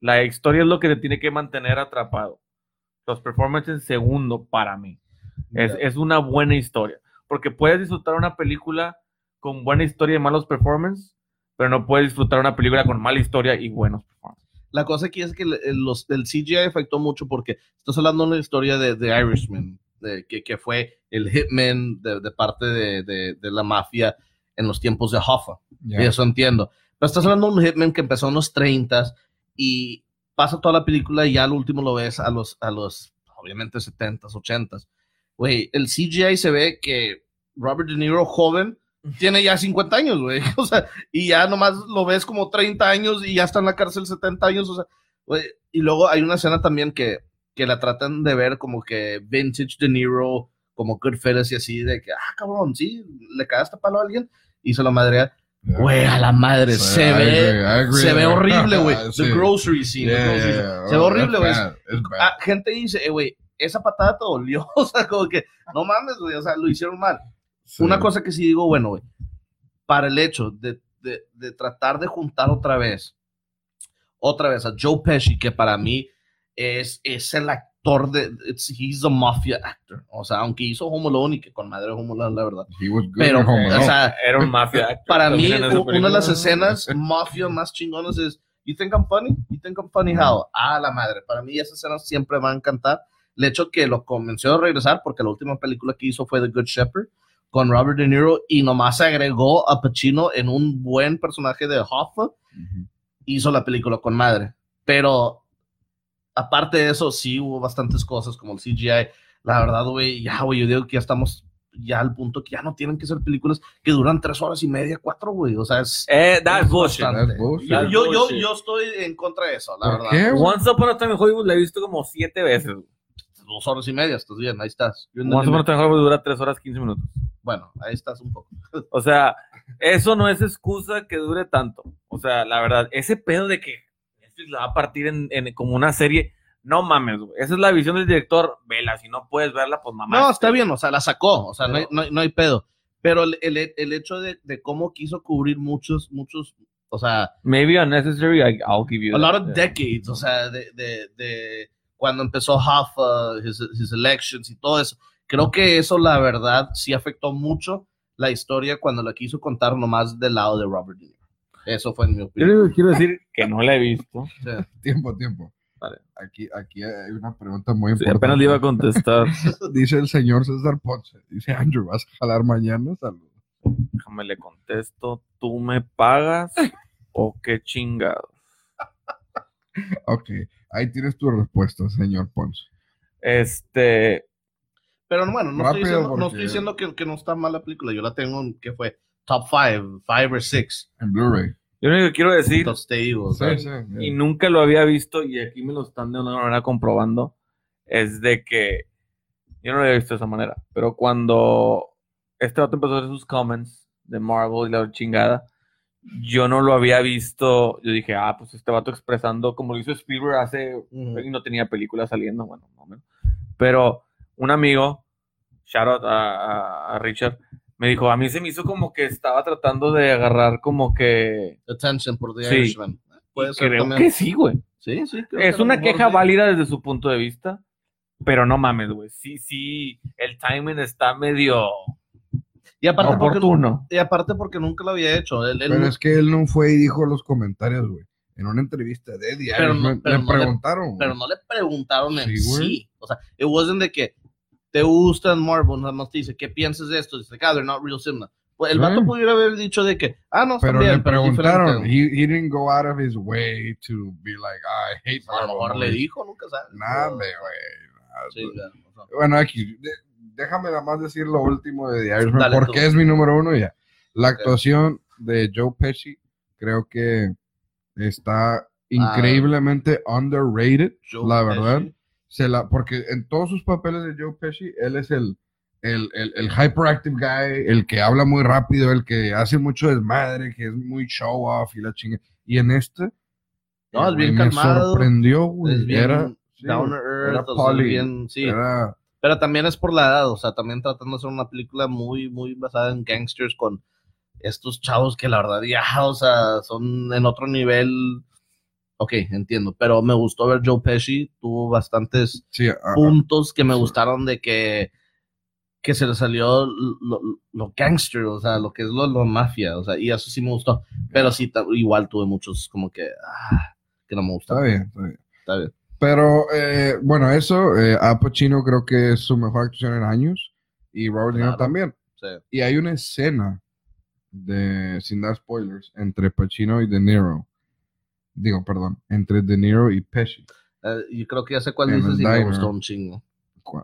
La historia es lo que te tiene que mantener atrapado. Los performances en segundo para mí. Es, es una buena historia. Porque puedes disfrutar una película con buena historia y malos performances, pero no puedes disfrutar una película con mala historia y buenos performances. La cosa aquí es que los, el CGI afectó mucho porque estás hablando de una historia de, de Irishman, de, que, que fue el hitman de, de parte de- de la mafia en los tiempos de Hoffa. Ya. Y eso entiendo. Pero estás hablando de un hitman que empezó en los 30 y pasa toda la película y ya al último lo ves a los, a los obviamente 70s, 80s. Güey, el CGI se ve que Robert De Niro joven tiene ya 50 años, güey. O sea, y ya nomás lo ves como 30 años y ya está en la cárcel 70 años. O sea, güey, y luego hay una escena también que, que la tratan de ver como que vintage De Niro como Goodfellas y así, de que, ah, cabrón, sí, le cagaste palo a alguien se lo madrea. Güey, a la madre, Sí, se I ve, agree, se ve horrible, güey. Sí. The grocery scene, the Yeah, grocery yeah, scene. yeah. Se ve Oh, horrible, güey. Ah, gente dice, eh, güey, esa patada te dolió, o sea, como que, no mames, güey, o sea, lo hicieron mal. Sí. Una cosa que sí digo, bueno, güey, para el hecho de, de- de tratar de juntar otra vez, otra vez a Joe Pesci, que para mí es, es el actor de, it's- he's a mafia actor, o sea, aunque hizo Home Alone y que con madre Home Alone, la verdad. He was good Pero, o sea, Era un mafia actor para mí, una de las escenas mafia más chingonas es You think I'm funny? You think I'm funny how? Ah, la madre. Para mí esas escenas siempre van a encantar. El hecho que lo convenció de regresar porque la última película que hizo fue The Good Shepherd con Robert De Niro y nomás agregó a Pacino en un buen personaje de Hoffa. Hizo la película con madre. Pero aparte de eso, sí hubo bastantes cosas como el CGI. La verdad, güey, ya, güey, yo digo que ya estamos ya al punto que ya no tienen que ser películas que duran tres horas y media, cuatro, güey. O sea, es... Eh, that's es bullshit. bastante. That's bullshit. Yo, yo, yo, yo estoy en contra de eso, la ¿Por verdad. qué? Once Upon a Time in Hollywood la he visto como siete veces. Dos horas y media, estás bien, ahí estás. Yo Once Upon a Time in Hollywood dura tres horas quince minutos. Bueno, ahí estás un poco. O sea, eso no es excusa que dure tanto. O sea, la verdad, ese pedo de que Netflix la va a partir en, en- como una serie, no mames, güey. Esa es la visión del director. Vela, si no puedes verla, pues mamá. No, está bien, o sea, la sacó, o sea, no hay, Pero- no hay- no hay pedo. Pero el, el- el hecho de, de cómo quiso cubrir muchos, muchos, o sea, Maybe unnecessary, I- I'll give you a that. lot of decades, o sea, de, de, de cuando empezó Hoffa, his, his elections y todo eso. Creo que eso, la verdad, sí afectó mucho la historia cuando la quiso contar nomás del lado de Robert De. Eso fue en mi Yo opinión. lo único que quiero decir, Que no la he visto. O sea, Tiempo, tiempo. Vale. Aquí, aquí hay una pregunta muy Sí, importante. apenas le iba a contestar. Dice el señor César Ponce. Dice, Andrew, ¿vas a jalar mañana? Saludos. Déjame le contesto. ¿Tú me pagas o qué chingados? Ok, ahí tienes tu respuesta, señor Ponce. Este, Pero bueno, no Rápido, estoy diciendo, no estoy diciendo que, que no está mal la película. Yo la tengo en, que fue? Top 5, 5 o 6. En Blu-ray. yo lo único que quiero decir, Entonces te digo, Sí, sí. y nunca lo había visto, y aquí me lo están de una manera comprobando, es de que yo no lo había visto de esa manera, pero cuando este vato empezó a hacer sus comments de Marvel y la chingada, yo no lo había visto, yo dije, ah, pues este vato expresando, como lo hizo Spielberg hace y no tenía película saliendo, bueno, más o menos. Pero un amigo, shout out a, a- a Richard, me dijo, a mí se me hizo como que estaba tratando de agarrar como que... Attention por The Sí. Irishman. Puede y ser creo también. que sí, güey. Sí, sí. creo Es que una queja sí. válida desde su punto de vista, pero no mames, güey. Sí, sí, el timing está medio Y aparte, porque, oportuno. y aparte porque nunca lo había hecho. Él, él Pero es que él no fue y dijo los comentarios, güey. En una entrevista de The Pero no- pero le no le- preguntaron. güey. pero no le preguntaron en Sí, sí. O sea, it wasn't de que te gustan Marvel, nada más te dice, ¿qué piensas de esto? Dice, ah, they're not real cinema. Pues el Sí. vato pudiera haber dicho de que, ah, no, Pero le preguntaron. He, he didn't go out of his way to be like, "Ah, I hate A lo Marvel mejor le movies". dijo, nunca sabes. Nada, güey. Sí, claro, sea, Bueno, aquí, de- déjame nada más decir lo último de The Irishman, Dale porque tú. es mi número uno ya. La actuación de Joe Pesci creo que está increíblemente underrated, Joe la verdad. Pesci. Se la, porque en todos sus papeles de Joe Pesci, él es el, el, el, el hyperactive guy, el que habla muy rápido, el que hace mucho desmadre, que es muy show off y la chinga. Y en este, No, es bien me calmado, sorprendió, güey. Es bien Era, sí, down era earth, o sea, Polly, bien, sí. era- Pero también es por la edad, o sea, también tratando de hacer una película muy, muy basada en gangsters con estos chavos que la verdad ya, o sea, son en otro nivel. Ok, entiendo, pero me gustó ver Joe Pesci, tuvo bastantes sí, puntos que me sí. gustaron de que, que se le salió lo, lo gangster, o sea, lo que es lo, lo mafia, o sea, y eso sí me gustó, pero sí, igual tuve muchos como que, ah, que no me está gustaron. bien, está bien. Está bien. Pero eh, bueno, eso, eh, Al Pacino creo que es su mejor actuación en años y Robert De Niro Claro. también. Sí. Y hay una escena de, sin dar spoilers, entre Pacino y De Niro. Digo, perdón, entre De Niro y Pesci. Yo creo que ya sé cuál En dices y me gustó un chingo.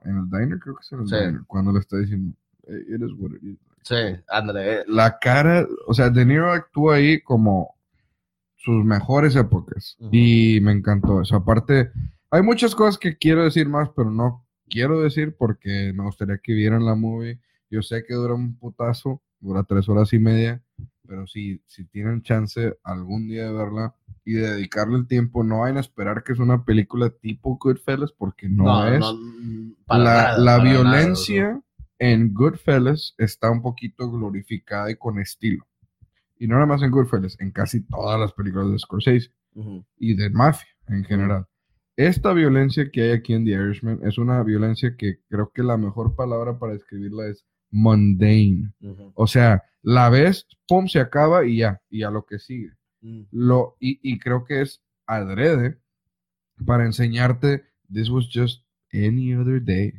En el diner, creo que es en el Sí. diner, cuando le está diciendo, "Eh, it is what it is". Sí, ándale. eh, La cara, o sea, De Niro actúa ahí como sus mejores épocas y me encantó eso. Aparte, hay muchas cosas que quiero decir más, pero no quiero decir porque me gustaría que vieran la movie. Yo sé que dura un putazo, dura tres horas y media, pero si, si tienen chance algún día de verla y de dedicarle el tiempo, no vayan a esperar que es una película tipo Goodfellas porque no, es. mm, para la nada, la para nada, violencia en Goodfellas está un poquito glorificada y con estilo. Y no nada más en Goodfellas, en casi todas las películas de Scorsese y de mafia en general. Esta violencia que hay aquí en The Irishman es una violencia que creo que la mejor palabra para describirla es mundane. O sea, la ves, pum, se acaba y ya, y a lo que sigue. Mm. Lo, y, y creo que es adrede para enseñarte, this was just any other day.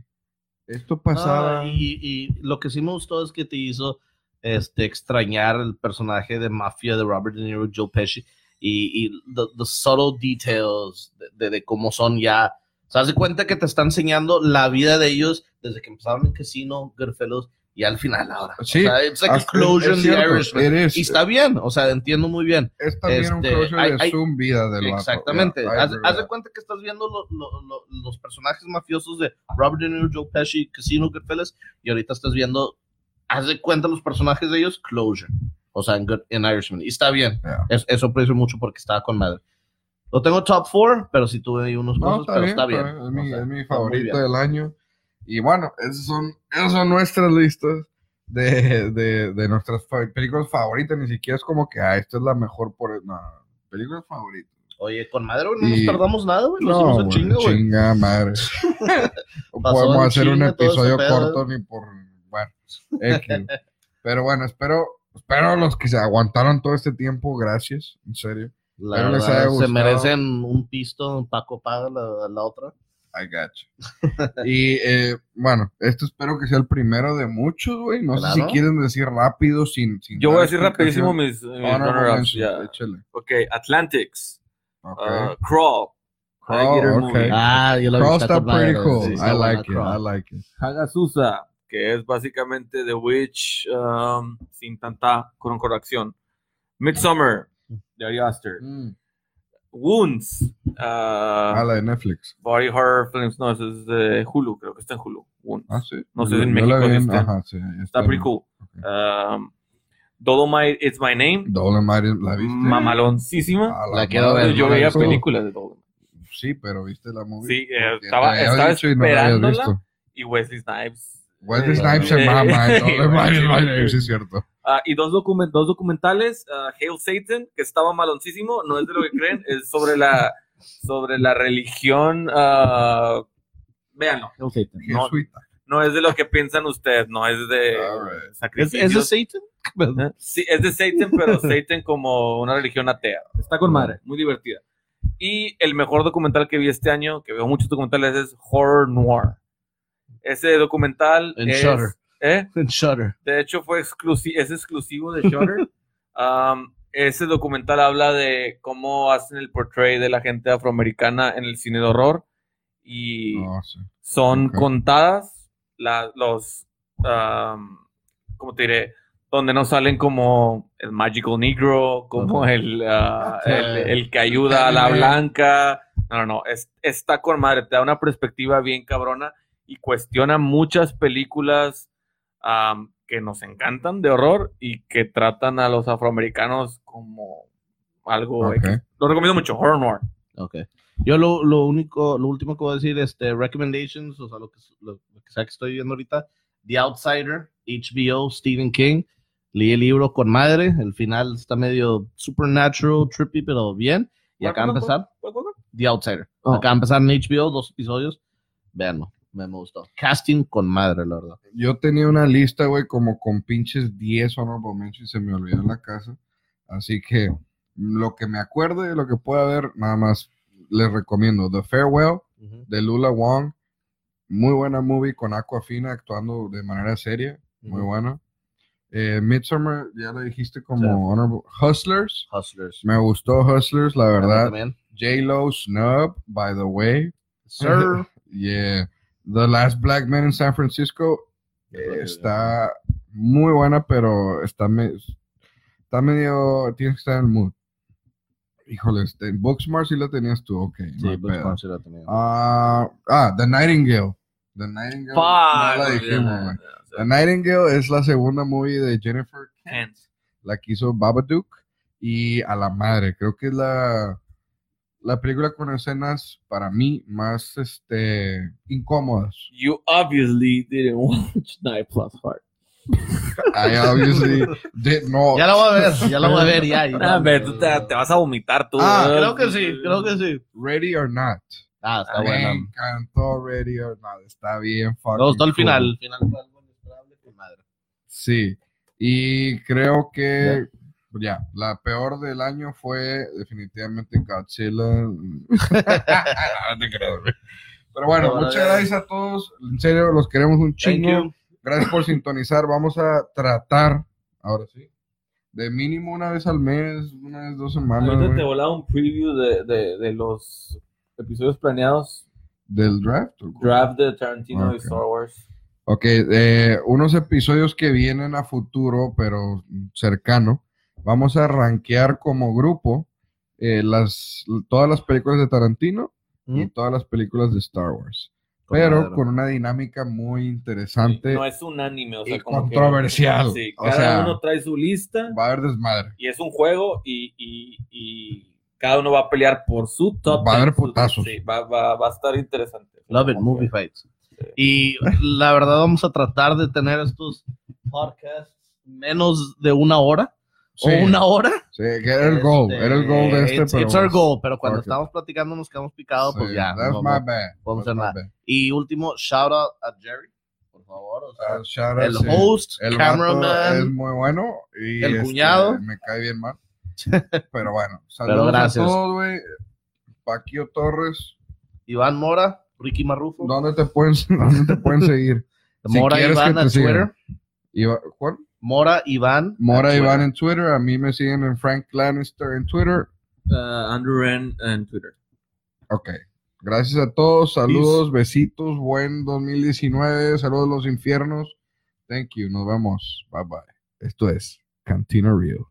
Esto pasaba. Ah, y, y lo que sí me gustó es que te hizo este, extrañar el personaje de mafia de Robert De Niro, Joe Pesci, y, y the, the subtle details de, de- de cómo son ya. Se das cuenta que te está enseñando la vida de ellos desde que empezaron en Casino, Goodfellas, y al final ahora. Sí, o sea, it's like a hasta- closure es in the cierto, is. Y está bien, o sea, entiendo muy bien. es también un este, closure hay- de hay- su vida del. Exactamente. Yeah, I haz, haz de cuenta que estás viendo lo- lo- lo- los personajes mafiosos de Robert De Niro, Joe Pesci, Casino, Goodfellas, y ahorita estás viendo, haz de cuenta los personajes de ellos, Closure. O sea, en, Good- en Irishman. Y está bien. Yeah. Es- eso aprecio mucho porque estaba con madre. Lo tengo top 4, pero sí tuve ahí unos No, cosas, está pero bien, está bien. Es mi, O sea, es mi favorito del año. Y bueno, esas son, esas son nuestras listas de, de, de nuestras fa- películas favoritas. Ni siquiera es como que, ah, esta es la mejor por... No, películas favoritas. Oye, con madre, güey, no Y- nos tardamos nada, güey. Lo No, hicimos en güey, chinga, güey. chinga madre. Podemos hacer un episodio corto ni por... Bueno, X. Pero bueno, espero, espero los que se aguantaron todo este tiempo, gracias, en serio. La les se merecen un pisto, Paco paga la, la otra. I got you. y eh, bueno, esto espero que sea el primero de muchos, güey. No sé si quieren decir rápido, sin. sin Yo voy a decir rapidísimo mis, mis mentions, ya. échale. Ok, Atlantics, Ok. uh, Crawl, Crawl, Alligator ok. Movie, Ah, yo la Crawl está pretty cool. sí, I like it. Crawl. I like it. Hagasusa, que es básicamente The Witch um, sin tanta corrección. Midsummer, de Ari Aster. Mm. Wounds, uh, Ah, la de Netflix. Body Horror Films, no, ese es de Hulu, creo que está en Hulu. Wounds. Ah, sí. No sé si en la México vi existe. Ajá, sí. Está pretty cool. Ok. Um, Dolomite, It's My Name, Dolomite, ¿la viste? mamaloncísima. A La quiero madre, ver, Yo la veía visto. películas de Dolomite. Sí, pero viste la movie. Sí, eh, estaba- estaba dicho y no la esperándola. Y Wesley Snipes. Wesley Eh, Snipes se eh, mama. Dolomite, sí. Dolomite, sí, es cierto. Ah, y dos, document- dos documentales, ah, Hail Satan, que estaba maloncísimo, no es de lo que creen, es sobre la, sobre la religión. ah, véanlo, Hail Satan. No. no es de lo que piensan ustedes, no es de Alright. ¿Es, sacrificios. ¿Es de Satan? ¿Eh? Sí, es de Satan, pero Satan como una religión atea. Está con madre. Muy divertida. Y el mejor documental que vi este año, que veo muchos documentales, es Horror Noir. Ese documental En es, Shudder. ¿Eh? En Shutter. De hecho, fue exclusi- es exclusivo de Shutter. Um, ese documental habla de cómo hacen el portray de la gente afroamericana en el cine de horror. Y sí. son contadas la- los, um, ¿cómo te diré? Donde no salen como el Magical Negro, como el, ah, Ok. el, el que ayuda a la blanca. No, no, no. es- está con madre. Te da una perspectiva bien cabrona y cuestiona muchas películas am, que nos encantan de horror y que tratan a los afroamericanos como algo. Ok. X. Lo recomiendo mucho, Horror Noir. Ok. Yo lo, lo único, lo último que voy a decir, este, recommendations, o sea, lo que, lo, lo que sea que estoy viendo ahorita, The Outsider, HBO, Stephen King. Leí el libro con madre, el final está medio supernatural, trippy, pero bien. Y acá empezar The Outsider. Oh. Acá empezar en HBO, dos episodios. Véanlo, me, me gustó. Casting con madre, la verdad. Yo tenía una lista, güey, como con pinches 10 honorable mentions y se me olvidó en la casa. Así que lo que me acuerde, lo que pueda ver, nada más les recomiendo. The Farewell de Lula Wong. Muy buena movie con Aquafina actuando de manera seria. Muy buena. Eh, Midsommar, ya lo dijiste como Sí. honorable. Hustlers. Hustlers. Me gustó Hustlers, la verdad. J-Lo Snub, by the way. Sir. Yeah. The Last Black Man in San Francisco eh, está muy buena, pero está, me- está medio. Tienes que estar en el mood. Híjole, este, en Booksmart sí la tenías tú, ok. Sí, Booksmart sí la tenía. Ah, ah, The Nightingale The Nightingale. Fuck, no la dijimos, The Nightingale es la segunda movie de Jennifer Kent. la que hizo Babadook y a la madre, creo que es la, la película con escenas para mí más este incómodas. You obviously didn't Watch Night Plus Heart. I obviously did not. Ya la voy a ver, ya la voy a ver, ya. ya. Ah, ve, tú te, te vas a vomitar tú. Ah. Creo que sí, creo que sí. Ready or not. Ah, está Me buena. encantó Ready or not. Está bien fucking Me gustó el cool. final. El final fue algo inesperable con madre. Sí. Y creo que ya, la peor del año fue definitivamente güey. Pero bueno, muchas gracias a todos. En serio, los queremos un chingo. Gracias por sintonizar. Vamos a tratar, ahora sí, de mínimo una vez al mes, una vez dos semanas, Ahorita te volaba un preview de, de, de los episodios planeados. del draft. ¿o? Draft de Tarantino y Ok. Star Wars. Ok, eh, unos episodios que vienen a futuro, pero cercano. Vamos a rankear como grupo eh, las, todas las películas de Tarantino y todas las películas de Star Wars. Pero madre. con una dinámica muy interesante. No es un anime, o sea, y como que- controversial. sí, O cada sea, uno trae su lista Va a haber desmadre. y es un juego y, y, y cada uno va a pelear por su top. Va a haber 10, su- putazos. Sí, va, va, va a estar interesante. Love it, movie fights. Y la verdad vamos a tratar de tener estos podcasts menos de una hora Sí, o una hora. sí, que era el goal. Este, Era el goal de este. it's, pero it's our goal, pero cuando it. estamos platicando nos quedamos picados, pues sí, ya. That's no my bad. a That's hacer my nada. bad. Y último, shout out a Jerry, por favor. o sea, Uh, shout out, el sí. host, El vato es cameraman. muy bueno. Y el este, cuñado. me cae bien mal. Pero bueno, saludos Pero gracias. a todos, güey. Paquio Torres, Iván Mora, Ricky Marrufo, ¿dónde te pueden, dónde te pueden seguir? si Mora Iván en te sigan. Twitter. Iba- ¿Cuál? Mora Iván. Mora Iván en Twitter. A mí me siguen en Frank Lannister en Twitter. Uh, Andrew Ren en Twitter. Ok. Gracias a todos. Saludos, besitos. Buen 2019. Saludos a los infiernos. Thank you. Nos vemos. Bye bye. Esto es Cantina Real.